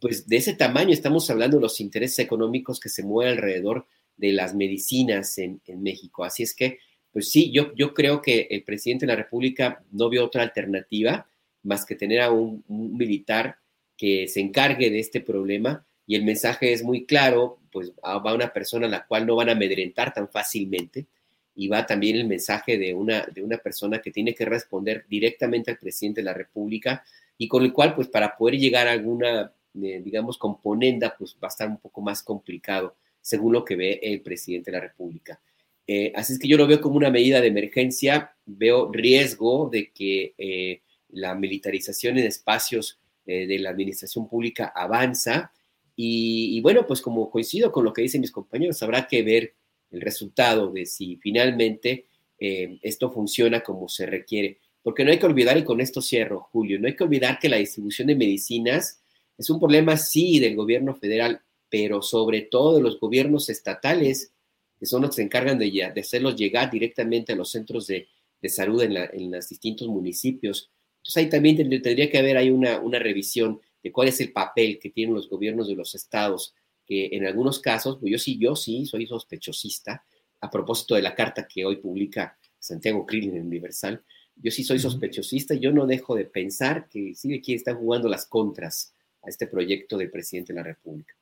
pues de ese tamaño estamos hablando de los intereses económicos que se mueven alrededor de las medicinas en, México. Así es que, pues sí, yo, yo creo que el presidente de la República no vio otra alternativa más que tener a un, militar que se encargue de este problema y el mensaje es muy claro, pues va una persona a la cual no van a amedrentar tan fácilmente y va también el mensaje de una, de una persona que tiene que responder directamente al presidente de la República y con el cual, pues para poder llegar a alguna digamos, componenda, pues va a estar un poco más complicado, según lo que ve el presidente de la República. Eh, así es que yo lo veo como una medida de emergencia, veo riesgo de que eh, la militarización en espacios eh, de la administración pública avanza y, bueno, pues como coincido con lo que dicen mis compañeros, habrá que ver el resultado de si finalmente esto funciona como se requiere. Porque no hay que olvidar, y con esto cierro, Julio, no hay que olvidar que la distribución de medicinas es un problema, sí, del gobierno federal, pero sobre todo de los gobiernos estatales, que son los que se encargan de, de hacerlos llegar directamente a los centros de, salud en, los distintos municipios. Entonces ahí también tendría que haber ahí una, una revisión de cuál es el papel que tienen los gobiernos de los estados, que en algunos casos, pues yo sí, yo sí soy sospechosista, a propósito de la carta que hoy publica Santiago Krill en Universal, yo sí soy sospechosista, yo no dejo de pensar que sí aquí están jugando las contras a este proyecto del presidente de la República.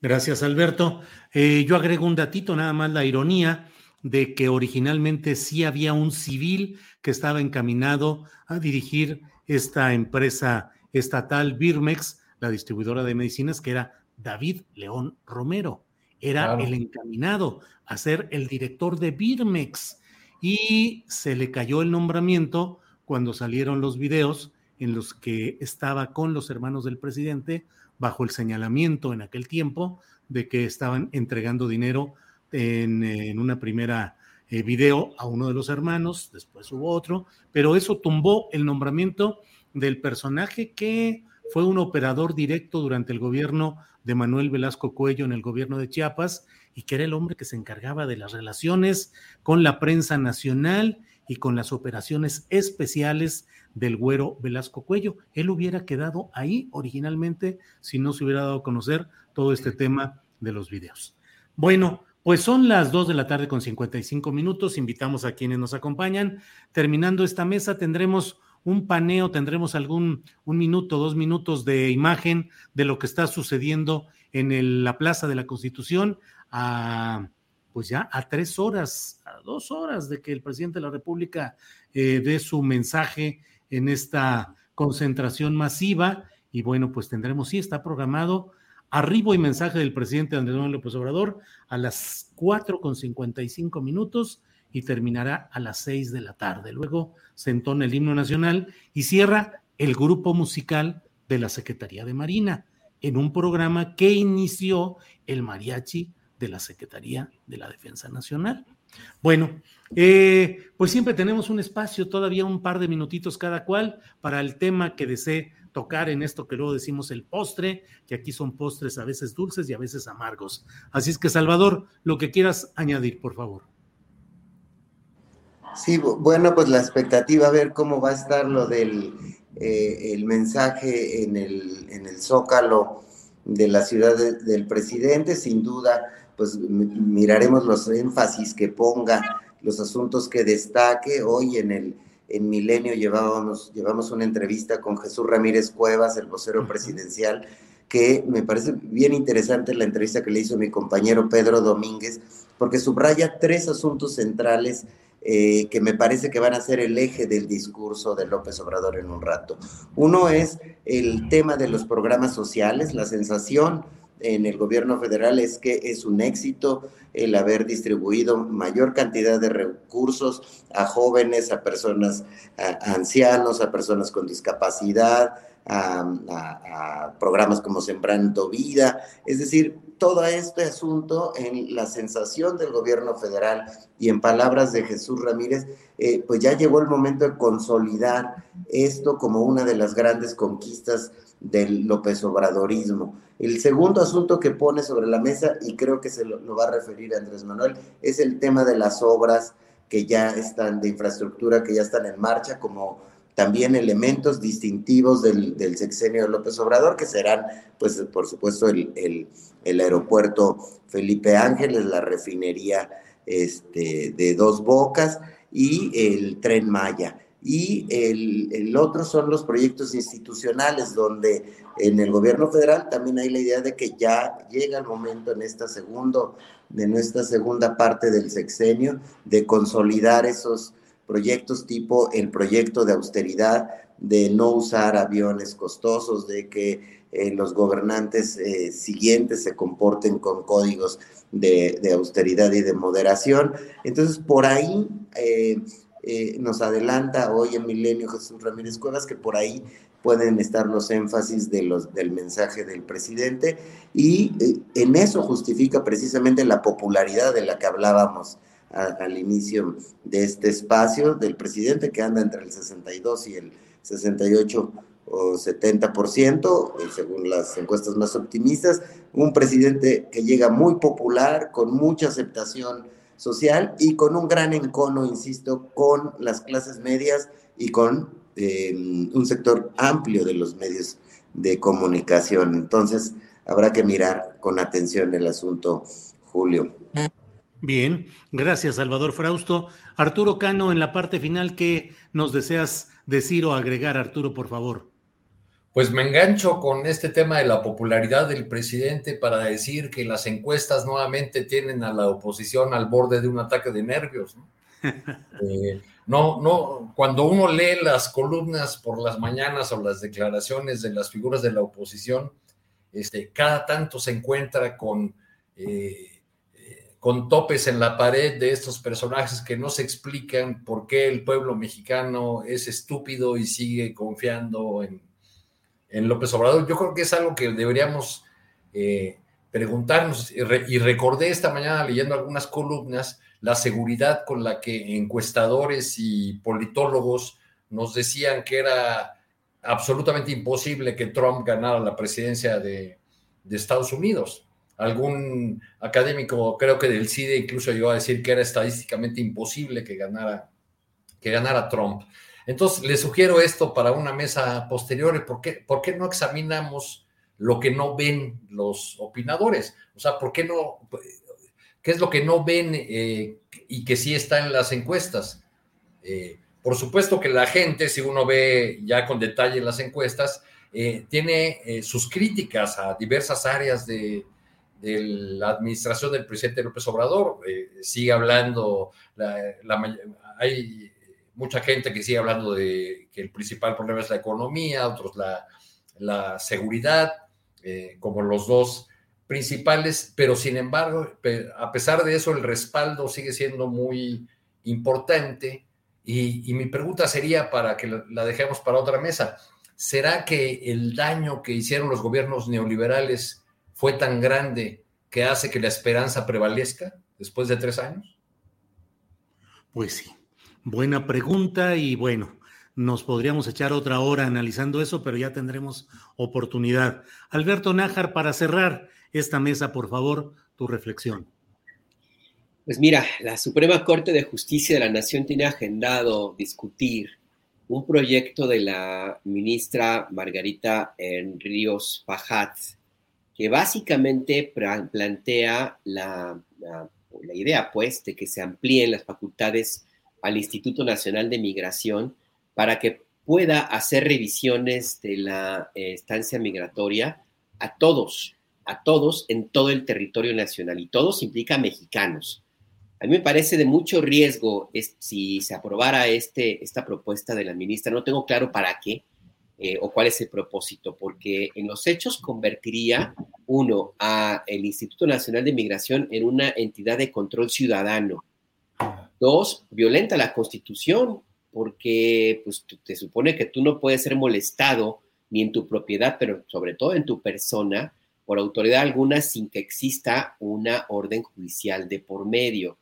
Gracias, Alberto. Eh, yo agrego un datito, nada más la ironía de que originalmente sí había un civil que estaba encaminado a dirigir esta empresa estatal Birmex, la distribuidora de medicinas, que era David León Romero. Era el encaminado a ser el director de Birmex y se le cayó el nombramiento cuando salieron los videos en los que estaba con los hermanos del presidente bajo el señalamiento en aquel tiempo de que estaban entregando dinero en, una primera eh, video a uno de los hermanos, después hubo otro, pero eso tumbó el nombramiento del personaje que fue un operador directo durante el gobierno de Manuel Velasco Cuello en el gobierno de Chiapas y que era el hombre que se encargaba de las relaciones con la prensa nacional y con las operaciones especiales del güero Velasco Cuello. Él hubiera quedado ahí originalmente si no se hubiera dado a conocer todo este tema de los videos. Bueno, pues son las 2 de la tarde con 55 minutos. Invitamos a quienes nos acompañan. Terminando esta mesa, tendremos un paneo, tendremos algún un minuto, dos minutos de imagen de lo que está sucediendo en la Plaza de la Constitución a pues ya a tres horas, a dos horas de que el presidente de la República eh, dé su mensaje en esta concentración masiva. Y bueno, pues tendremos, sí, está programado arribo y mensaje del presidente Andrés Manuel López Obrador a las cuatro con cincuenta y cinco minutos y terminará a las seis de la tarde. Luego se entona el himno nacional y cierra el grupo musical de la Secretaría de Marina en un programa que inició el mariachi de la Secretaría de la Defensa Nacional. Bueno, eh, pues siempre tenemos un espacio, todavía un par de minutitos cada cual, para el tema que desee tocar en esto que luego decimos el postre, que aquí son postres a veces dulces y a veces amargos. Así es que, Salvador, lo que quieras añadir, por favor. Sí, bueno, pues la expectativa, a ver cómo va a estar lo del eh, el mensaje en el, en el Zócalo de la ciudad del presidente, sin duda pues miraremos los énfasis que ponga, los asuntos que destaque. Hoy en el en Milenio llevábamos, llevamos una entrevista con Jesús Ramírez Cuevas, el vocero presidencial, que me parece bien interesante la entrevista que le hizo mi compañero Pedro Domínguez, porque subraya tres asuntos centrales eh, que me parece que van a ser el eje del discurso de López Obrador en un rato. Uno es el tema de los programas sociales, la sensación en el gobierno federal es que es un éxito el haber distribuido mayor cantidad de recursos a jóvenes, a personas, a ancianos, a personas con discapacidad, a, programas como Sembrando Vida, es decir, todo este asunto en la sensación del gobierno federal y en palabras de Jesús Ramírez, eh, pues ya llegó el momento de consolidar esto como una de las grandes conquistas del López Obradorismo. El segundo asunto que pone sobre la mesa, y creo que se lo, lo, va a referir Andrés Manuel, es el tema de las obras que ya están de infraestructura, que ya están en marcha, como también elementos distintivos del, del, sexenio de López Obrador, que serán, pues, por supuesto, el, el, aeropuerto Felipe Ángeles, la refinería este, de Dos Bocas y el tren Maya. Y el, el, otro son los proyectos institucionales, donde en el gobierno federal también hay la idea de que ya llega el momento en esta segundo, de nuestra segunda parte del sexenio, de consolidar esos proyectos tipo el proyecto de austeridad, de no usar aviones costosos, de que eh, los gobernantes eh, siguientes se comporten con códigos de, austeridad y de moderación. Entonces, por ahí eh, nos adelanta hoy en Milenio Jesús Ramírez Cuevas que por ahí pueden estar los énfasis de los, del mensaje del presidente y en eso justifica precisamente la popularidad de la que hablábamos al inicio de este espacio del presidente que anda entre el 62 y el 68 o 70%, eh, según las encuestas más optimistas, un presidente que llega muy popular, con mucha aceptación social y con un gran encono, insisto, con las clases medias y con em, un sector amplio de los medios de comunicación. Entonces, habrá que mirar con atención el asunto, Julio. Bien, gracias Salvador Frausto. Arturo Cano, en la parte final, ¿qué nos deseas decir o agregar, Arturo, por favor? Pues me engancho con este tema de la popularidad del presidente para decir que las encuestas nuevamente tienen a la oposición al borde de un ataque de nervios. ¿no? Eh, no, no, cuando uno lee las columnas por las mañanas o las declaraciones de las figuras de la oposición, este, cada tanto se encuentra con eh, con topes en la pared de estos personajes que no se explican por qué el pueblo mexicano es estúpido y sigue confiando en, López Obrador. Yo creo que es algo que deberíamos eh, preguntarnos y, recordé esta mañana leyendo algunas columnas la seguridad con la que encuestadores y politólogos nos decían que era absolutamente imposible que Trump ganara la presidencia de Estados Unidos algún académico, creo que del CIDE, incluso llegó a decir que era estadísticamente imposible que ganara, que ganara Trump. Entonces, le sugiero esto para una mesa posterior. ¿Por qué, ¿Por qué no examinamos lo que no ven los opinadores? O sea, ¿por qué no? ¿Qué es lo que no ven eh, y que sí está en las encuestas? Eh, por supuesto que la gente, si uno ve ya con detalle las encuestas, eh, tiene sus críticas a diversas áreas de, de la administración del presidente López Obrador. Eh, sigue hablando, hay mucha gente que sigue hablando de que el principal problema es la economía, otros la, seguridad, eh, como los dos principales, pero sin embargo, a pesar de eso, el respaldo sigue siendo muy importante. Y, y mi pregunta sería, para que la dejemos para otra mesa, ¿será que el daño que hicieron los gobiernos neoliberales fue tan grande que hace que la esperanza prevalezca después de tres años? Pues sí, buena pregunta y bueno, nos podríamos echar otra hora analizando eso, pero ya tendremos oportunidad. Alberto Nájar, para cerrar esta mesa, por favor, tu reflexión. Pues mira, la Suprema Corte de Justicia de la Nación tiene agendado discutir un proyecto de la ministra Margarita Ríos Pajat que básicamente plantea la, idea, pues, de que se amplíen las facultades al Instituto Nacional de Migración para que pueda hacer revisiones de la eh, estancia migratoria a todos, a todos en todo el territorio nacional. Y todos implica mexicanos. A mí me parece de mucho riesgo si se aprobara este, esta propuesta de la ministra. No tengo claro para qué eh, o cuál es el propósito, porque en los hechos convertiría, uno, a el Instituto Nacional de Migración en una entidad de control ciudadano. Dos, violenta la Constitución, porque pues, te supone que tú no puedes ser molestado ni en tu propiedad, pero sobre todo en tu persona, por autoridad alguna sin que exista una orden judicial de por medio.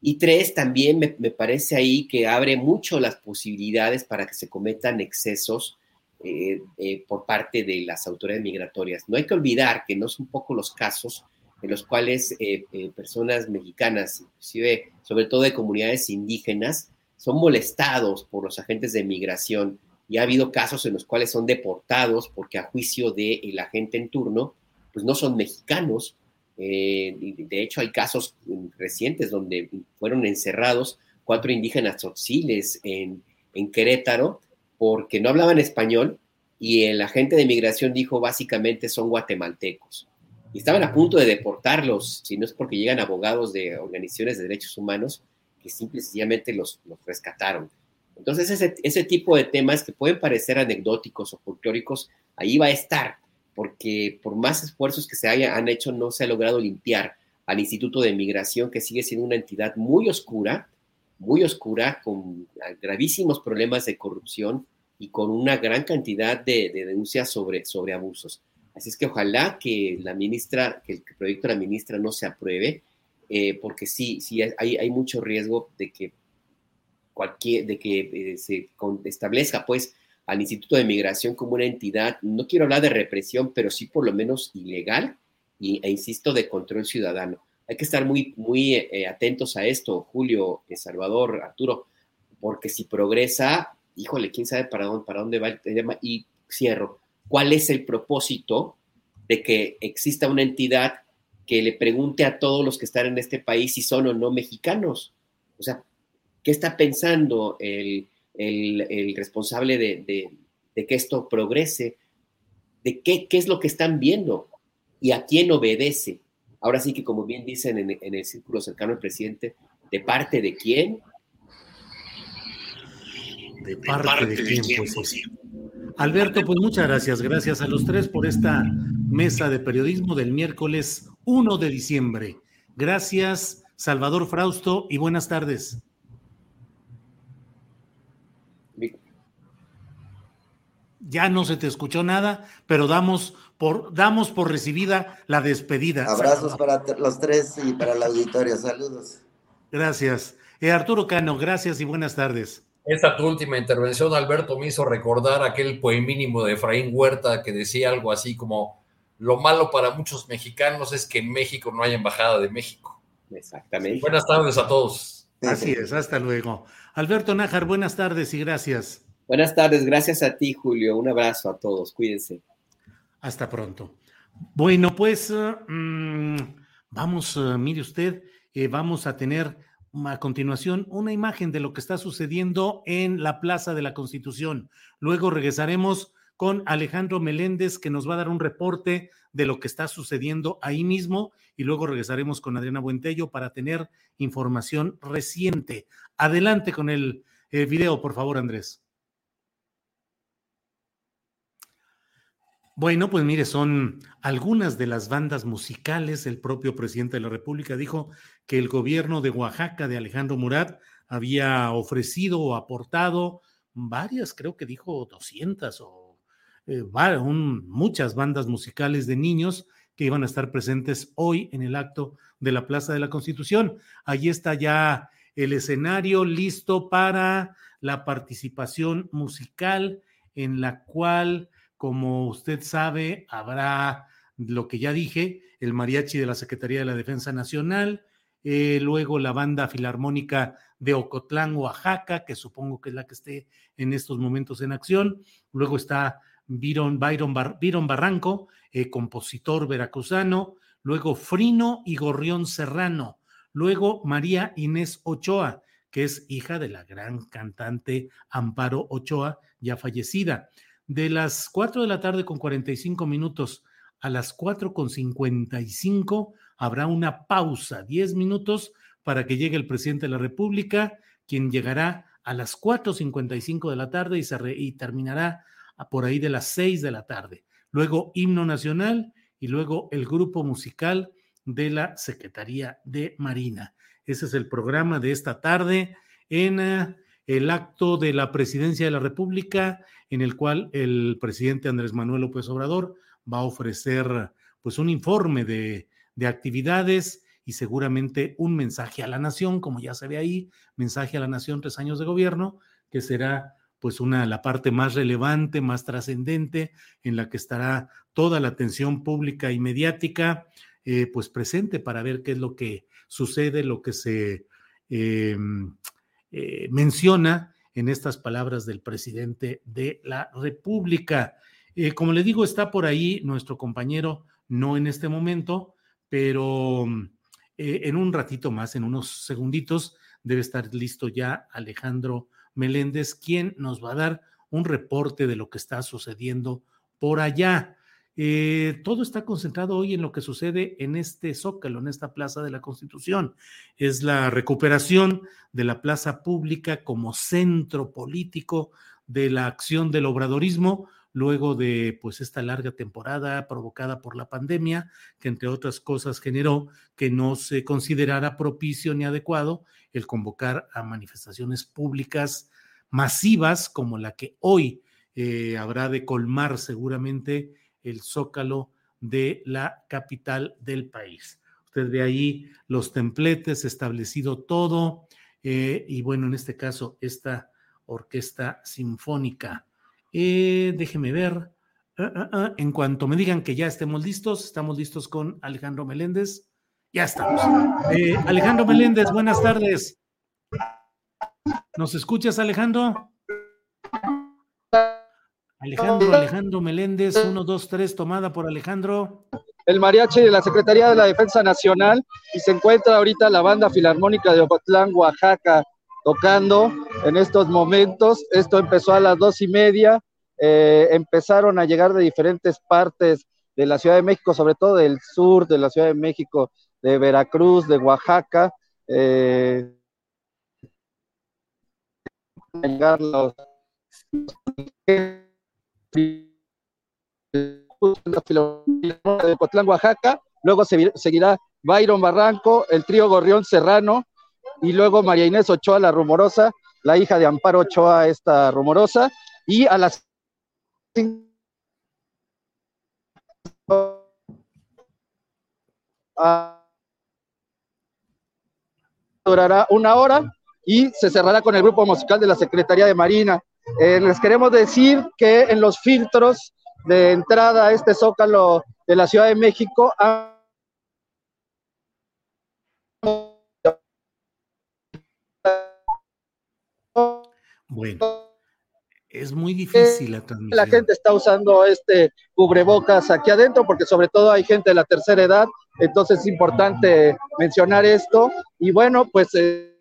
Y tres, también me, parece ahí que abre mucho las posibilidades para que se cometan excesos eh, eh, por parte de las autoridades migratorias. No hay que olvidar que no son pocos los casos en los cuales eh, personas mexicanas, inclusive sobre todo de comunidades indígenas, son molestados por los agentes de migración y ha habido casos en los cuales son deportados porque a juicio del el agente en turno pues no son mexicanos. De hecho, hay casos recientes donde fueron encerrados cuatro indígenas tzotziles en Querétaro porque no hablaban español y el agente de migración dijo básicamente son guatemaltecos. Y estaban a punto de deportarlos, si no es porque llegan abogados de organizaciones de derechos humanos que simple y sencillamente los, los rescataron. Entonces, ese, ese, tipo de temas que pueden parecer anecdóticos o folclóricos, ahí va a estar porque por más esfuerzos que se haya, han hecho, no se ha logrado limpiar al Instituto de Migración, que sigue siendo una entidad muy oscura, muy oscura, con gravísimos problemas de corrupción y con una gran cantidad de, denuncias sobre, sobre abusos. Así es que ojalá que la ministra, que el proyecto de la ministra no se apruebe, eh, porque sí, sí hay, hay, mucho riesgo de que cualquier, de que eh, se establezca pues al Instituto de Migración como una entidad, no quiero hablar de represión, pero sí por lo menos ilegal y, e insisto, de control ciudadano. Hay que estar muy, muy eh, atentos a esto, Julio, eh, Salvador, Arturo, porque si progresa, híjole, quién sabe para dónde, para dónde va el tema. Y cierro, ¿cuál es el propósito de que exista una entidad que le pregunte a todos los que están en este país si son o no mexicanos? O sea, ¿qué está pensando el, el, responsable de, que esto progrese, de qué, qué, es lo que están viendo y a quién obedece. Ahora sí que, como bien dicen en, el círculo cercano al presidente, ¿de parte de quién? De parte, de, quién, pues, pues Alberto, pues muchas gracias. Gracias a los tres por esta mesa de periodismo del miércoles 1 de diciembre. Gracias, Salvador Frausto, y buenas tardes. Ya no se te escuchó nada, pero damos por, damos por recibida la despedida. Abrazos para los tres y para el auditorio. Saludos. Gracias. Eh, Arturo Cano, gracias y buenas tardes. Esta tu última intervención, Alberto, me hizo recordar aquel poemínimo de Efraín Huerta que decía algo así como, lo malo para muchos mexicanos es que en México no hay embajada de México. Exactamente. Buenas tardes a todos. Así es, hasta luego. Alberto Nájar, buenas tardes y gracias. Buenas tardes, gracias a ti, Julio. Un abrazo a todos, cuídense. Hasta pronto. Bueno, pues mm, vamos, uh, mire usted, eh, vamos a tener a continuación una imagen de lo que está sucediendo en la Plaza de la Constitución. Luego regresaremos con Alejandro Meléndez, que nos va a dar un reporte de lo que está sucediendo ahí mismo, y luego regresaremos con Adriana Buentello para tener información reciente. Adelante con el eh, video, por favor, Andrés. Bueno, pues mire, son algunas de las bandas musicales. El propio presidente de la República dijo que el gobierno de Oaxaca de Alejandro Murat había ofrecido o aportado varias, creo que dijo 200 o eh, muchas bandas musicales de niños que iban a estar presentes hoy en el acto de la Plaza de la Constitución. Allí está ya el escenario listo para la participación musical en la cual como usted sabe, habrá lo que ya dije, el mariachi de la Secretaría de la Defensa Nacional, eh, luego la banda filarmónica de Ocotlán, Oaxaca, que supongo que es la que esté en estos momentos en acción, luego está Byron, Byron, Barranco, eh, compositor veracruzano, luego Frino y Gorrión Serrano, luego María Inés Ochoa, que es hija de la gran cantante Amparo Ochoa, ya fallecida de las 4 de la tarde con 45 minutos a las 4 con 55 habrá una pausa, 10 minutos para que llegue el presidente de la República, quien llegará a las 4.55 de la tarde y, se y terminará por ahí de las 6 de la tarde. Luego himno nacional y luego el grupo musical de la Secretaría de Marina. Ese es el programa de esta tarde en eh, el acto de la presidencia de la República, en el cual el presidente Andrés Manuel López Obrador va a ofrecer pues un informe de, de actividades y seguramente un mensaje a la nación, como ya se ve ahí, mensaje a la nación tres años de gobierno, que será pues una la parte más relevante, más trascendente, en la que estará toda la atención pública y mediática, eh, pues presente para ver qué es lo que sucede, lo que se em, eh, menciona en estas palabras del presidente de la República. Eh, como le digo, está por ahí nuestro compañero, no en este momento, pero eh, en un ratito más, en unos segunditos, debe estar listo ya Alejandro Meléndez, quien nos va a dar un reporte de lo que está sucediendo por allá. Eh, todo está concentrado hoy en lo que sucede en este zócalo, en esta plaza de la Constitución. Es la recuperación de la plaza pública como centro político de la acción del obradorismo, luego de pues esta larga temporada provocada por la pandemia, que entre otras cosas generó que no se considerara propicio ni adecuado el convocar a manifestaciones públicas masivas como la que hoy eh, habrá de colmar seguramente el zócalo de la capital del país. Usted ve ahí los templetes, establecido todo, eh, y bueno, en este caso, esta orquesta sinfónica eh, déjeme ver. Ah, ah, ah, en cuanto me digan que ya estemos listos, estamos listos con Alejandro Meléndez. Ya estamos. Eh, Alejandro Meléndez, buenas tardes. ¿Nos escuchas, Alejandro? Alejandro, Alejandro Meléndez, 1, 2, 3, tomada por Alejandro. El mariachi de la Secretaría de la Defensa Nacional y se encuentra ahorita la banda filarmónica de Ocotlán, Oaxaca, tocando en estos momentos. Esto empezó a las dos y media. Eh, empezaron a llegar de diferentes partes de la Ciudad de México, sobre todo del sur de la Ciudad de México, de Veracruz, de Oaxaca. Eh, de Cotlán, Oaxaca, luego seguirá Byron Barranco, el trío Gorrión Serrano, y luego María Inés Ochoa, la rumorosa, la hija de Amparo Ochoa, esta rumorosa, y a las durará una hora y se cerrará con el grupo musical de la Secretaría de Marina. Eh, les queremos decir que en los filtros de entrada a este zócalo de la Ciudad de México Bueno, es muy difícil la transmisión. La gente está usando este cubrebocas aquí adentro porque sobre todo hay gente de la tercera edad, entonces es importante mencionar esto. Y bueno, pues... Eh,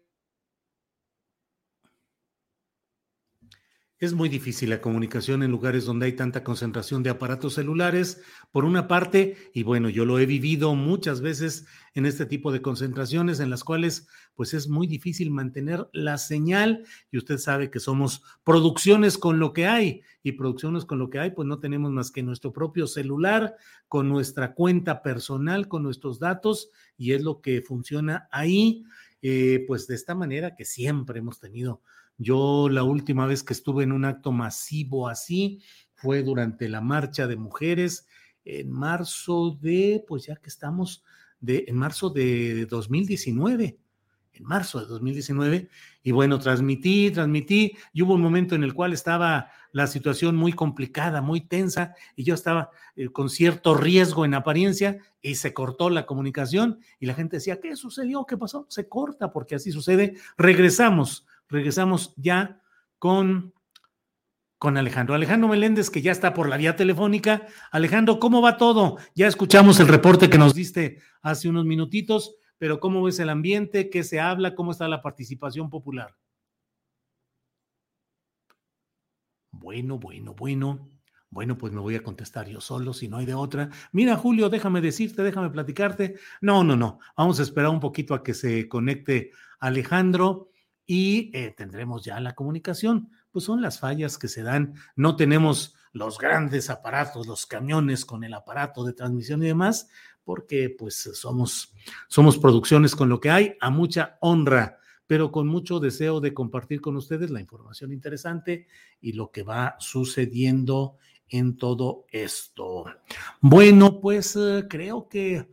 Es muy difícil la comunicación en lugares donde hay tanta concentración de aparatos celulares, por una parte, y bueno, yo lo he vivido muchas veces en este tipo de concentraciones en las cuales pues es muy difícil mantener la señal y usted sabe que somos producciones con lo que hay y producciones con lo que hay, pues no tenemos más que nuestro propio celular, con nuestra cuenta personal, con nuestros datos y es lo que funciona ahí, eh, pues de esta manera que siempre hemos tenido yo la última vez que estuve en un acto masivo así fue durante la marcha de mujeres en marzo de, pues ya que estamos, de, en marzo de 2019 en marzo de 2019. Y bueno, transmití, transmití, y hubo un momento en el cual estaba la situación muy complicada, muy tensa, y yo estaba eh, con cierto riesgo en apariencia, y se cortó la comunicación, y la gente decía, ¿qué sucedió? ¿Qué pasó? Se corta, porque así sucede. Regresamos regresamos ya con, con Alejandro. Alejandro Meléndez, que ya está por la vía telefónica. Alejandro, ¿cómo va todo? Ya escuchamos el reporte que nos diste hace unos minutitos, pero ¿cómo ves el ambiente? ¿Qué se habla? ¿Cómo está la participación popular? Bueno, bueno, bueno. Bueno, pues me voy a contestar yo solo, si no hay de otra. Mira, Julio, déjame decirte, déjame platicarte. No, no, no. Vamos a esperar un poquito a que se conecte Alejandro y eh, tendremos ya la comunicación. Pues son las fallas que se dan. No tenemos los grandes aparatos, los camiones con el aparato de transmisión y demás, porque pues somos, somos producciones con lo que hay, a mucha honra, pero con mucho deseo de compartir con ustedes la información interesante y lo que va sucediendo en todo esto. Bueno, pues eh, creo que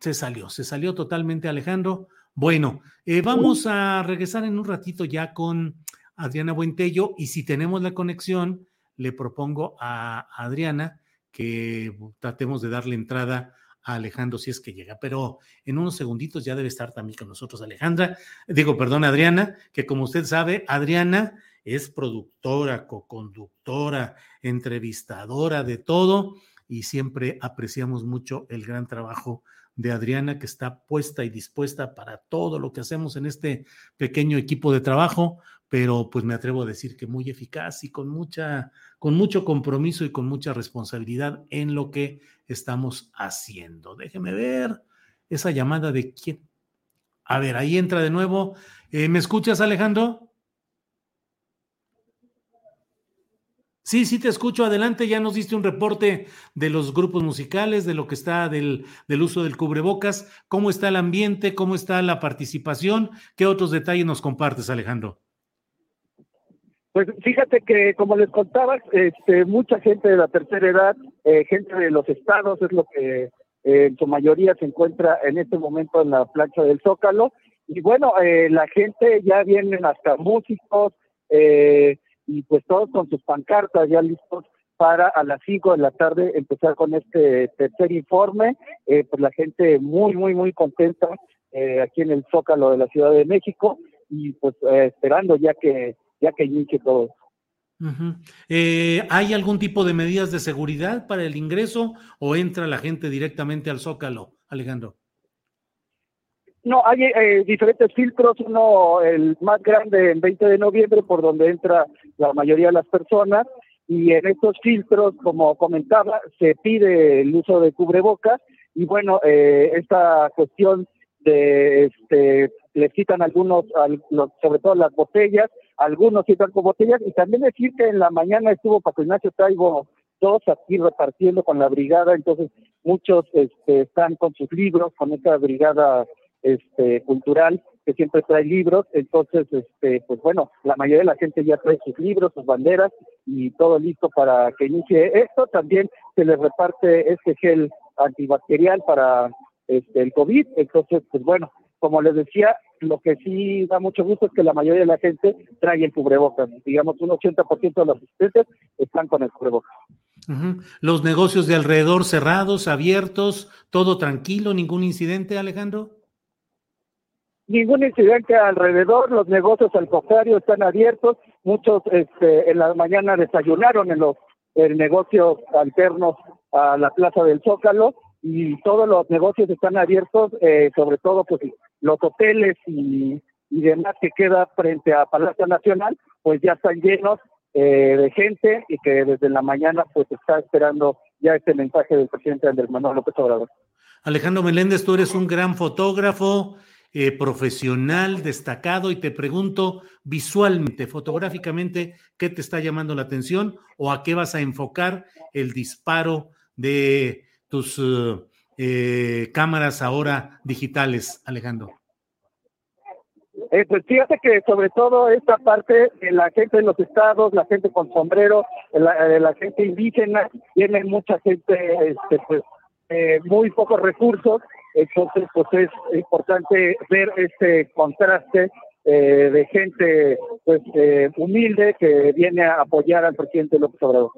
se salió, se salió totalmente Alejandro. Bueno, eh, vamos a regresar en un ratito ya con Adriana Buentello y si tenemos la conexión, le propongo a Adriana que tratemos de darle entrada a Alejandro si es que llega, pero en unos segunditos ya debe estar también con nosotros Alejandra, digo, perdón, Adriana, que como usted sabe, Adriana es productora, co-conductora, entrevistadora de todo y siempre apreciamos mucho el gran trabajo de Adriana que está puesta y dispuesta para todo lo que hacemos en este pequeño equipo de trabajo, pero pues me atrevo a decir que muy eficaz y con mucha con mucho compromiso y con mucha responsabilidad en lo que estamos haciendo. Déjeme ver esa llamada de quién. A ver, ahí entra de nuevo. Eh, ¿Me escuchas, Alejandro? Sí, sí te escucho. Adelante, ya nos diste un reporte de los grupos musicales, de lo que está del, del, uso del cubrebocas. ¿Cómo está el ambiente? ¿Cómo está la participación? ¿Qué otros detalles nos compartes, Alejandro? Pues fíjate que, como les contaba, este, mucha gente de la tercera edad, eh, gente de los estados, es lo que eh, en su mayoría se encuentra en este momento en la plancha del Zócalo. Y bueno, eh, la gente ya vienen hasta músicos, eh, y pues todos con sus pancartas ya listos para a las 5 de la tarde empezar con este tercer informe. Eh, pues la gente muy, muy, muy contenta eh, aquí en el Zócalo de la Ciudad de México y pues eh, esperando ya que, ya que inicie todo. ¿Hay algún tipo de medidas de seguridad para el ingreso o entra la gente directamente al Zócalo, Alejandro? No, hay eh, diferentes filtros, uno el más grande en 20 de noviembre por donde entra la mayoría de las personas. Y en estos filtros, como comentaba, se pide el uso de cubrebocas. Y bueno, eh, esta cuestión de, este, le quitan algunos, sobre todo las botellas, algunos quitan con botellas. Y también decir que en la mañana estuvo Paco Ignacio Taibo dos aquí repartiendo con la brigada, entonces muchos este, están con sus libros, con esta brigada este, cultural que siempre trae libros, entonces, este, pues bueno, la mayoría de la gente ya trae sus libros, sus banderas y todo listo para que inicie esto. También se les reparte este gel antibacterial para este, el COVID, entonces, pues bueno, como les decía, lo que sí da mucho gusto es que la mayoría de la gente trae el cubrebocas. Digamos, un 80% de los asistentes están con el cubrebocas. Los negocios de alrededor cerrados, abiertos, todo tranquilo, ningún incidente, Alejandro ningún incidente alrededor, los negocios al contrario están abiertos, muchos este, en la mañana desayunaron en los negocios alternos a la Plaza del Zócalo y todos los negocios están abiertos, eh, sobre todo pues los hoteles y, demás que queda frente a Palacio Nacional, pues ya están llenos eh, de gente y que desde la mañana pues está esperando ya este mensaje del presidente Andrés Manuel López Obrador. Alejandro Meléndez, tú eres un gran fotógrafo, eh, profesional, destacado, y te pregunto visualmente, fotográficamente, ¿qué te está llamando la atención o a qué vas a enfocar el disparo de tus eh, eh, cámaras ahora digitales, Alejandro? pues fíjate que sobre todo esta parte la gente de los estados, la gente con sombrero, la, la gente indígena, tiene mucha gente este, pues, muy pocos recursos entonces, pues es importante ver este contraste eh, de gente pues eh, humilde que viene a apoyar al presidente López Obrador.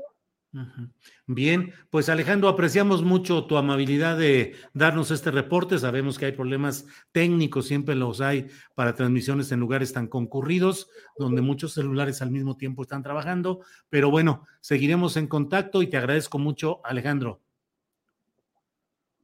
Bien, pues Alejandro, apreciamos mucho tu amabilidad de darnos este reporte. Sabemos que hay problemas técnicos, siempre los hay para transmisiones en lugares tan concurridos, donde muchos celulares al mismo tiempo están trabajando. Pero bueno, seguiremos en contacto y te agradezco mucho, Alejandro.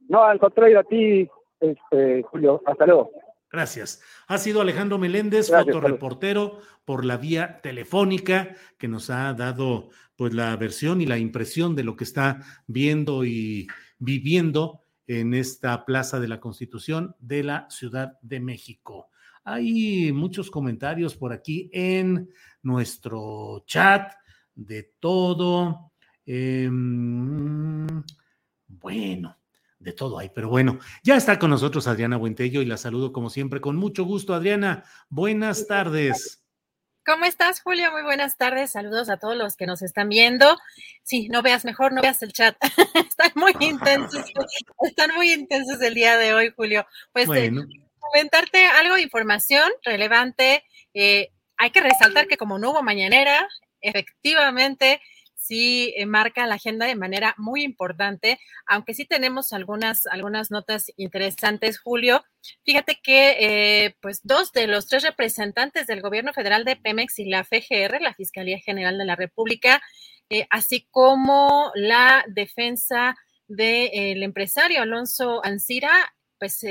No, al contrario, a ti, este, Julio. Hasta luego. Gracias. Ha sido Alejandro Meléndez, fotoreportero por la vía telefónica, que nos ha dado pues la versión y la impresión de lo que está viendo y viviendo en esta Plaza de la Constitución de la Ciudad de México. Hay muchos comentarios por aquí en nuestro chat de todo. Em, bueno, de todo hay, pero bueno, ya está con nosotros Adriana Buentello y la saludo como siempre con mucho gusto. Adriana, buenas tardes. ¿Cómo estás, Julio? Muy buenas tardes. Saludos a todos los que nos están viendo. Sí, no veas mejor, no veas el chat. están muy intensos, están muy intensos el día de hoy, Julio. Pues eh, comentarte algo de información relevante. Eh, hay que resaltar que como no hubo mañanera, efectivamente sí eh, marca la agenda de manera muy importante, aunque sí tenemos algunas, algunas notas interesantes, Julio. Fíjate que eh, pues dos de los tres representantes del gobierno federal de Pemex y la FGR, la Fiscalía General de la República, eh, así como la defensa del empresario Alonso Ancira, pues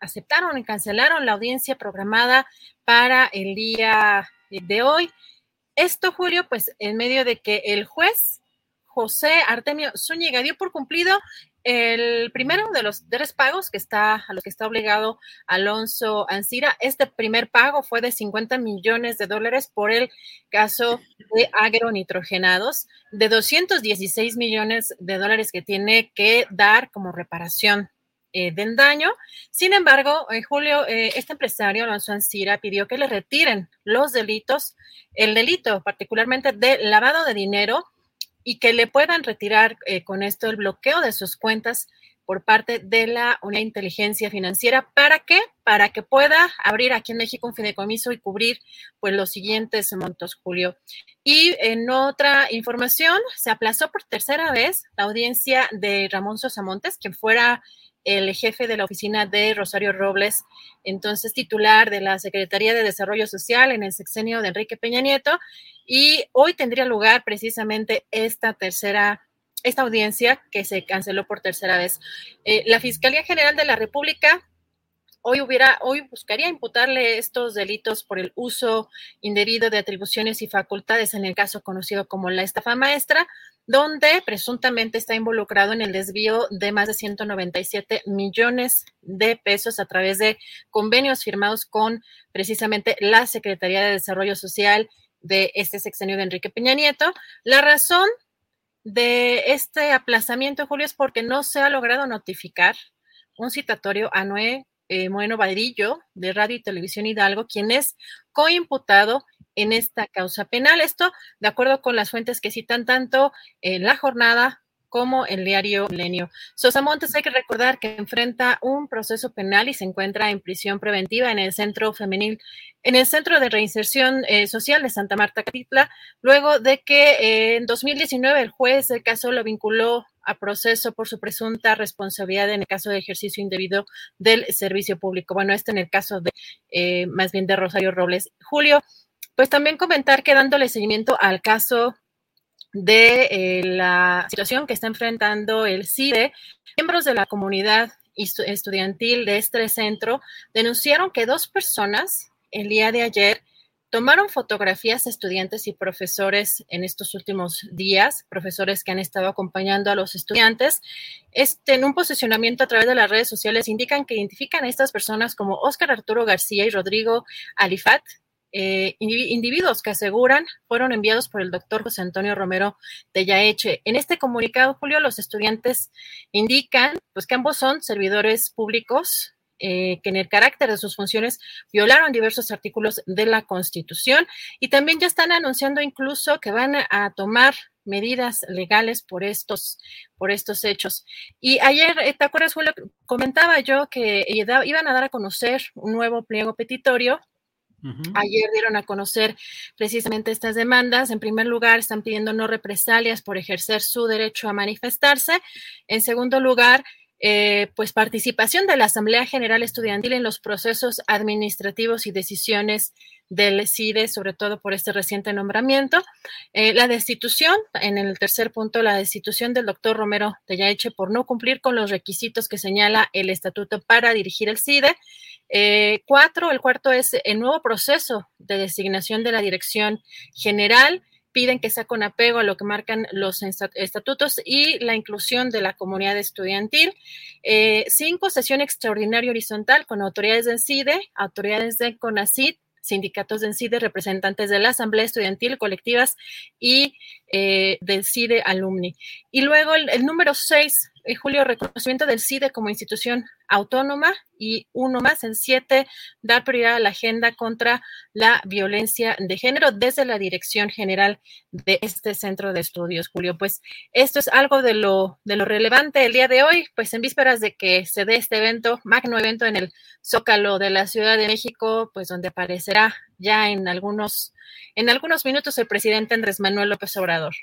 aceptaron y cancelaron la audiencia programada para el día de hoy. Esto, Julio, pues en medio de que el juez José Artemio Zúñiga dio por cumplido el primero de los tres pagos que está a los que está obligado Alonso Ancira. Este primer pago fue de 50 millones de dólares por el caso de agronitrogenados, de 216 millones de dólares que tiene que dar como reparación eh, del daño. Sin embargo, en julio, eh, este empresario, Alonso Ancira, pidió que le retiren los delitos, el delito particularmente de lavado de dinero y que le puedan retirar eh, con esto el bloqueo de sus cuentas por parte de la Inteligencia Financiera. ¿Para qué? Para que pueda abrir aquí en México un fideicomiso y cubrir pues los siguientes montos, Julio. Y en otra información, se aplazó por tercera vez la audiencia de Ramón Sosamontes, quien fuera el jefe de la oficina de Rosario Robles, entonces titular de la Secretaría de Desarrollo Social en el sexenio de Enrique Peña Nieto, y hoy tendría lugar precisamente esta tercera, esta audiencia que se canceló por tercera vez. Eh, la Fiscalía General de la República hoy hubiera, hoy buscaría imputarle estos delitos por el uso indebido de atribuciones y facultades en el caso conocido como la estafa maestra, donde presuntamente está involucrado en el desvío de más de 197 millones de pesos a través de convenios firmados con precisamente la Secretaría de Desarrollo Social de este sexenio de Enrique Peña Nieto. La razón de este aplazamiento, Julio, es porque no se ha logrado notificar un citatorio a Noé eh, Moreno Vadrillo de Radio y Televisión Hidalgo, quien es coimputado en esta causa penal. Esto de acuerdo con las fuentes que citan tanto en la jornada como el diario Milenio. Sosa Montes hay que recordar que enfrenta un proceso penal y se encuentra en prisión preventiva en el centro femenil, en el centro de reinserción eh, social de Santa Marta Catitla, luego de que eh, en 2019 el juez del caso lo vinculó a proceso por su presunta responsabilidad en el caso de ejercicio indebido del servicio público. Bueno, esto en el caso de eh, más bien de Rosario Robles. Julio, pues también comentar que dándole seguimiento al caso de eh, la situación que está enfrentando el CIDE, miembros de la comunidad estudiantil de este centro denunciaron que dos personas el día de ayer tomaron fotografías estudiantes y profesores en estos últimos días, profesores que han estado acompañando a los estudiantes. Este, en un posicionamiento a través de las redes sociales indican que identifican a estas personas como Óscar Arturo García y Rodrigo Alifat, eh, individuos que aseguran fueron enviados por el doctor José Antonio Romero de Yaeche. En este comunicado, Julio, los estudiantes indican pues, que ambos son servidores públicos eh, que en el carácter de sus funciones violaron diversos artículos de la Constitución y también ya están anunciando incluso que van a, tomar medidas legales por estos, por estos hechos. Y ayer, eh, ¿te acuerdas, Julio? Comentaba yo que iban a dar a conocer un nuevo pliego petitorio Ayer dieron a conocer precisamente estas demandas. En primer lugar, están pidiendo no represalias por ejercer su derecho a manifestarse. En segundo lugar, eh, pues participación de la Asamblea General Estudiantil en los procesos administrativos y decisiones del CIDE, sobre todo por este reciente nombramiento. Eh, la destitución, en el tercer punto, la destitución del doctor Romero de Yaeche por no cumplir con los requisitos que señala el estatuto para dirigir el CIDE. Eh, cuatro, el cuarto es el nuevo proceso de designación de la dirección general piden que sea con apego a lo que marcan los estatutos y la inclusión de la comunidad estudiantil. Eh, cinco, sesión extraordinaria horizontal con autoridades de CIDE, autoridades de CONACID, sindicatos de CIDE, representantes de la Asamblea Estudiantil, colectivas y eh, del CIDE Alumni. Y luego el número seis, eh, Julio, reconocimiento del CIDE como institución autónoma y uno más, el siete, dar prioridad a la agenda contra la violencia de género desde la Dirección General de este centro de estudios, Julio. Pues esto es algo de lo, de lo relevante el día de hoy, pues en vísperas de que se dé este evento, magno evento en el Zócalo de la Ciudad de México, pues donde aparecerá ya en algunos, en algunos minutos el presidente Andrés Manuel López Obrador.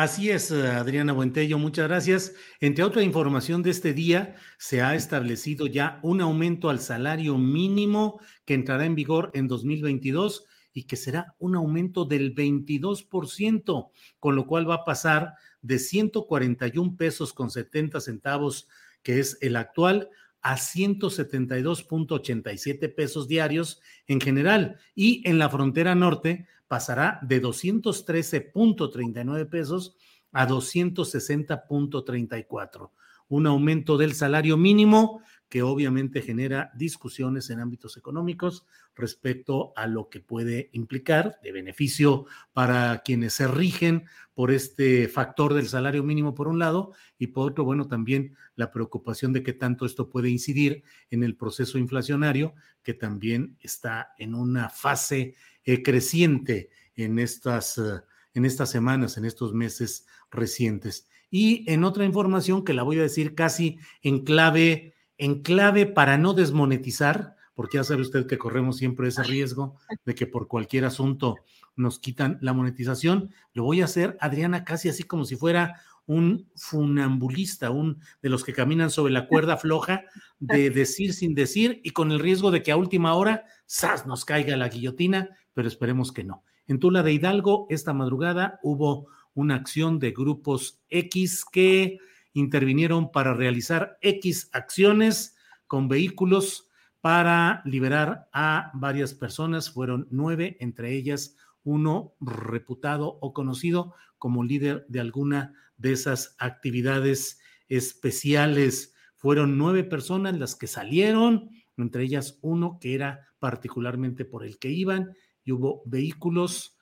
Así es, Adriana Buentello, muchas gracias. Entre otra información de este día, se ha establecido ya un aumento al salario mínimo que entrará en vigor en 2022 y que será un aumento del 22%, con lo cual va a pasar de 141 pesos con 70 centavos, que es el actual, a 172.87 pesos diarios en general. Y en la frontera norte pasará de 213.39 pesos a 260.34. Un aumento del salario mínimo que obviamente genera discusiones en ámbitos económicos respecto a lo que puede implicar de beneficio para quienes se rigen por este factor del salario mínimo por un lado y por otro, bueno, también la preocupación de que tanto esto puede incidir en el proceso inflacionario que también está en una fase eh, creciente en estas, eh, en estas semanas, en estos meses recientes. Y en otra información que la voy a decir casi en clave, en clave para no desmonetizar, porque ya sabe usted que corremos siempre ese riesgo de que por cualquier asunto nos quitan la monetización. Lo voy a hacer, Adriana, casi así como si fuera un funambulista, un de los que caminan sobre la cuerda floja, de decir sin decir y con el riesgo de que a última hora, ¡zas!, nos caiga la guillotina, pero esperemos que no. En Tula de Hidalgo, esta madrugada hubo una acción de grupos X que intervinieron para realizar X acciones con vehículos para liberar a varias personas. Fueron nueve, entre ellas uno reputado o conocido como líder de alguna de esas actividades especiales. Fueron nueve personas las que salieron, entre ellas uno que era particularmente por el que iban, y hubo vehículos,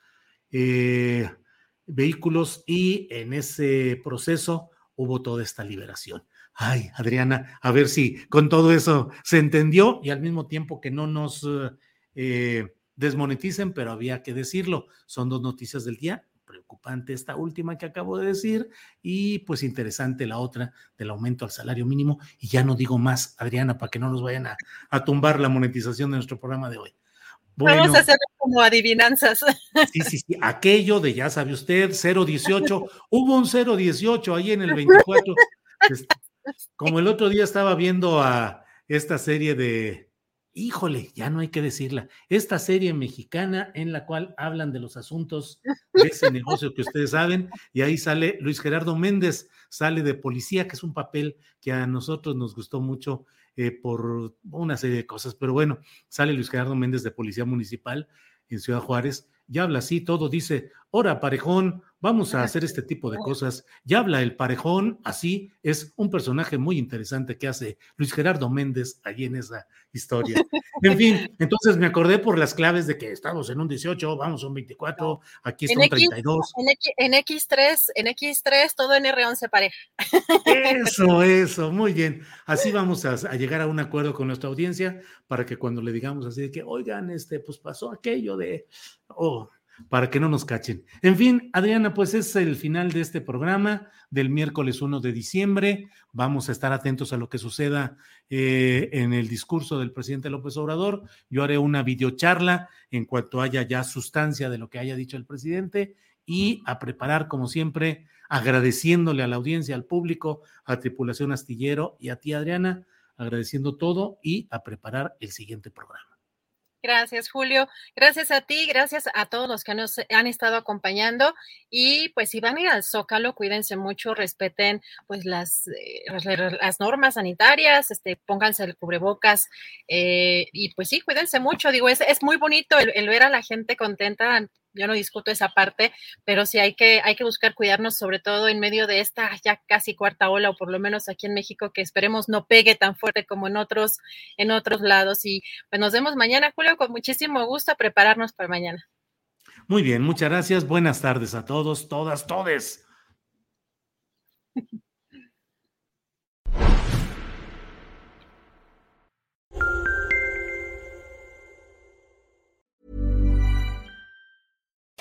eh, vehículos, y en ese proceso hubo toda esta liberación. Ay, Adriana, a ver si con todo eso se entendió y al mismo tiempo que no nos eh, desmoneticen, pero había que decirlo. Son dos noticias del día. Preocupante esta última que acabo de decir y pues interesante la otra del aumento al salario mínimo. Y ya no digo más, Adriana, para que no nos vayan a, a tumbar la monetización de nuestro programa de hoy. Vamos a hacer como adivinanzas. Sí, sí, sí. Aquello de ya sabe usted, 018. Hubo un 018 ahí en el 24. Como el otro día estaba viendo a esta serie de, híjole, ya no hay que decirla, esta serie mexicana en la cual hablan de los asuntos de ese negocio que ustedes saben, y ahí sale Luis Gerardo Méndez, sale de policía, que es un papel que a nosotros nos gustó mucho eh, por una serie de cosas, pero bueno, sale Luis Gerardo Méndez de Policía Municipal en Ciudad Juárez, ya habla así, todo dice, ora parejón, vamos a hacer este tipo de cosas. Ya habla el parejón, así es un personaje muy interesante que hace Luis Gerardo Méndez allí en esa historia. En fin, entonces me acordé por las claves de que estamos en un 18, vamos a un 24, aquí está un 32. En, X, 3 en X3 todo en R11 pareja. Eso, eso, muy bien. Así vamos a, a, llegar a un acuerdo con nuestra audiencia para que cuando le digamos así de que, oigan, este, pues pasó aquello de, oh, para que no nos cachen. En fin, Adriana, pues es el final de este programa del miércoles 1 de diciembre. Vamos a estar atentos a lo que suceda eh, en el discurso del presidente López Obrador. Yo haré una videocharla en cuanto haya ya sustancia de lo que haya dicho el presidente y a preparar, como siempre, agradeciéndole a la audiencia, al público, a Tripulación Astillero y a ti, Adriana, agradeciendo todo y a preparar el siguiente programa. Gracias, Julio. Gracias a ti, gracias a todos los que nos han estado acompañando. Y pues si van a ir al Zócalo, cuídense mucho, respeten pues las, eh, las normas sanitarias, este, pónganse el cubrebocas eh, y pues sí, cuídense mucho. Digo, es, es muy bonito el, ver a la gente contenta yo no discuto esa parte, pero sí hay que, hay que buscar cuidarnos, sobre todo en medio de esta ya casi cuarta ola, o por lo menos aquí en México, que esperemos no pegue tan fuerte como en otros, en otros lados. Y pues nos vemos mañana, Julio, con muchísimo gusto a prepararnos para mañana. Muy bien, muchas gracias. Buenas tardes a todos, todas, todes.